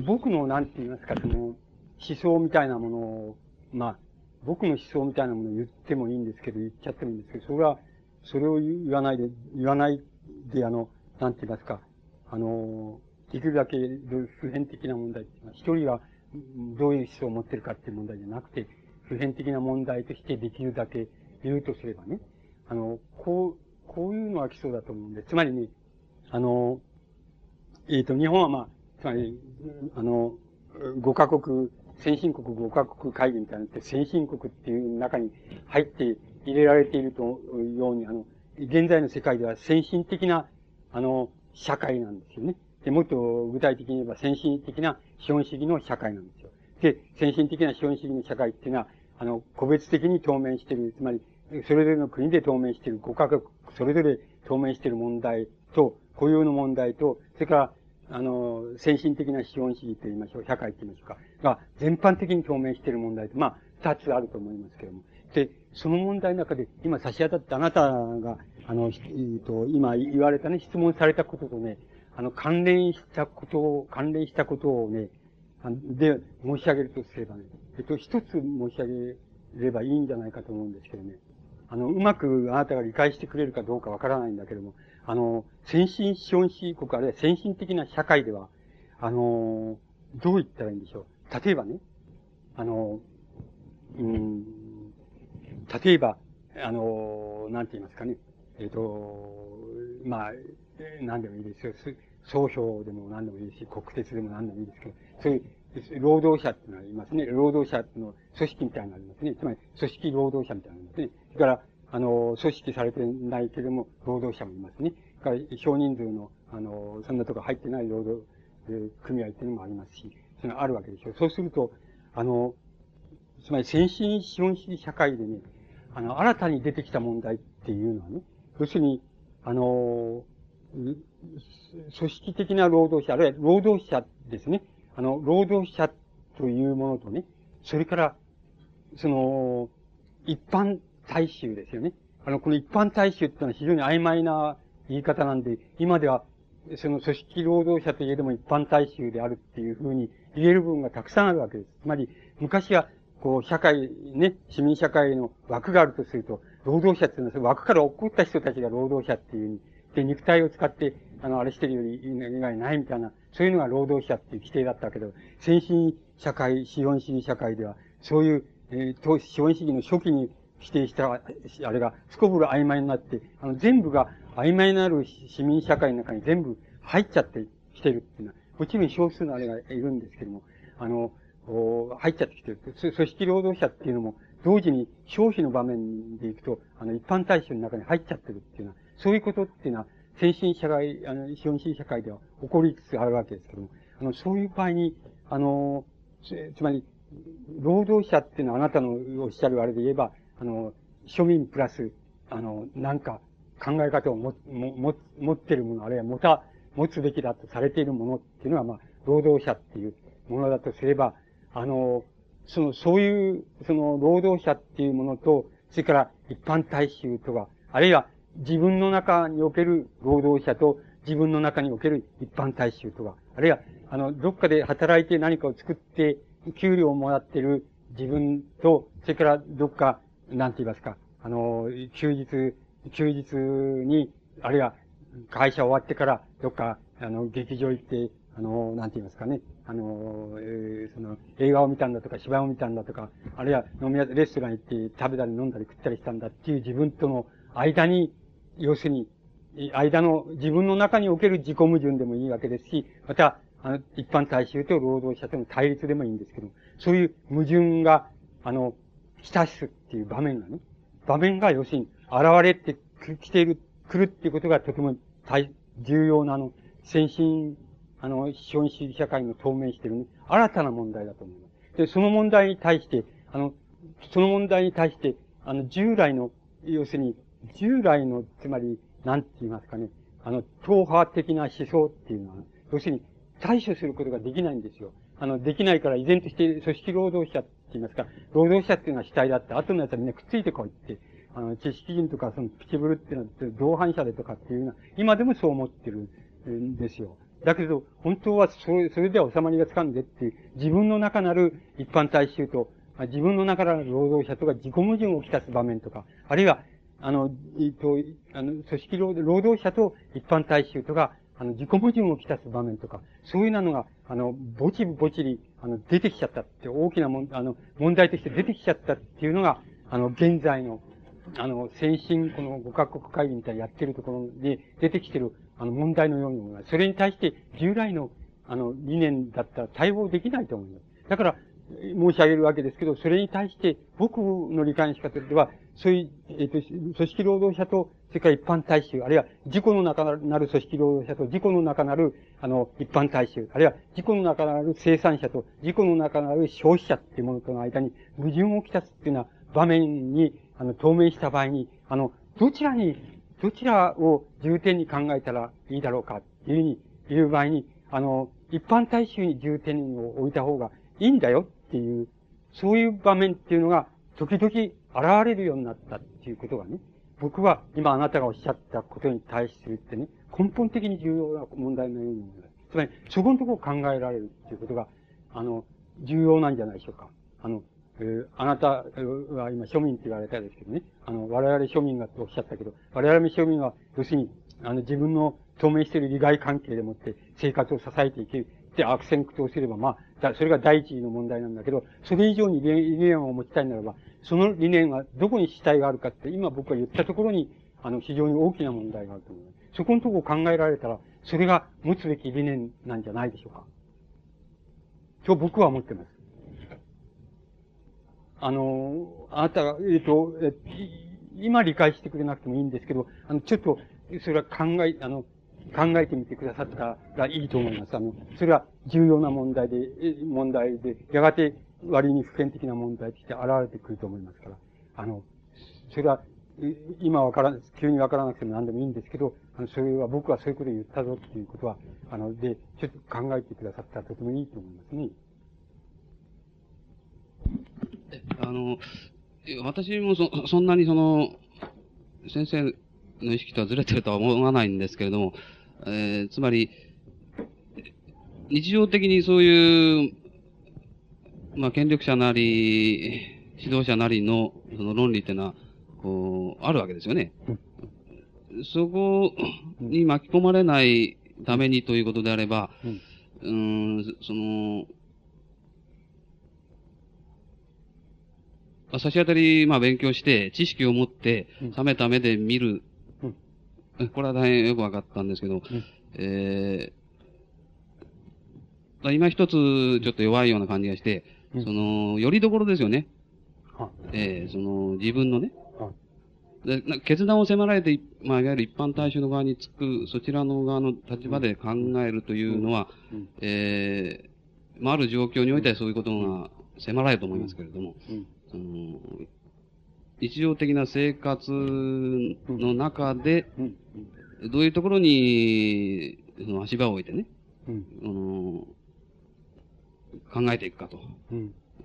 僕のなんて言いますか、その、思想みたいなものを、まあ、僕の思想みたいなものを言ってもいいんですけど、言っちゃってもいいんですけど、それは、それを言わないで、言わないで、あの、なんて言いますか、あの、できるだけ普遍的な問題。っていうのは、一人がどういう思想を持ってるかっていう問題じゃなくて、普遍的な問題としてできるだけ言うとすればね、あの、こう、こういうのは基礎だと思うんで、つまりね、あの、えっ、ー、と、日本はまあ、つまり、あの、5カ国、先進国5カ国会議みたいなって、先進国っていう中に入って入れられているというように、あの、現在の世界では先進的な、あの、社会なんですよね。で、もっと具体的に言えば先進的な資本主義の社会なんですよ。で、先進的な資本主義の社会っていうのは、あの、個別的に当面している、つまり、それぞれの国で当面している、5カ国、それぞれ当面している問題と、雇用の問題と、それから、あの、先進的な資本主義と言いましょう、社会と言いましょうか、が、全般的に当面している問題と、まあ、二つあると思いますけれども。で、その問題の中で、今差し当たってあなたが、あの、えー、と、今言われたね、質問されたこととね、あの、関連したことを、関連したことをね、で、申し上げるとすればね、えっと、一つ申し上げればいいんじゃないかと思うんですけどね。あの、うまくあなたが理解してくれるかどうかわからないんだけども、あの、先進資本主義国、あるいは先進的な社会では、あの、どう言ったらいいんでしょう。例えばね、あの、うん、例えば、あの、なんて言いますかね、えっ、ー、と、まあ、何でもいいですよ。総評でも何でもいいし、国鉄でも何でもいいですけど、そういう労働者っていうのがいますね。労働者の組織みたいなのがありますね。つまり、組織労働者みたいなのがありますね。それから、あの、組織されてないけれども、労働者もいますね。それから、少人数の、あの、そんなとこ入ってない労働、組合っていうのもありますし、それがあるわけでしょう。そうすると、あの、つまり先進資本主義社会でね、あの、新たに出てきた問題っていうのはね、要するに、あの、組織的な労働者、あるいは労働者ですね。あの、労働者というものとね、それから、その、一般大衆ですよね。あの、この一般大衆っていうのは非常に曖昧な言い方なんで、今では、その組織労働者といえども一般大衆であるっていうふうに言える部分がたくさんあるわけです。つまり、昔は、こう、社会、ね、市民社会の枠があるとすると、労働者っていうのは、枠から起こった人たちが労働者っていうに、で、肉体を使って、あの、あれしてるより以外ないみたいな、そういうのが労働者っていう規定だったけど、先進社会、資本主義社会では、そういう、えー、資本主義の初期に規定した、あれが、すこぶる曖昧になって、あの、全部が曖昧になる市民社会の中に全部入っちゃってきてるっていうのは、もちろん少数のあれがいるんですけども、あの、入っちゃってきてる。組織労働者っていうのも、同時に消費の場面でいくと、あの、一般大衆の中に入っちゃってるっていうのは、そういうことっていうのは、先進社会、あの、資本主義社会では起こりつつあるわけですけども、あの、そういう場合に、あの、つまり、労働者っていうのはあなたのおっしゃるあれで言えば、あの、庶民プラス、あの、なんか考え方をも、も、持ってるもの、あるいは持た、持つべきだとされているものっていうのは、まあ、労働者っていうものだとすれば、あの、その、そういう、その、労働者っていうものと、それから一般大衆とか、あるいは自分の中における労働者と自分の中における一般大衆とか、あるいは、あの、どっかで働いて何かを作って、給料をもらってる自分と、それからどっか、なんて言いますか、あの、休日、休日に、あるいは会社終わってから、どっか、あの、劇場行って、あの、なんて言いますかね、あの、えー、その、映画を見たんだとか、芝居を見たんだとか、あるいは飲み屋、レストラン行って食べたり飲んだり食ったりしたんだっていう自分との間に、要するに、間の自分の中における自己矛盾でもいいわけですし、また、あの、一般大衆と労働者との対立でもいいんですけど、そういう矛盾が、あの、親しすっていう場面がね、場面が要するに現れてきている、来るっていうことがとても大、重要なあの、先進、あの、資本主義社会の透明している、新たな問題だと思います。で、その問題に対して、あの、その問題に対して、あの、従来の、要するに、従来の、つまり、なんて言いますかね、あの、党派的な思想っていうのは、要するに、対処することができないんですよ。あの、できないから依然として組織労働者って言いますか、労働者っていうのは主体だって、後のやつはみんなくっついてこいって、あの、知識人とか、その、ピチブルっていうのは、同伴者でとかっていうのは、今でもそう思ってるんですよ。だけど、本当はそれ、それでは収まりがつかんでっていう、自分の中なる一般大衆と、自分の中なる労働者とか自己矛盾をきたす場面とか、あるいはあの、えっと、あの、組織労働者と一般大衆とか、あの、自己矛盾をきたす場面とか、そういうなのが、あの、ぼちぼちり、あの、出てきちゃったって大きなもん、あの、問題として出てきちゃったっていうのが、あの、現在の、あの、先進、この五カ国会議みたいにやってるところで出てきてる、あの、問題のように思います。それに対して、従来の、あの、理念だったら対応できないと思います。だから、申し上げるわけですけど、それに対して、僕の理解の仕方では、そういう、えっ、ー、と、組織労働者と、それから一般大衆、あるいは自己の中なる組織労働者と自己の中なる、あの、一般大衆、あるいは自己の中なる生産者と自己の中なる消費者っていうものとの間に矛盾をきたすっていうような場面に、あの、透明した場合に、あの、どちらに、どちらを重点に考えたらいいだろうかっていうふうに言う場合に、あの、一般大衆に重点を置いた方がいいんだよっていう、そういう場面っていうのが、時々現れるようになったっていうことがね、僕は今あなたがおっしゃったことに対してってね、根本的に重要な問題のように思います。つまり、そこのところを考えられるっていうことが、あの、重要なんじゃないでしょうか。あの、えあなたは今庶民って言われたんですけどね、あの、我々庶民がとおっしゃったけど、我々庶民は、要するに、あの、自分の透明している利害関係でもって生活を支えていけるって悪戦苦闘すれば、まあ、それが第一の問題なんだけど、それ以上に理念を持ちたいならば、その理念はどこに主体があるかって、今僕が言ったところに、あの、非常に大きな問題があると思う。そこのところを考えられたら、それが持つべき理念なんじゃないでしょうか。と僕は思ってます。あの、あなたが、えっ、ー、と、え今理解してくれなくてもいいんですけど、あの、ちょっと、それは考え、あの、考えてみてくださったらいいと思います。あの、それは重要な問題で、問題で、やがて割に普遍的な問題として現れてくると思いますから。あの、それは、今わから、急にわからなくても何でもいいんですけど、あの、それは僕はそういうことを言ったぞっていうことは、あの、で、ちょっと考えてくださったらとてもいいと思いますね。あの、私もそ、そんなにその、先生の意識とはずれてるとは思わないんですけれども、えー、つまり、日常的にそういう、まあ、権力者なり、指導者なりの、その論理っていうのは、こう、あるわけですよね。そこに巻き込まれないためにということであれば、うん、その、差し当たり、まあ、勉強して、知識を持って、冷めた目で見る。うん、これは大変よくわかったんですけど、うん、えー、今一つちょっと弱いような感じがして、うん、その、よりどころですよね。えー、その、自分のね。で決断を迫られて、まあ、いわゆる一般大衆の側につく、そちらの側の立場で考えるというのは、えー、まあ、ある状況においてはそういうことが迫られると思いますけれども、その、日常的な生活の中で、どういうところに、その足場を置いてね、うん、あの考えていくかと。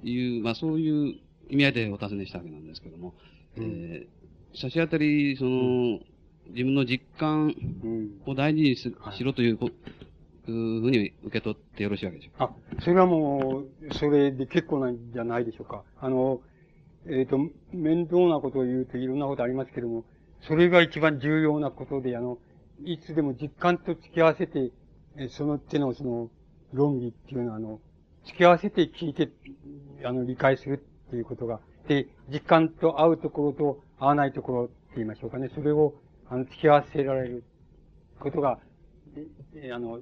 いう、まあそういう意味合いでお尋ねしたわけなんですけども、うん、えー、差し当たり、その、自分の実感を大事にしろというふうに受け取ってよろしいわけでしょうか？あ、それはもう、それで結構なんじゃないでしょうか。あの、えっ、ー、と、面倒なことを言うといろんなことありますけれども、それが一番重要なことで、あの、いつでも実感と付き合わせて、その手のその論理っていうのは、あの、付き合わせて聞いて、あの、理解するっていうことが、で、実感と合うところと合わないところって言いましょうかね。それを、あの、付き合わせられることが、あの、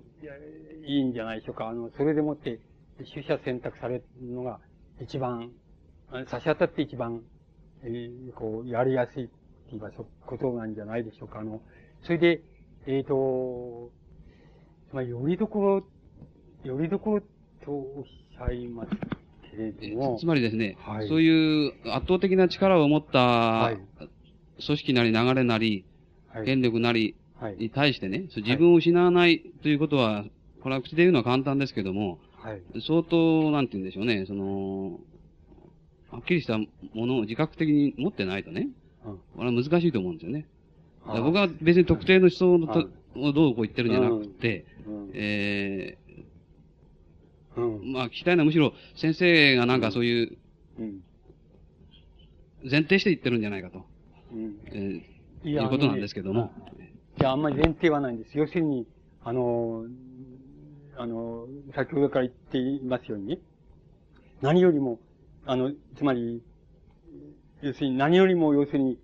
いいんじゃないでしょうか。あの、それでもって、取捨選択されるのが一番差し当たって一番、えー、こう、やりやすいって言いますことなんじゃないでしょうか。あの、それで、えっ、ー、と、まあ、よりどころ、よりどころとおっしゃいますけれども。つまりですね、はい、そういう圧倒的な力を持った、組織なり流れなり、はい、権力なりに対してね、自分を失わないということは、これは口で言うのは簡単ですけども、はい、相当、なんて言うんでしょうね、その、はっきりしたものを自覚的に持ってないとね、うん、これは難しいと思うんですよね。僕は別に特定の思想のと、をどうこう言ってるんじゃなくて、えー、うん、まあ、聞きたいのはむしろ先生がなんかそういう、前提して言ってるんじゃないかと、うん。えー、いうことなんですけども。いや、あんまり前提はないんです。要するに、あの、あの、先ほどから言っていますようにね、何よりも、あの、つまり、要するに何よりも要するに、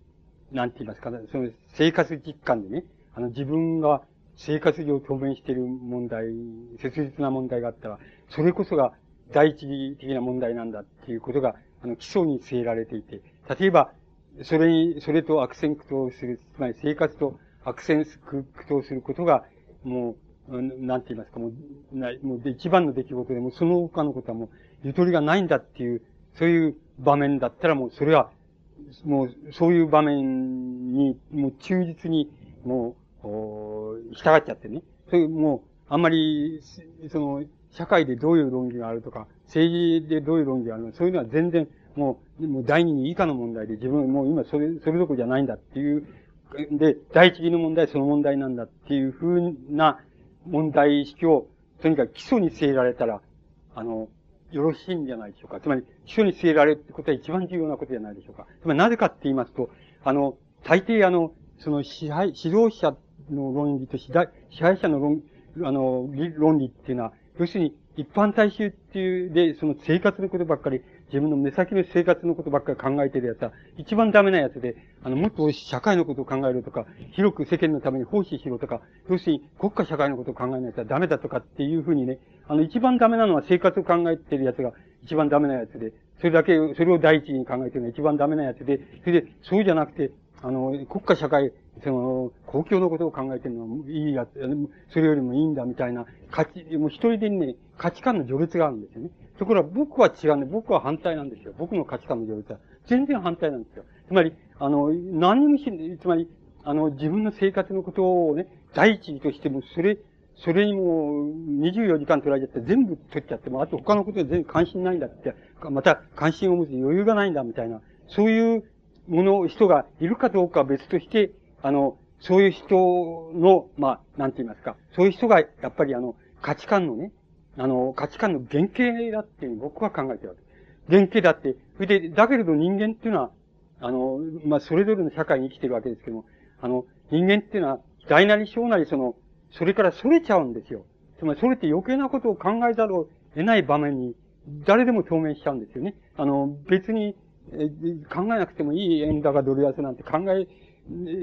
なんて言いますか、その生活実感でね、あの自分が生活上当面している問題、切実な問題があったら、それこそが第一義的な問題なんだっていうことが、あの、基礎に据えられていて、例えば、それに、それと悪戦苦闘する、つまり生活と悪戦苦闘することが、もう、なんて言いますか、もう、なもう一番の出来事でも、その他のことはもう、ゆとりがないんだっていうそういう場面だったらもうそれは、もうそういう場面に、もう忠実に、もう、従っちゃってね。そういう、もう、あんまり、その、社会でどういう論議があるとか、政治でどういう論議があるのか、そういうのは全然、もう、もう第二に以下の問題で、自分もう今それ、それどころじゃないんだっていう、で、第一義の問題その問題なんだっていうふうな問題意識を、とにかく基礎に据えられたら、あの、よろしいんじゃないでしょうか。つまり、主に据えられるってことは一番重要なことじゃないでしょうか。つまり、なぜかって言いますと、あの、大抵あの、その支配、指導者の論理と支配者の論、あの、論理っていうのは、要するに、一般大衆っていう、で、その生活のことばっかり、自分の目先の生活のことばっかり考えてるやつは、一番ダメなやつで、あの、もっと社会のことを考えるとか、広く世間のために奉仕しろとか、要するに国家社会のことを考えないとダメだとかっていうふうにね、あの、一番ダメなのは生活を考えてるやつが一番ダメなやつで、それだけ、それを第一に考えてるのが一番ダメなやつで、それで、そうじゃなくて、あの、国家社会、その、公共のことを考えてるのはいいやつ、それよりもいいんだみたいな、価値、もう一人でね、価値観の序列があるんですよね。ところが僕は違うんで、僕は反対なんですよ。僕の価値観の序列は。全然反対なんですよ。つまり、あの、何にもし、つまり、あの、自分の生活のことをね、第一としても、それ、それにも24時間取られちゃって全部取っちゃっても、あと他のことで全然関心ないんだって、また関心を持つ余裕がないんだみたいな、そういうもの、人がいるかどうかは別として、あの、そういう人の、まあ、なんて言いますか、そういう人が、やっぱりあの、価値観のね、あの、価値観の原型だっていう僕は考えてるわけ。原型だって、それで、だけれど人間っていうのは、あの、まあ、それぞれの社会に生きてるわけですけども、あの、人間っていうのは、大なり小なりその、それから逸れちゃうんですよ。つまり、それって余計なことを考えざるを得ない場面に、誰でも表面しちゃうんですよね。あの、別に、考えなくてもいい円高ドル安なんて考え、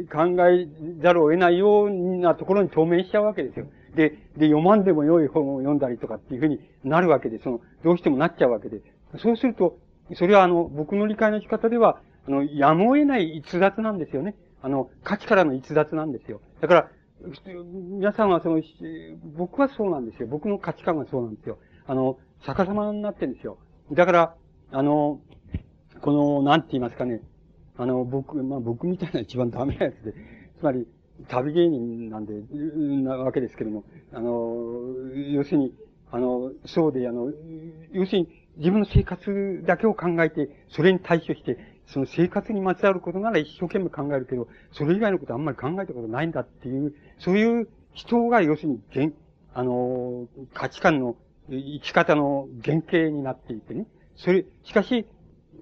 考えざるを得ないようなところに透明しちゃうわけですよ。で、で、読まんでも良い本を読んだりとかっていうふうになるわけで、その、どうしてもなっちゃうわけで。そうすると、それはあの、僕の理解の仕方では、あの、やむを得ない逸脱なんですよね。あの、価値からの逸脱なんですよ。だから、皆さんはその、僕はそうなんですよ。僕の価値観はそうなんですよ。あの、逆さまになってるんですよ。だから、あの、この、なんて言いますかね、あの、僕、まあ僕みたいな一番ダメなやつで、つまり、旅芸人なんで、なわけですけども、あの、要するに、あの、そうで、あの、要するに、自分の生活だけを考えて、それに対処して、その生活にまつわることなら一生懸命考えるけど、それ以外のことあんまり考えたことないんだっていう、そういう人が要するに、現、あの、価値観の生き方の原型になっていてね。それ、しかし、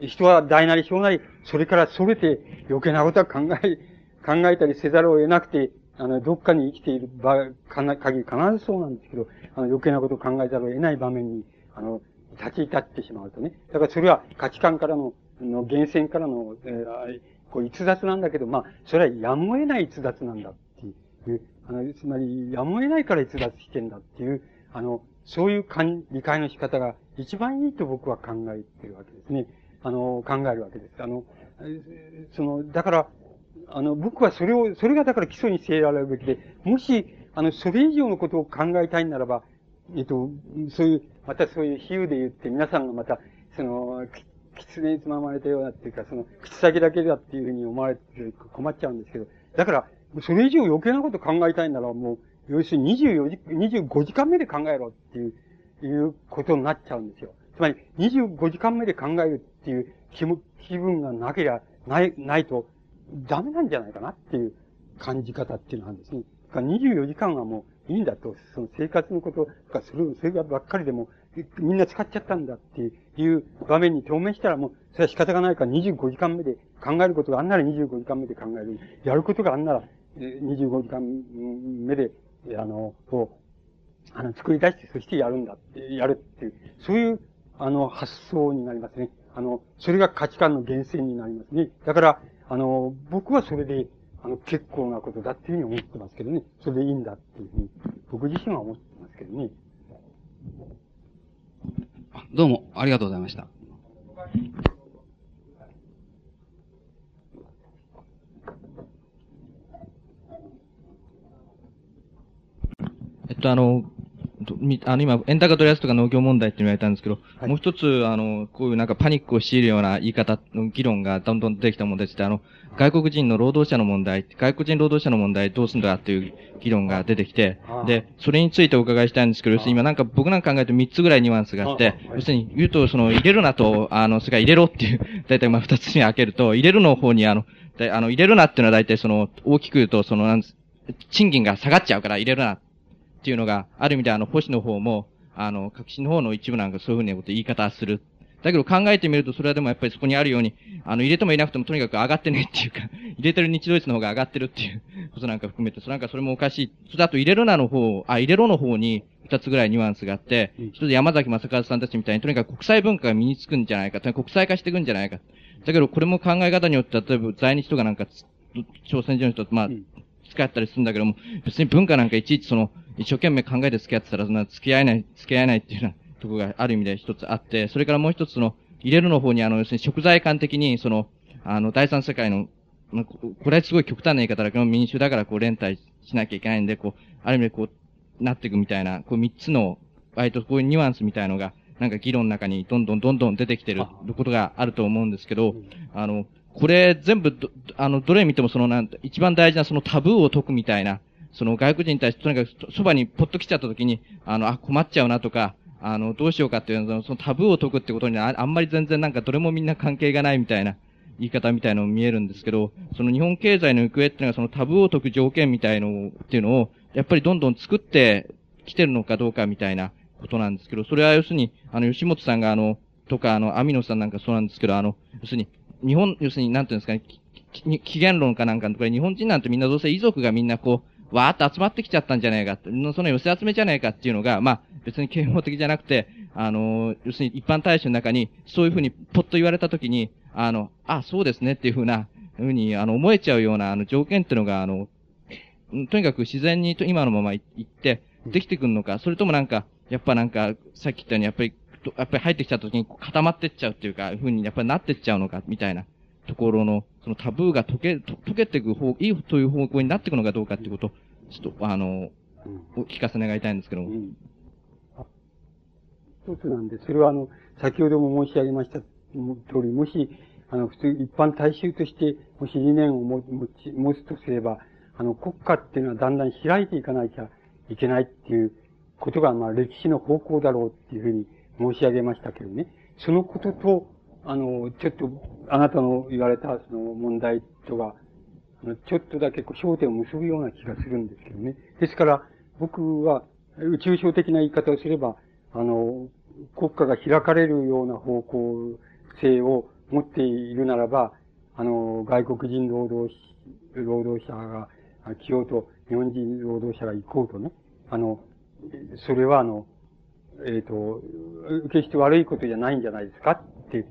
人は大なり小なり、それからそれて余計なことは考え、考えたりせざるを得なくて、あの、どっかに生きている場、かな、限り必ずそうなんですけど、あの、余計なことを考えざるを得ない場面に、あの、立ち至ってしまうとね。だからそれは価値観からの、の源泉からの、えー、こう、逸脱なんだけど、まあ、それはやむを得ない逸脱なんだっていう、あの、つまり、やむを得ないから逸脱してんだっていう、あの、そういう理解の仕方が一番いいと僕は考えてるわけですね。あの、考えるわけです。あの、その、だから、あの、僕はそれを、それがだから基礎に据えられるべきで、もし、あの、それ以上のことを考えたいならば、えっと、そういう、またそういう比喩で言って、皆さんがまた、その、狐につままれたようなっていうか、その、口先だけだっていうふうに思われて困っちゃうんですけど、だから、それ以上余計なこと考えたいならもう、要するに24時、25時間目で考えろっていう、いうことになっちゃうんですよ。つまり、25時間目で考えるっていう気気分がなければ、ない、ないと、ダメなんじゃないかなっていう感じ方っていうのはですね。か24時間はもういいんだと、その生活のことがする、そればっかりでも、みんな使っちゃったんだっていう場面に表明したらもう、それは仕方がないから25時間目で考えることがあんなら25時間目で考える。やることがあんなら25時間目で、あの、こう、あの、作り出して、そしてやるんだって、やるっていう、そういう、あの、発想になりますね。あの、それが価値観の源泉になりますね。だから、あの、僕はそれで、あの、結構なことだっていうふうに思ってますけどね。それでいいんだっていうふうに、僕自身は思ってますけどね。どうも、ありがとうございました。えっと、あの、あの、今、円高取り安とか農業問題って言われたんですけど、はい、もう一つ、あの、こういうなんかパニックを強いるような言い方の議論がどんどん出てきた問題として、あの、外国人の労働者の問題、外国人労働者の問題どうすんだっていう議論が出てきて、で、それについてお伺いしたいんですけど、要するに今なんか僕なんか考えると3つぐらいニュアンスがあって、要するに言うと、その、入れるなと、あの、それから入れろっていう、だいたいまあ2つに開けると、入れるの方にあの、あの、入れるなっていうのは大体その、大きく言うと、その、なん賃金が下がっちゃうから入れるなっていうのが、ある意味であの、星の方も、あの、革新の方の一部なんかそういうふうなこと言い方する。だけど考えてみると、それはでもやっぱりそこにあるように、あの、入れてもいなくてもとにかく上がってねっていうか、入れてる日ドイツの方が上がってるっていうことなんか含めて、そなんかそれもおかしい。それだと入れるなの方、あ、入れろの方に、二つぐらいニュアンスがあって、一つ山崎正和さんたちみたいに、とにかく国際文化が身につくんじゃないか、国際化していくんじゃないか。だけど、これも考え方によって、例えば在日とかなんか、朝鮮人の人と、まあ、付き合ったりするんだけども、別に文化なんかいちいちその、一生懸命考えて付き合ってたら、そんな付き合えない、付き合えないっていうようなとこがある意味で一つあって、それからもう一つの、入れるの方にあの、要するに食材感的に、その、あの、第三世界の、まあ、これはすごい極端な言い方だけど、民主だからこう連帯しなきゃいけないんで、こう、ある意味でこう、なっていくみたいな、こう三つの、割とこういうニュアンスみたいのが、なんか議論の中にどんどんどんどん出てきてることがあると思うんですけど、あの、これ全部あの、どれ見てもそのなん一番大事なそのタブーを解くみたいな、その外国人に対してとにかくそばにポッと来ちゃった時に、あの、あ、困っちゃうなとか、あの、どうしようかっていうのそのタブーを解くってことにああんまり全然なんかどれもみんな関係がないみたいな言い方みたいのも見えるんですけど、その日本経済の行方っていうのはそのタブーを解く条件みたいのっていうのを、やっぱりどんどん作ってきてるのかどうかみたいなことなんですけど、それは要するに、あの、吉本さんがあの、とかあの、アミノさんなんかそうなんですけど、あの、要するに、日本、要するに、なんていうんですかね、起源論かなんかのところ日本人なんてみんなどうせ遺族がみんなこう、わーっと集まってきちゃったんじゃないかその寄せ集めじゃないかっていうのが、まあ、別に啓蒙的じゃなくて、あの、要するに一般大衆の中に、そういうふうにポッと言われたときに、あの、あ、そうですねっていうふうな、ふうに、あの、思えちゃうような、あの、条件っていうのが、あの、とにかく自然に今のまま行って、できてくるのか、それともなんか、やっぱなんか、さっき言ったように、やっぱり、やっぱり入ってきた時に固まってっちゃうっていうか、ふうにやっぱりなってっちゃうのか、みたいなところの、そのタブーが解け、解けていく方、いいという方向になっていくのかどうかっていうことちょっと、あの、お聞かせ願いたいんですけども。うん、一つなんで、それはあの、先ほども申し上げました通り、もし、あの、普通、一般大衆として、もし理念を持ち、持つとすれば、あの、国家っていうのはだんだん開いていかなきゃいけないっていうことが、まあ、歴史の方向だろうっていうふうに申し上げましたけどね。そのことと、あの、ちょっと、あなたの言われた、その問題とが、ちょっとだけこう焦点を結ぶような気がするんですけどね。ですから、僕は、宇宙症的な言い方をすれば、あの、国家が開かれるような方向性を持っているならば、あの、外国人労働労働者が来ようと、日本人労働者が行こうとね、あの、それはあの、えっ、ー、と、決して悪いことじゃないんじゃないですかって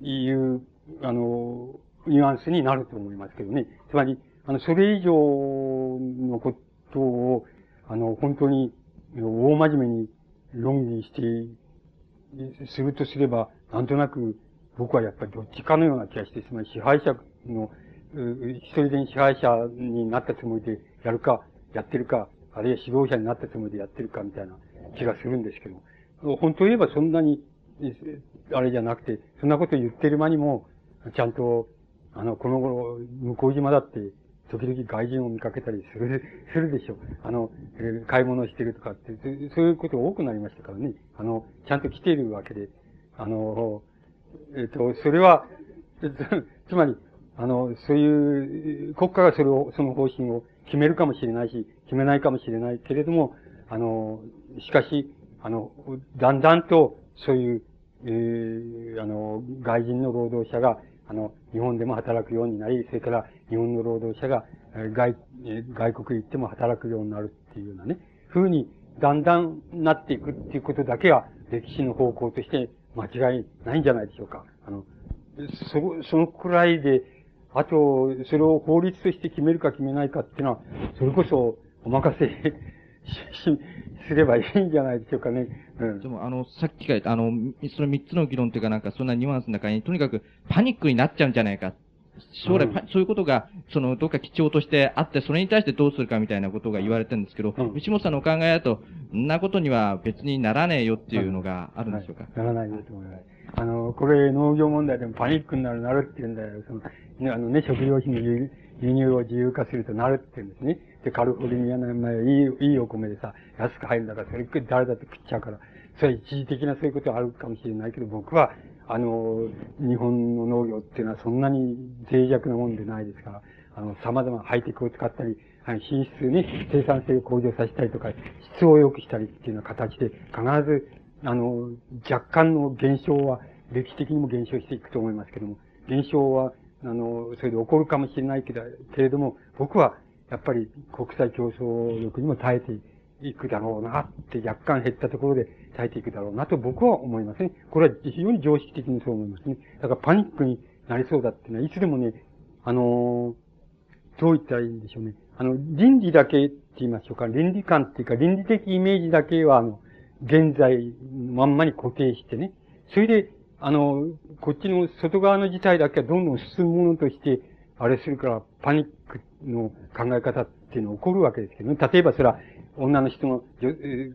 いう、あの、ニュアンスになると思いますけどね。つまり、あの、それ以上のことを、あの、本当に、大真面目に論議して、するとすれば、なんとなく、僕はやっぱりどっちかのような気がして、つまり支配者の、一人で支配者になったつもりでやるか、やってるか、あるいは指導者になったつもりでやってるかみたいな気がするんですけど、本当言えばそんなに、あれじゃなくて、そんなこと言ってる間にも、ちゃんとあの、この頃、向島だって、時々外人を見かけたりする、するでしょう。あの、買い物してるとかって、そういうこと多くなりましたからね。あの、ちゃんと来ているわけで、あの、えっと、それは、つまり、あの、そういう、国家がそれを、その方針を決めるかもしれないし、決めないかもしれないけれども、あの、しかし、あの、だんだんと、そういう、えー、あの、外人の労働者が、あの、日本でも働くようになり、それから日本の労働者が外、外国行っても働くようになるっていうようなね、風にだんだんなっていくっていうことだけは歴史の方向として間違いないんじゃないでしょうか。あの、そ、そのくらいで、あと、それを法律として決めるか決めないかっていうのは、それこそお任せすればいいんじゃないでしょうかね。うん。でも、あの、さっきから、あの、その三つの議論というかなんか、そんなニュアンスの中に、とにかくパニックになっちゃうんじゃないか。将来、うん、そういうことが、その、どっか基調としてあって、それに対してどうするかみたいなことが言われてるんですけど、うん、牛本さんのお考えだと、んなことには別にならねえよっていうのがあるんでしょうか、はい、ならないよと思います。あの、これ農業問題でもパニックになる、なるって言うんだよ。その、ね、あのね、食料品の輸入を自由化するとなるって言うんですね。で、カルフォルニアの、まあ、いい、いいお米でさ、安く入るんだから、それ誰だって食っちゃうから、それは一時的なそういうことはあるかもしれないけど、僕は、あの、日本の農業っていうのはそんなに脆弱なもんでないですから、あの、様々ハイテクを使ったり、品質ね、生産性を向上させたりとか、質を良くしたりっていうような形で、必ず、あの、若干の減少は歴史的にも減少していくと思いますけども、減少は、あの、それで起こるかもしれないけど、けれども、僕は、やっぱり国際競争力にも耐えていくだろうなって若干減ったところで耐えていくだろうなと僕は思いますね。これは非常に常識的にそう思いますね。だからパニックになりそうだっていうのは、いつでもね、あのどう言ったらいいんでしょうね。あの、倫理だけって言いましょうか。倫理観っていうか、倫理的イメージだけは、あの、現在まんまに固定してね。それで、あの、こっちの外側の事態だけはどんどん進むものとして、あれするから、パニックの考え方っていうのが起こるわけですけどね。例えばそれは、女の人の、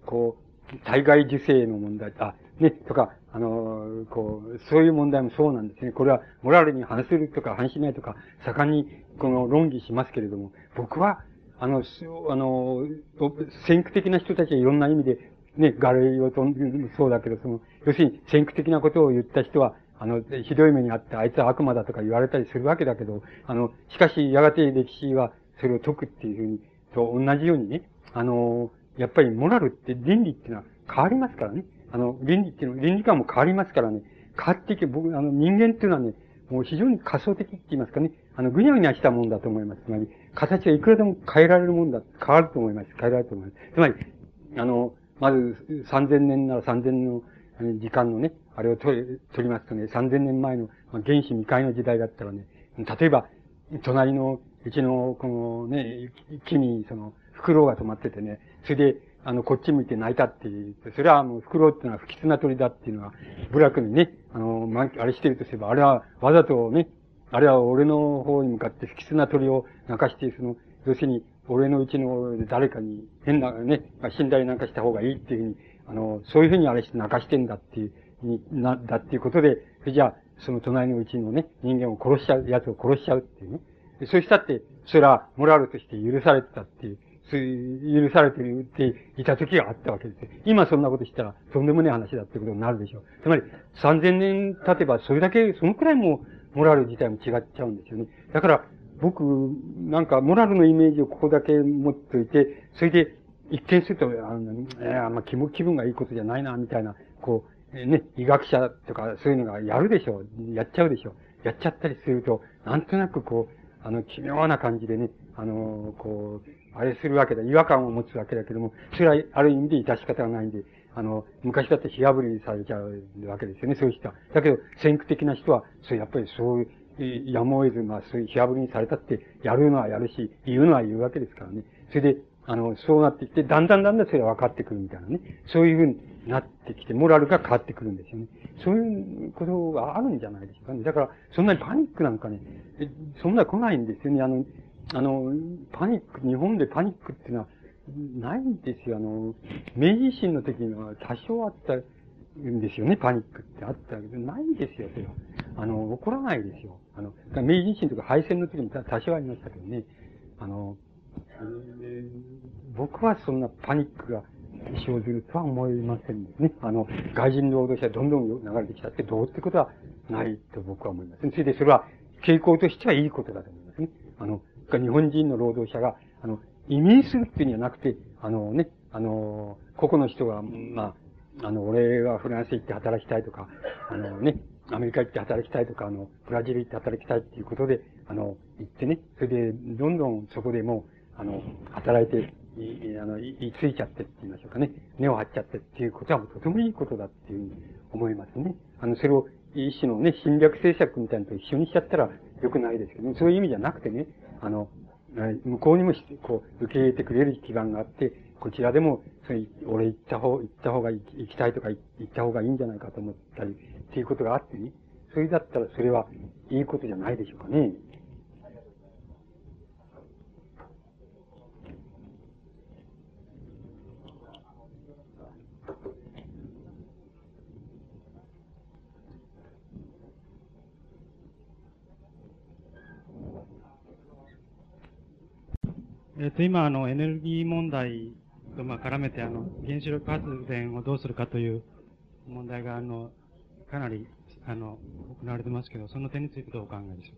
こう、体外受精の問題、あ、ね、とか、あの、こう、そういう問題もそうなんですね。これは、モラルに反するとか反しないとか、盛んに、この論議しますけれども、僕は、あの、あの、先駆的な人たちはいろんな意味で、ね、ガレイオとそうだけど、その、要するに先駆的なことを言った人は、あの、ひどい目にあって、あいつは悪魔だとか言われたりするわけだけど、あの、しかし、やがて歴史はそれを解くっていうふうに、と同じようにね、あの、やっぱりモラルって倫理っていうのは変わりますからね。あの、倫理っていうのは、倫理観も変わりますからね。変わっていけ、僕、あの、人間っていうのはね、もう非常に仮想的って言いますかね。あの、ぐにゃぐにゃしたもんだと思います。つまり、形はいくらでも変えられるもんだ、変わると思います。変えられると思います。つまり、あの、まず、3000年なら3000年の時間のね、あれを取り、取りますとね、3000年前のまあ原始未開の時代だったらね、例えば、隣の、うちの、このね、木に、その、フクロウが止まっててね、それで、あの、こっち向いて泣いたっていう、それはもう、フクロウっていうのは不吉な鳥だっていうのは、部落にね、あの、ま、あれしてるとすれば、あれはわざとね、あれは俺の方に向かって不吉な鳥を泣かして、その、要するに、俺のうちの誰かに変なね、死んだりなんかした方がいいっていうふうに、あの、そういうふうにあれして泣かしてんだっていう、に、な、だっていうことで、じゃあ、その隣のうちのね、人間を殺しちゃう、奴を殺しちゃうっていうね。そうしたって、それはモラルとして許されてたっていう、そういう、許されてるっていた時があったわけです。今そんなことしたら、とんでもねえ話だってことになるでしょう。つまり、3000年経てば、それだけ、そのくらいもモラル自体も違っちゃうんですよね。だから、僕、なんか、モラルのイメージをここだけ持っていて、それで、一見すると、あの、えー、あんま気気分がいいことじゃないな、みたいな、こう、えー、ね、医学者とかそういうのがやるでしょう。やっちゃうでしょう。やっちゃったりすると、なんとなくこう、あの、奇妙な感じでね、あの、こう、あれするわけだ。違和感を持つわけだけども、それはある意味で致し方がないんで、あの、昔だって火炙りにされちゃうわけですよね、そういう人は。だけど、先駆的な人は、そう、やっぱりそういう、やむを得ず、まあ、そういう火炙りにされたって、やるのはやるし、言うのは言うわけですからね。それで、あの、そうなってきて、だんだんだんだんそれが分かってくるみたいなね。そういうふうになってきて、モラルが変わってくるんですよね。そういうことがあるんじゃないでしょうかね。だから、そんなにパニックなんかね、そんな来ないんですよね。あの、あの、パニック、日本でパニックっていうのは、ないんですよ。あの、明治維新の時には多少あったんですよね、パニックってあったけど、ないんですよ、それは。あの、起こらないですよ。あの、明治維新とか敗戦の時も多少ありましたけどね。あの、僕はそんなパニックが生ずるとは思いませんね。あの、外人労働者どんどん流れてきたってどうってことはないと僕は思います。それでそれは傾向としてはいいことだと思いますね。あの、日本人の労働者が、あの、移民するっていうんじゃなくて、あのね、あの、個々の人が、まあ、あの、俺はフランス行って働きたいとか、あのね、アメリカ行って働きたいとか、あの、ブラジル行って働きたいっていうことで、あの、行ってね、それで、どんどんそこでもう、あの、働いて、い、あの、いついちゃってって言いましょうかね。根を張っちゃってっていうことはとてもいいことだっていうふうに思いますね。あの、それを一種のね、侵略政策みたいなのと一緒にしちゃったら良くないですけどね。そういう意味じゃなくてね、あの、向こうにもこう、受け入れてくれる基盤があって、こちらでも、それ、俺行った方、行った方が行きたいとか行った方がいいんじゃないかと思ったり、っていうことがあってね。それだったらそれはいいことじゃないでしょうかね。えっ、と、今、あの、エネルギー問題と、まあ、絡めて、あの、原子力発電をどうするかという問題が、あの、かなり、あの、行われてますけど、その点についてどうお考えでしょ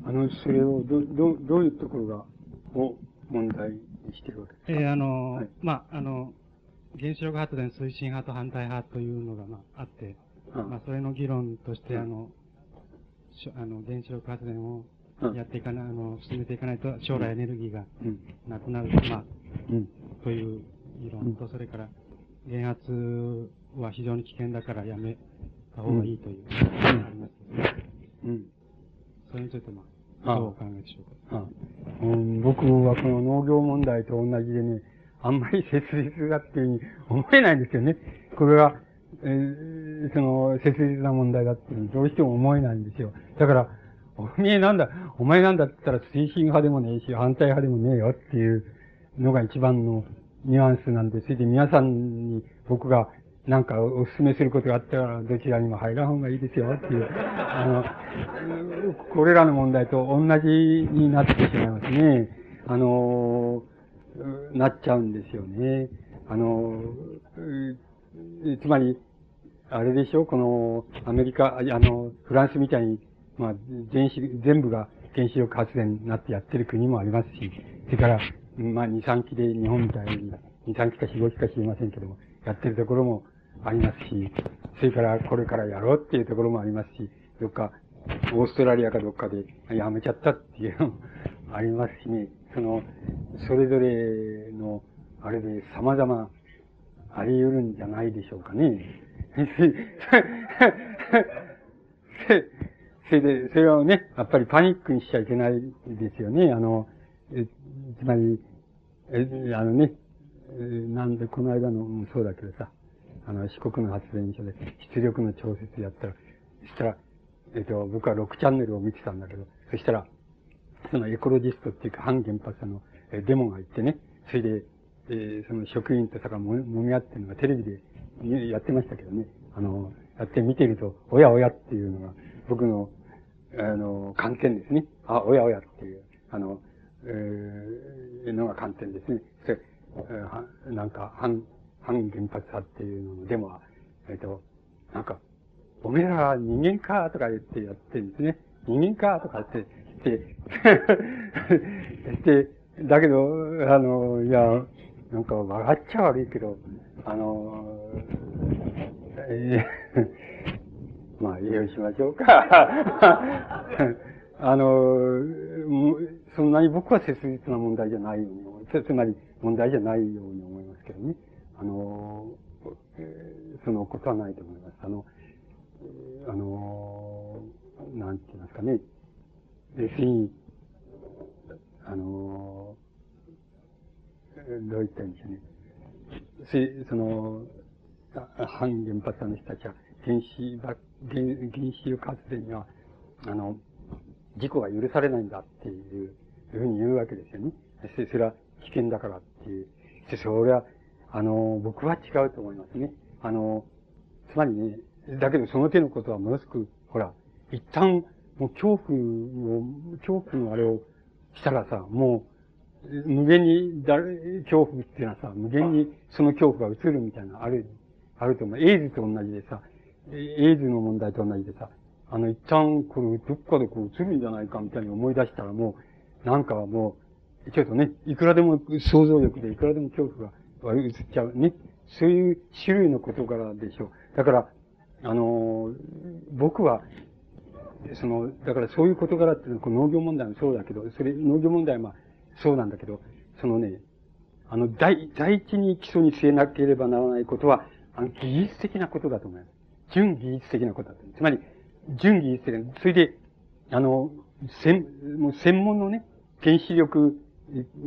う？か。あの、それを、ど、ど、どういうところが、を問題にしてるわけですか？えー、あの、はい、まあ、あの、原子力発電推進派と反対派というのが、まあ、あって、うんまあ、それの議論として、あの、しょあの、原子力発電をうんやっていかない、あの、進めていかないと、将来エネルギーがうん。なくなる、まあ、うん。という議論と、それから、原発は非常に危険だからやめた方がいいという、ありますうん。それについて、まあ、あどうお考えでしょうか？あうん、僕はこの農業問題と同じでね、あんまり切実だっていうふうに思えないんですよね。これが、えーその、切実な問題だっていうにどうしても思えないんですよ。だから、おめえなんだ、お前なんだって言ったら推進派でもねえし、反対派でもねえよっていうのが一番のニュアンスなんで、それで皆さんに僕がなんかお勧めすることがあったらどちらにも入らん方がいいですよっていう、あの、これらの問題と同じになってしまいますね。あの、なっちゃうんですよね。あの、つまり、あれでしょ？この、アメリカ、あの、フランスみたいに、まあ、全子、全部が原子力発電になってやってる国もありますし、それから、まあ、2、3機で日本みたいに、2、3機か4、5機か知りませんけども、やってるところもありますし、それからこれからやろうっていうところもありますし、どっか、オーストラリアかどっかでやめちゃったっていうのもありますしね、その、それぞれの、あれで様々あり得るんじゃないでしょうかね。それで、それはね、やっぱりパニックにしちゃいけないですよね。あの、えつまり、え、あのね、なんでこの間のもそうだけどさ、あの、四国の発電所で出力の調節やったら、そしたら、えっと、僕は6チャンネルを見てたんだけど、そしたら、そのエコロジストっていうか反原発のデモが行ってね、それで、えーその職員とさがも揉み合ってるのがテレビでやってましたけどね、あの、やって見てると、おやおやっていうのが、僕の、あの、観点ですね。あ、おやおやっていう、あの、えーのが観点ですね。それ、えーなんか、反、反原発派っていうののデモは、えっ、と、なんか、おめえらは人間かとか言ってやってるんですね。人間かとかって、言って、で、だけど、あの、いや、なんか笑っちゃ悪いけど、あの、えー まあ、よしましょうか。あの、そんなに僕は切実な問題じゃないように思いつつまり問題じゃないように思いますけどね。あの、えーそのことはないと思います。あの、あの、なんて言いますかね。要するに、あの、えーどう言ったらいいんでしょうね。せその、あ反原発の人たちは原子ば、原原子力発電には、あの、事故が許されないんだっていうふうに言うわけですよね。それは危険だからっていう。それは、あの、僕は違うと思いますね。あの、つまりね、だけどその手のことはものすごく、ほら、一旦、もう恐怖を、恐怖のあれをしたらさ、もう、無限に、誰、恐怖っていうのはさ、無限にその恐怖が移るみたいな、ある、あると思う。エイズと同じでさ、エイズの問題と同じでさ、あの、一旦、これ、どっかでこう映るんじゃないかみたいに思い出したらもう、なんかもう、ちょっとね、いくらでも想像力でいくらでも恐怖が映っちゃうね。そういう種類の事柄でしょう。だから、あの、僕は、その、だからそういう事柄っていうのは、農業問題もそうだけど、それ、農業問題は、そうなんだけど、そのね、あの、第、第一に基礎に据えなければならないことは、あの、技術的なことだと思います。純技術的なことだと。つまり、純技術的な、それで、あの、専、もう専門のね、原子力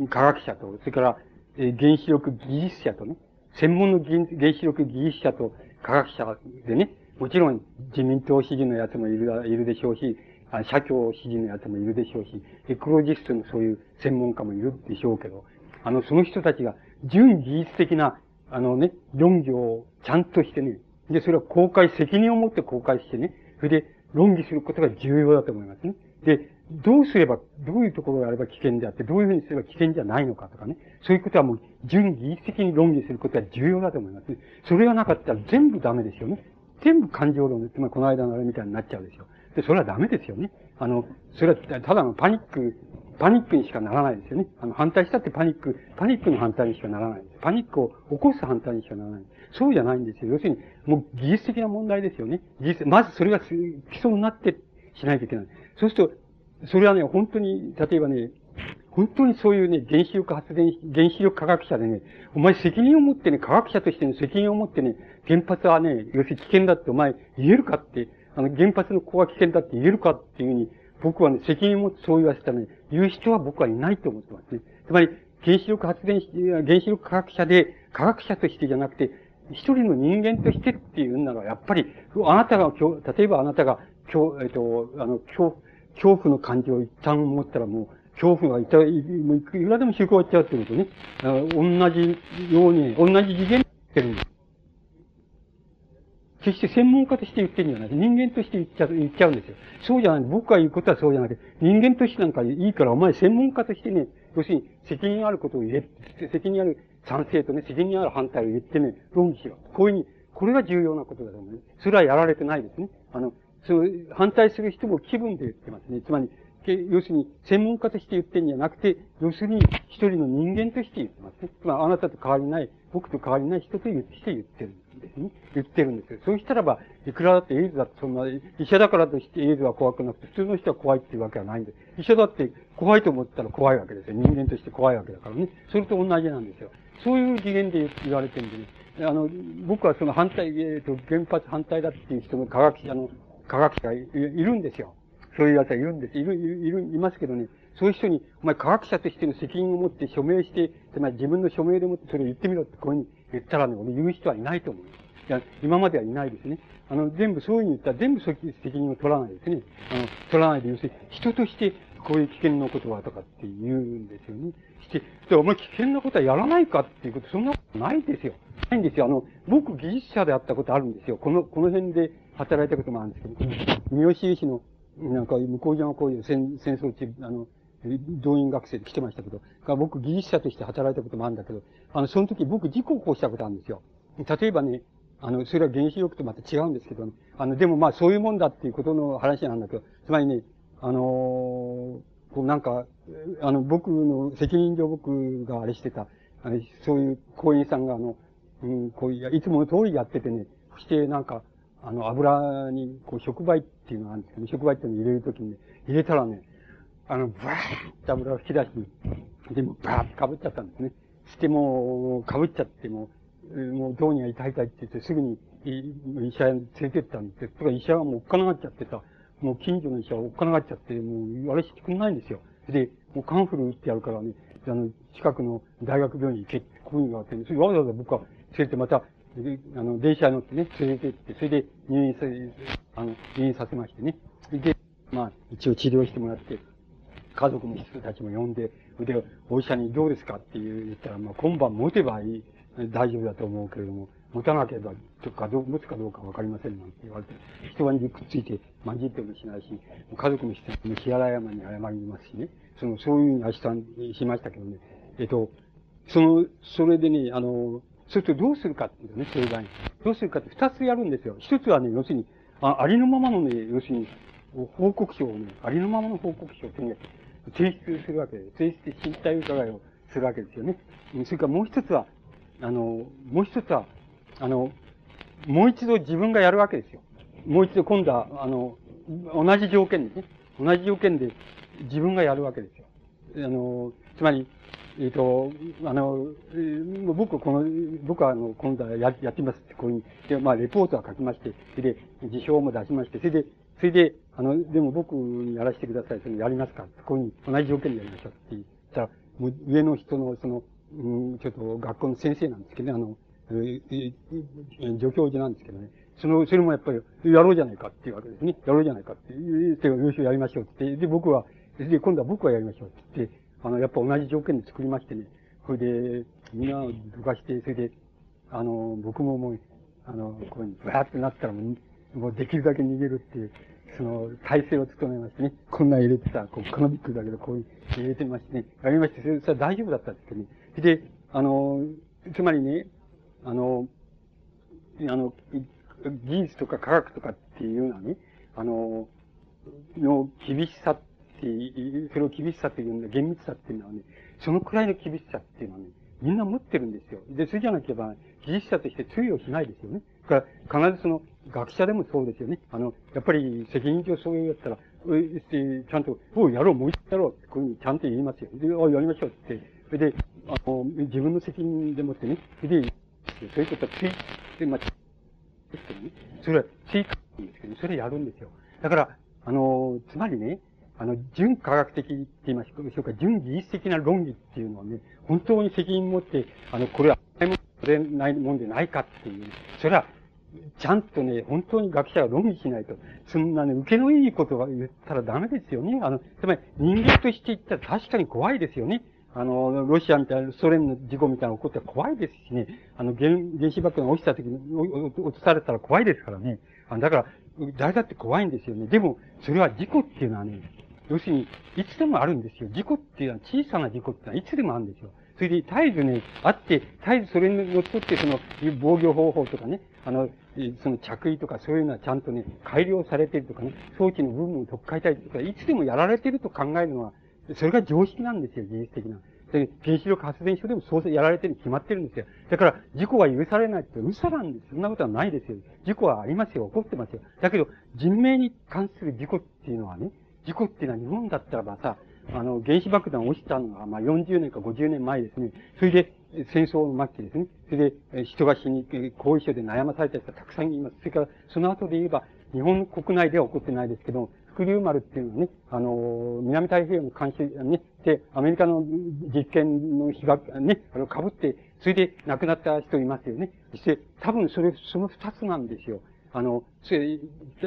科学者と、それから、え原子力技術者とね、専門の原子力技術者と科学者でね、もちろん自民党支持のやつもいる、いるでしょうし、あ社協支持のやつもいるでしょうし、エコロジストのそういう専門家もいるでしょうけど、あの、その人たちが純技術的な、あのね、論議をちゃんとしてね、で、それを公開、責任を持って公開してね、それで論議することが重要だと思いますね。で、どうすれば、どういうところがあれば危険であって、どういうふうにすれば危険じゃないのかとかね。そういうことはもう、純技術的に論議することが重要だと思いますね。それがなかったら全部ダメですよね。全部感情論で、つまりこの間のあれみたいになっちゃうでしょ。で、それはダメですよね。あの、それはただのパニック、パニックにしかならないですよね。あの、反対したってパニック、パニックの反対にしかならない。パニックを起こす反対にしかならない。そうじゃないんですよ。要するに、もう技術的な問題ですよね。技術、まずそれが基礎になってしないといけない。そうすると、それはね、本当に、例えばね、本当にそういうね、原子力発電、原子力科学者でね、お前責任を持ってね、科学者としての責任を持ってね、原発はね、要するに危険だってお前言えるかって、あの、原発の子は危険だって言えるかっていうふうに、僕はね、責任を持ってそう言わせたね、言う人は僕はいないと思ってますね。つまり、原子力発電、原子力科学者で、科学者としてじゃなくて、一人の人間としてっていうなら、やっぱり、あなたが今日、例えばあなたが今日、えっと、あの、恐恐怖の感情を一旦持ったらもう、恐怖がいた、いくらでも広がっちゃうってことね。同じように、同じ次元にってるんです。決して専門家として言ってるんじゃない。人間として言っちゃう、言っちゃうんですよ。そうじゃない。僕が言うことはそうじゃなくて、人間としてなんかいいから、お前専門家としてね、要するに責任あることを言え、責任ある賛成とね、責任ある反対を言ってね、論議しろ。こういうふうに、これが重要なことだと思う、ね。それはやられてないですね。あの、そう、反対する人も気分で言ってますね。つまり、要するに、専門家として言ってるんじゃなくて、要するに、一人の人間として言ってますね。つまり、あなたと変わりない、僕と変わりない人と言って言ってるんですね。言ってるんですよ。そうしたらば、いくらだってエイズだってそんな、医者だからとしてエイズは怖くなくて、普通の人は怖いっていうわけはないんで、医者だって怖いと思ったら怖いわけですよ。人間として怖いわけだからね。それと同じなんですよ。そういう次元で言われてるんでね。あの、僕はその反対、えっ、と、原発反対だっていう人の科学者の、科学者がいるんですよ。そういう奴はいるんです。いる、いる、い、ますけどね、そういう人に、お前科学者としての責任を持って署名して、つまり自分の署名でもってそれを言ってみろってこういうふうに言ったらね、俺言う人はいないと思う。いや、今まではいないですね。あの、全部そういうふうに言ったら全部責任を取らないですね。あの、取らないで、要するに人としてこういう危険なことはとかって言うんですよね。して、で、お前危険なことはやらないかっていうこと、そんなことないですよ。ないんですよ。あの、僕技術者であったことあるんですよ。この、この辺で働いたこともあるんですけど、三好由氏のなんか、向こう側こういう戦戦争中、あの、動員学生で来てましたけど、僕技術者として働いたこともあるんだけど、あの、その時僕事故を起こしたことあるんですよ。例えばね、あの、それは原子力とまた違うんですけど、ね、あの、でもまあそういうもんだっていうことの話なんだけど、つまりね、あのー、こうなんか、あの、僕の責任上僕があれしてた、あの、そういう講演さんがあの、うん、こういう、いつもの通りやっててね、そしてなんか、あの、油に、こう、触媒っていうのがあるんですけど、触媒っていうのを入れるときに、ね、入れたらね、あの、バーッと油を吹き出して、でも、バーッと被っちゃったんですね。しても、被っちゃっても、もうどうにか痛い痛いって言って、すぐに医者へ連れてったんですとか医者はもうおっかながっちゃってさ、もう近所の医者はおっかながっちゃって、もう、あれしてくんないんですよ。で、もうカンフル打ってやるからね、あの、近くの大学病院に行けって、こういうのがあって、ね、それわざわざ僕は連れてまた、であの、電車に乗ってね、連れて行って、それで入院させ、あの、入院させましてね。それで、まあ、一応治療してもらって、家族の人たちも呼んで、で、お医者にどうですかって言ったら、まあ、今晩持てばいい、大丈夫だと思うけれども、持たなければ、とか、どう、持つかどうかわかりませんなんて言われて、人がにくっついて、まじってもしないし、家族の人も支払い山に謝りますしね。その、そういうふうにあしたしましたけどね。えっと、その、それでね、あの、するとどうするかっていうね、そういう場合に。どうするかって二つやるんですよ。一つはね、要するに、あありのままのね、要するに、報告書をね、ありのままの報告書を手に提出するわけで、提出して身体伺いをするわけですよね。それからもう一つは、あの、もう一つは、あの、もう一度自分がやるわけですよ。もう一度今度は、あの、同じ条件でね、同じ条件で自分がやるわけですよ。あの、つまり、えっ、ー、と、あの、僕この、僕はあの、今度はややってますって、こういうで、まあ、レポートは書きまして、それで、辞表も出しまして、それで、それで、あの、でも僕にやらせてください。そのやりますかこういう同じ条件でやりましょうって言ったら、もう上の人の、その、うん、ちょっと学校の先生なんですけどね、あの、え助教授なんですけどね。その、それもやっぱり、やろうじゃないかっていうわけですね。やろうじゃないかって言って、よし、やりましょうって。で、僕は、で、今度は僕はやりましょうって言って、あの、やっぱ同じ条件で作りましてね、それで、みんなをどかして、それで、あの、僕ももう、あの、こういうふうにブワーってなったらもう、もうできるだけ逃げるっていう、その、体制を務めましてね、こんな入れてた、こう、このビッグだけど、こういう入れてましてね、やりまして、それ、は大丈夫だったんですけどね。で、あの、つまりね、あの、あの、技術とか科学とかっていうのはね、あの、の厳しさってそれを厳しさっていうんだ、厳密さっていうのはね、そのくらいの厳しさっていうのはね、みんな持ってるんですよ。で、それじゃなければ、技術者として通用しないですよね。だから、必ずその、学者でもそうですよね。あの、やっぱり責任上そういうやったら、ちゃんと、おう、やろう、もう一回やろうって、こういうふうにちゃんと言いますよ。で、あやりましょうって。それで、あの、自分の責任でもってね、それで、そういうことはついて、まあ、ですけどね。それはついてるんですけど、それやるんですよ。だから、あの、つまりね、あの、純科学的って言いましょうか、純技術的な論理っていうのはね、本当に責任持って、あの、これは、ないもんでないかっていう、それは、ちゃんとね、本当に学者が論議しないと、そんなね、受けのいいことが言ったらダメですよね。あの、つまり人間として言ったら確かに怖いですよね。あの、ロシアみたいな、ソ連の事故みたいなの起こったら怖いですしね。あの、原原子爆弾が落ちた時に、落とされたら怖いですからね。あだから、誰だって怖いんですよね。でも、それは事故っていうのはね、要するに、いつでもあるんですよ。事故っていうのは、小さな事故っていうのは、いつでもあるんですよ。それで、絶えずね、あって、絶えずそれにのっとって、その、防御方法とかね、あの、その着衣とかそういうのはちゃんとね、改良されてるとかね、装置の部分を取っ替えたりとか、いつでもやられてると考えるのは、それが常識なんですよ、技術的な。で、原子力発電所でもそうやられてるに決まってるんですよ。だから、事故は許されないって嘘なんです。そんなことはないですよ。事故はありますよ。起こってますよ。だけど、人命に関する事故っていうのはね、事故っていうのは日本だったらばさ、あの、原子爆弾落ちたのが、まあ、40年か50年前ですね。それで、戦争の末期ですね。それで、人が死に、後遺症で悩まされた人がたくさんいます。それから、その後で言えば、日本国内では起こってないですけど、福竜丸っていうのはね、あの、南太平洋の監視、ね、で、アメリカの実験の被害、ね、あれを被って、それで亡くなった人いますよね。そして、多分それ、その二つなんですよ。あの、それ、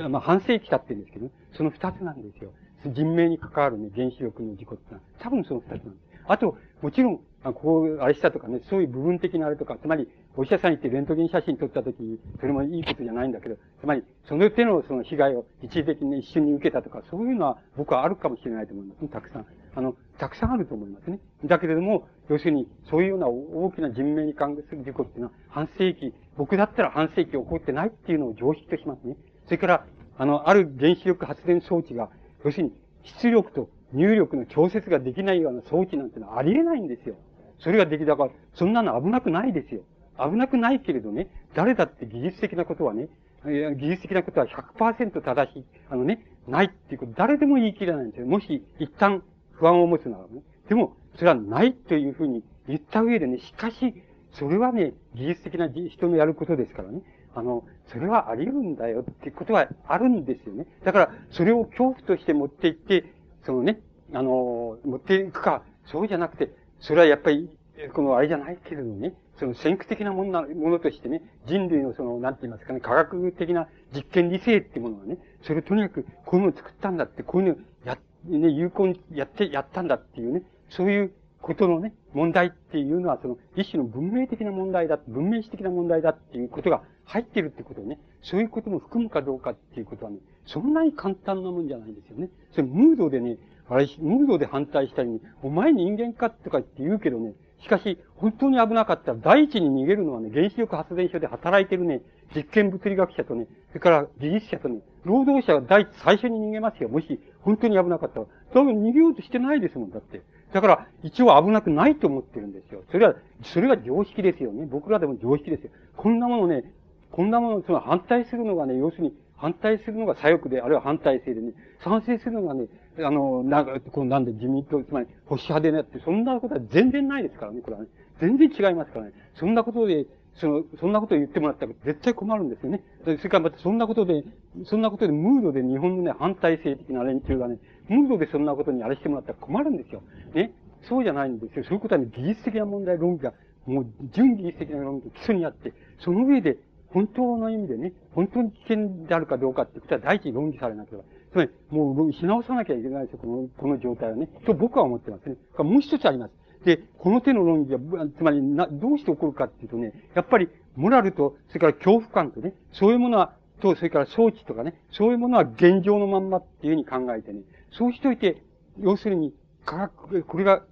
まあ、半世紀経ってるんですけど、その二つなんですよ。人命に関わるね、原子力の事故ってのは、多分その二つなんです。あと、もちろん、あこう、あれしたとかね、そういう部分的なあれとか、つまり、お医者さん行ってレントゲン写真撮ったとき、それもいいことじゃないんだけど、つまり、その手のその被害を一時的に、一瞬に受けたとか、そういうのは僕はあるかもしれないと思いますね、たくさん。あの、たくさんあると思いますね。だけれども、要するに、そういうような大きな人命に関する事故っていうのは、半世紀、僕だったら半世紀起こってないっていうのを常識としますね。それから、あの、ある原子力発電装置が、要するに、出力と入力の調節ができないような装置なんてのはありえないんですよ。それができたから、そんなの危なくないですよ。危なくないけれどね、誰だって技術的なことはね、技術的なことは100%正しい、あのね、ないっていうこと、誰でも言い切れないんですよ。もし、一旦不安を持つならね。でも、それはないというふうに言った上でね、しかし、それはね、技術的な人のやることですからね。あの、それはあり得るんだよってことはあるんですよね。だから、それを恐怖として持っていって、そのね、あの、持っていくか、そうじゃなくて、それはやっぱり、このあれじゃないけれどもね、その先駆的なものな、ものとしてね、人類のその、なんて言いますかね、科学的な実験理性っていうものはね、それをとにかくこういうのを作ったんだって、こういうのをや、ね、有効にやって、やったんだっていうね、そういうことのね、問題っていうのは、その、一種の文明的な問題だ、文明史的な問題だっていうことが入ってるってことね、そういうことも含むかどうかっていうことはね、そんなに簡単なもんじゃないんですよね。それ、ムードでね、あれ、ムードで反対したりに、お前人間かとかって言うけどね、しかし、本当に危なかったら、第一に逃げるのはね、原子力発電所で働いてるね、実験物理学者とね、それから技術者とね、労働者が第一、最初に逃げますよ。もし、本当に危なかったら。多分逃げようとしてないですもん、だって。だから、一応危なくないと思ってるんですよ。それは、それが常識ですよね。僕らでも常識ですよ。こんなものね、こんなもの、その反対するのがね、要するに、反対するのが左翼で、あるいは反対性でね、賛成するのがね、あの、なんか、こうなんで自民党、つまり保守派でねって、そんなことは全然ないですからね、これはね。全然違いますからね。そんなことで、その、そんなことを言ってもらったら絶対困るんですよね。それからまたそんなことで、そんなことでムードで日本のね、反対性的な連中がね、ムードでそんなことにあれしてもらったら困るんですよ。ね。そうじゃないんですよ。そういうことはね、技術的な問題、論議が、もう、純技術的な論議が基礎にあって、その上で、本当の意味でね、本当に危険であるかどうかってことは第一に論議されなければ。つまり、もう、し直さなきゃいけないですよ、この、この状態はね。と僕は思ってますね。もう一つあります。で、この手の論議は、つまりな、どうして起こるかっていうとね、やっぱり、モラルと、それから恐怖感とね、そういうものは、と、それから装置とかね、そういうものは現状のまんまっていうふうに考えてね、そうしといて、要するに、科学、これが、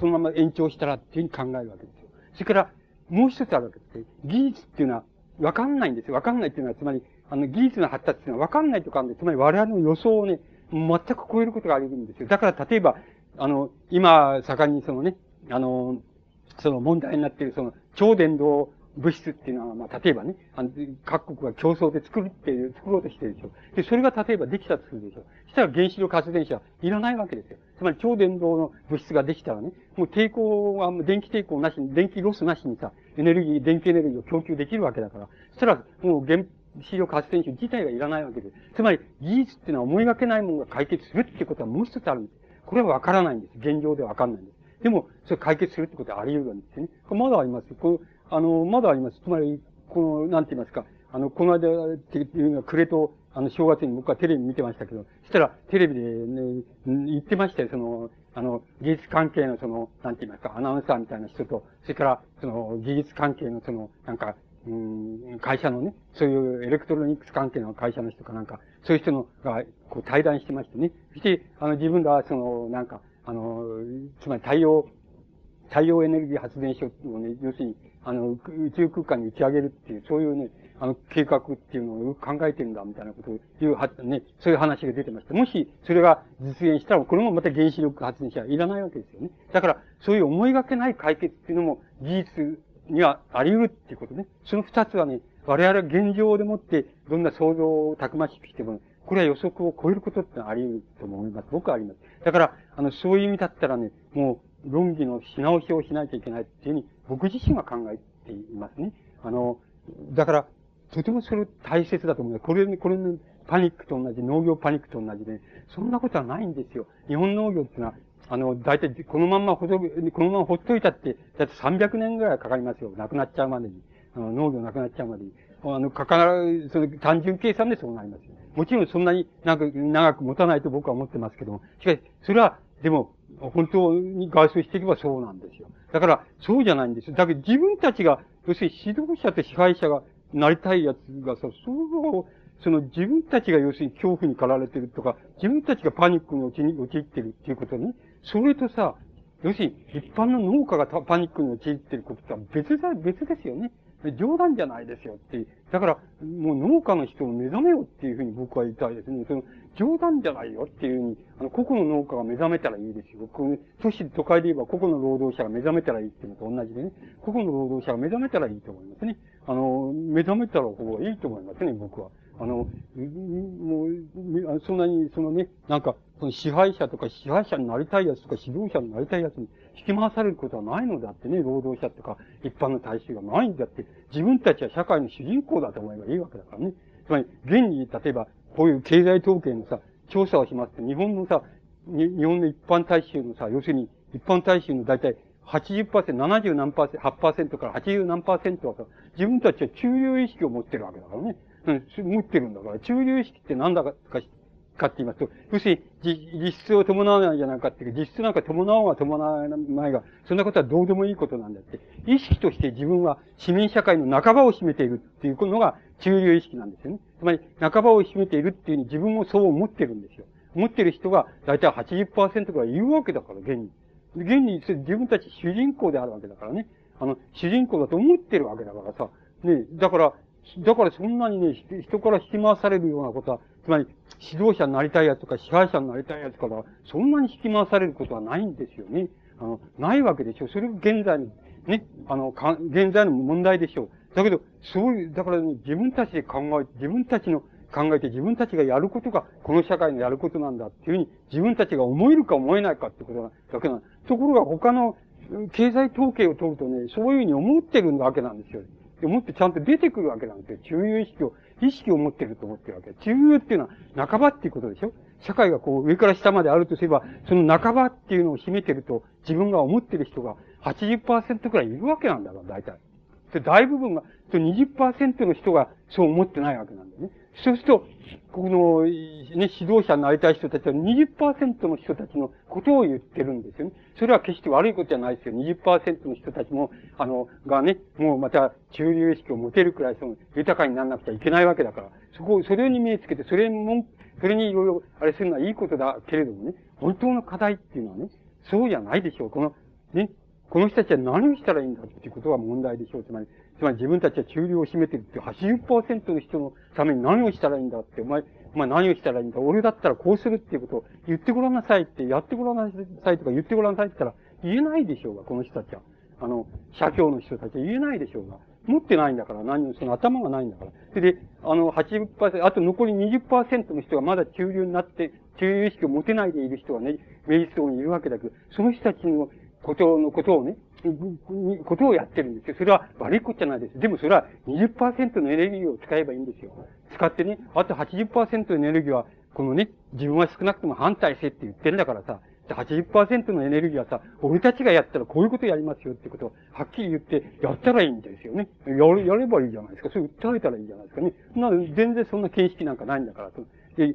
そのまま延長したらっていうふうに考えるわけですよ。それから、もう一つあるわけです。技術っていうのは、わかんないんですよ。わかんないっていうのは、つまり、あの、技術の発達っていうのはわかんないとかあるんで、つまり我々の予想をね、全く超えることがあるんですよ。だから、例えば、あの、今、盛んにそのね、あの、その問題になっている、その、超伝導物質っていうのは、まあ、例えばね、あの各国が競争で作るっていう、作ろうとしてるでしょ。で、それが例えばできたとするでしょ。したら原子力発電車はいらないわけですよ。つまり超電導の物質ができたらね、もう抵抗は、電気抵抗なしに、電気ロスなしにさ、エネルギー、電気エネルギーを供給できるわけだから、そしたらもう原子力発電所自体がいらないわけです。つまり、技術っていうのは思いがけないものが解決するっていうことはもう一つあるんです。これはわからないんです。現状ではわかんないんです。でも、それ解決するってことはあり得るんですね。これまだあります。このあの、まだあります。つまり、この、なんて言いますか、あの、この間っていうのは、暮れと、あの、正月に僕はテレビ見てましたけど、そしたら、テレビでね、言ってましたよ、その、あの、技術関係のその、なんて言いますか、アナウンサーみたいな人と、それから、その、技術関係のその、なんか、うん、会社のね、そういうエレクトロニクス関係の会社の人かなんか、そういう人のが、こう対談してましてね。そして、あの、自分が、その、なんか、あの、つまり太陽、太陽エネルギー発電所をね、要するに、あの、宇宙空間に打ち上げるっていう、そういうね、あの、計画っていうのを考えてるんだ、みたいなことを言うは、ね、そういう話が出てました。もし、それが実現したら、これもまた原子力発電車はいらないわけですよね。だから、そういう思いがけない解決っていうのも、技術にはあり得るっていうことね。その二つはね、我々は現状でもって、どんな想像をたくましくしても、これは予測を超えることってのはあり得ると思います。僕はあります。だから、あの、そういう意味だったらね、もう、論議のし直しをしないといけないっていうふうに、僕自身は考えていますね。あの、だから、とてもそれ大切だと思う。これ、これのパニックと同じ、農業パニックと同じで、そんなことはないんですよ。日本農業っていうのは、あの、大体、このまんまほど、このままほっといたって、だって300年ぐらいかかりますよ。亡くなっちゃうまでに。あの農業なくなっちゃうまでに。あの、かかる、その単純計算でそうなります。もちろんそんなになんか長く持たないと僕は思ってますけども、しかし、それは、でも、本当に外装していけばそうなんですよ。だから、そうじゃないんですよ。だけど自分たちが、要するに指導者と支配者がなりたいやつがさ、そうその自分たちが要するに恐怖に駆られてるとか、自分たちがパニックに陥ってるっていうことに、それとさ、要するに一般の農家がパニックに陥ってることとは別だ、別ですよね。冗談じゃないですよって。だから、もう農家の人を目覚めよっていうふうに僕は言いたいですね。その、冗談じゃないよっていうふうに、あの、個々の農家が目覚めたらいいですよ。この都市、都会で言えば個々の労働者が目覚めたらいいっていうのと同じでね。個々の労働者が目覚めたらいいと思いますね。あの、目覚めたら方がいいと思いますね、僕は。あの、もう、そんなに、そのね、なんか、その支配者とか支配者になりたいやつとか指導者になりたいやつに引き回されることはないのだってね、労働者とか一般の大衆がないんだって、自分たちは社会の主人公だと思えばいいわけだからね。つまり、現に、例えば、こういう経済統計のさ、調査をしますと、日本のさ、日本の一般大衆のさ、要するに、一般大衆の大体80%、70何パーセント、8%から80何パーセントはさ、自分たちは中流意識を持ってるわけだからね。うん、持ってるんだから、中流意識って何だかかって言いますと、要するに実質を伴わないじゃないかっていう、実質なんか伴うが伴わないが、そんなことはどうでもいいことなんだって。意識として自分は市民社会の半ばを占めているっていうのが中流意識なんですよね。つまり、半ばを占めているっていうふうに自分もそう思ってるんですよ。思ってる人が大体80%ぐらいいるわけだから、現に。現に自分たち主人公であるわけだからね。あの、主人公だと思ってるわけだからさ。ね、だから、だからそんなにね、人から引き回されるようなことは、つまり、指導者になりたいやつとか支配者になりたいやつから、そんなに引き回されることはないんですよね。あの、ないわけでしょ。それが現在の、ね、あの、か現在の問題でしょう。だけど、そういう、だから、ね、自分たちで考え、自分たちの考えて自分たちがやることが、この社会のやることなんだっていうふうに、自分たちが思えるか思えないかってことだけなところが他の経済統計を取るとね、そういうふうに思ってるわけなんですよ。って思ってちゃんと出てくるわけなんですよ。中流意識を、意識を持ってると思ってるわけ。中流っていうのは半ばっていうことでしょ？社会がこう上から下まであるとすれば、その半ばっていうのを占めてると、自分が思ってる人が80%くらいいるわけなんだから、大体。で、大部分が、20%の人がそう思ってないわけなんだよね。そうすると、この、ね、指導者になりたい人たちは20%の人たちのことを言ってるんですよね。それは決して悪いことじゃないですよ。20%の人たちも、あの、がね、もうまた中流意識を持てるくらい、その、豊かにならなくちゃいけないわけだから、そこ、それに目つけて、それも、それにいろいろ、あれするのはいいことだけれどもね、本当の課題っていうのはね、そうじゃないでしょう。この、ね、この人たちは何をしたらいいんだっていうことが問題でしょう。つまり、つまり自分たちは中流を占めてるって80%の人のために何をしたらいいんだって、お前、お前何をしたらいいんだ？俺だったらこうするっていうことを言ってごらんなさいって、やってごらんなさいとか言ってごらんなさいって言ったら言えないでしょうが、この人たちは。あの、社協の人たちは言えないでしょうが。持ってないんだから、何も、その頭がないんだから。それで、あの、80%、あと残り20%の人がまだ中流になって、中流意識を持てないでいる人がね、明治層にいるわけだけど、その人たちのことのことをね、ことをやってるんですよ。それは悪いことじゃないです。でもそれは20%のエネルギーを使えばいいんですよ。使ってね、あと80%のエネルギーは、このね、自分は少なくとも反対せって言ってるんだからさ、80%のエネルギーはさ、俺たちがやったらこういうことやりますよってことをはっきり言って、やったらいいんですよね。やれ、やればいいじゃないですか。それ訴えたらいいじゃないですかね。な全然そんな形式なんかないんだから。で、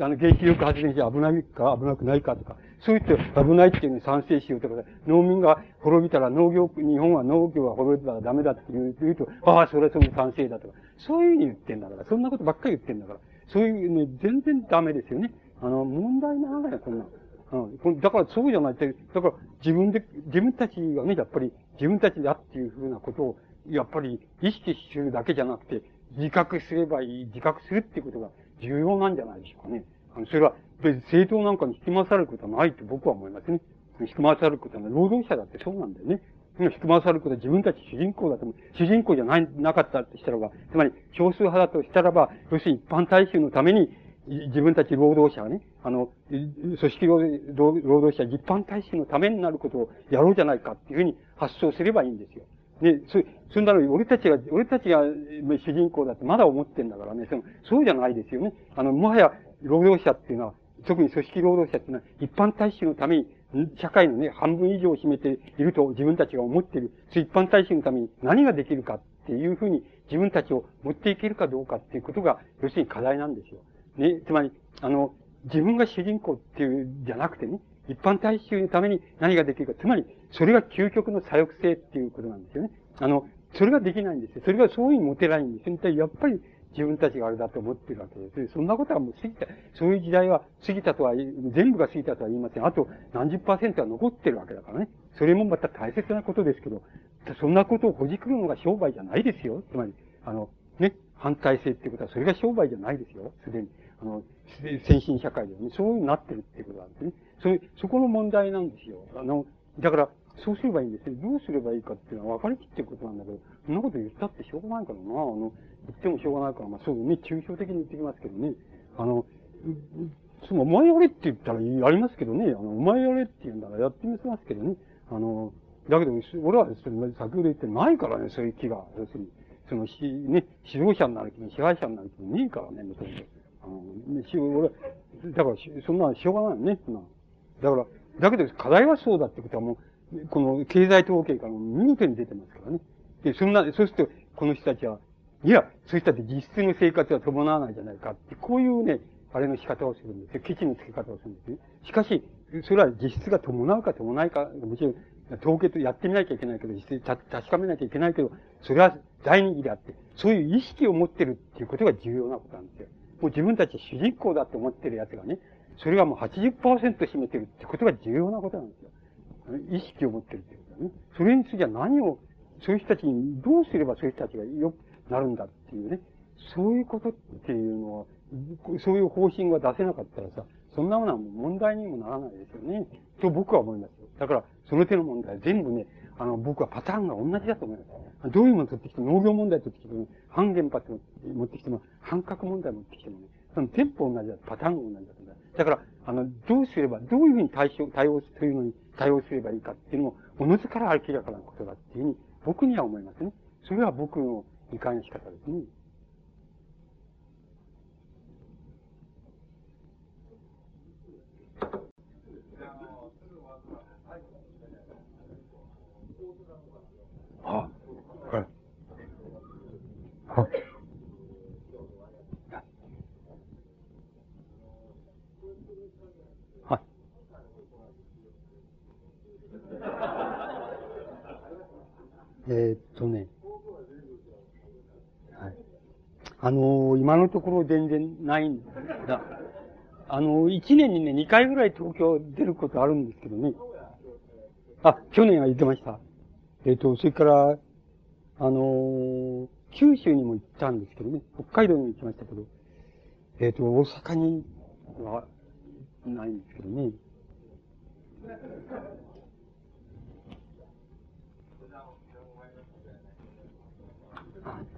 あの、原子力発電所危ないか危なくないかとか、そう言って危ないっていうのに賛成しようとか、農民が滅びたら農業、日本は農業が滅びたらダメだって言う言うと、ああ、それはその賛成だとか、そういうふうに言ってんだから、そんなことばっかり言ってんだから、そういうね、全然ダメですよね。あの、問題ながらこんな。うん、だからそうじゃないって、だから自分で、自分たちがね、やっぱり自分たちだっていうふうなことを、やっぱり意識するだけじゃなくて、自覚すればいい、自覚するっていうことが重要なんじゃないでしょうかね。あの、それは、別に政党なんかに引き回されることはないと僕は思いますね。引き回されることはない。労働者だってそうなんだよね。引き回されることは自分たち主人公だと思う。主人公じゃない、なかったとしたらば、つまり少数派だとしたらば、要するに一般大衆のために、自分たち労働者はね、あの、組織労働者、一般大衆のためになることをやろうじゃないかっていうふうに発想すればいいんですよ。ね、そ、そんなのに俺たちが、俺たちが主人公だってまだ思ってんだからね、その、そうじゃないですよね。あの、もはや労働者っていうのは、特に組織労働者っていうのは、一般大衆のために、社会のね、半分以上を占めていると自分たちが思っている、一般大衆のために何ができるかっていうふうに自分たちを持っていけるかどうかっていうことが、要するに課題なんですよ。ね、つまり、あの、自分が主人公っていう、じゃなくてね、一般大衆のために何ができるか。つまり、それが究極の左翼性っていうことなんですよね。あの、それができないんですよ。それがそういうふうに持てないんですよ。やっぱり自分たちがあれだと思ってるわけです。そんなことはもう過ぎた、そういう時代は過ぎたとは、全部が過ぎたとは言いません。あと何十パーセントは残ってるわけだからね。それもまた大切なことですけど、そんなことをほじくるのが商売じゃないですよ。つまり、あの、ね、反対性ってことは、それが商売じゃないですよ。すでに。あの、先進社会ではね、そういうになってるってことなんですね。それ、そこの問題なんですよ。あの、だから、そうすればいいんですよ。どうすればいいかっていうのは分かりきってることなんだけど、そんなこと言ったってしょうがないからな。あの、言ってもしょうがないから、まあそうね、抽象的に言ってきますけどね。あの、その、お前やれって言ったらやりますけどね。あの、お前やれって言うんだらやってみせますけどね。あの、だけど、俺は先ほど言ってないからね、そういう気が。要するに、その、し、ね、指導者になる気も支配者になる気もねえからね、もともと。あの、ねし、俺、だから、そんなしょうがないよね、そんな。だから、だけど課題はそうだってことはもう、この経済統計からも見事に出てますからね。で、そんな、そうすると、この人たちは、いや、そうしたって実質の生活は伴わないじゃないかって、こういうね、あれの仕方をするんですよ。基地の付け方をするんですね。しかし、それは実質が伴うか伴わないか、もちろん、統計とやってみなきゃいけないけど、実質確かめなきゃいけないけど、それは大人気であって、そういう意識を持ってるっていうことが重要なことなんですよ。もう自分たち主人公だって思ってる奴がね、それがもう80%占めてるってことが重要なことなんですよ。意識を持ってるってことだね。それについては何を、そういう人たちにどうすればそういう人たちが良くなるんだっていうね。そういうことっていうのは、そういう方針が出せなかったらさ、そんなものは問題にもならないですよね。と僕は思いますよ。だから、その手の問題全部ね、あの、僕はパターンが同じだと思います。どういうものを取ってきても、農業問題取ってきても、反原発持ってきても、反核問題持ってきてもね、そのテンポ同じだ、パターンが同じだ。だから、あの、どうすれば、どういうふうに対処、対応するのに対応すればいいかっていうのも、おのずから明らかなことだっていうふうに、僕には思いますね。それは僕の理解の仕方ですね。あ、はい。はえー、っとね、はい。あのー、今のところ全然ないんだ。あのー、一年にね、二回ぐらい東京出ることあるんですけどね。あ、去年は言ってました。えっ、と、それから、あの九州にも行ったんですけどね。北海道にも行きましたけど。えっ、と、大阪にはないんですけどね。あ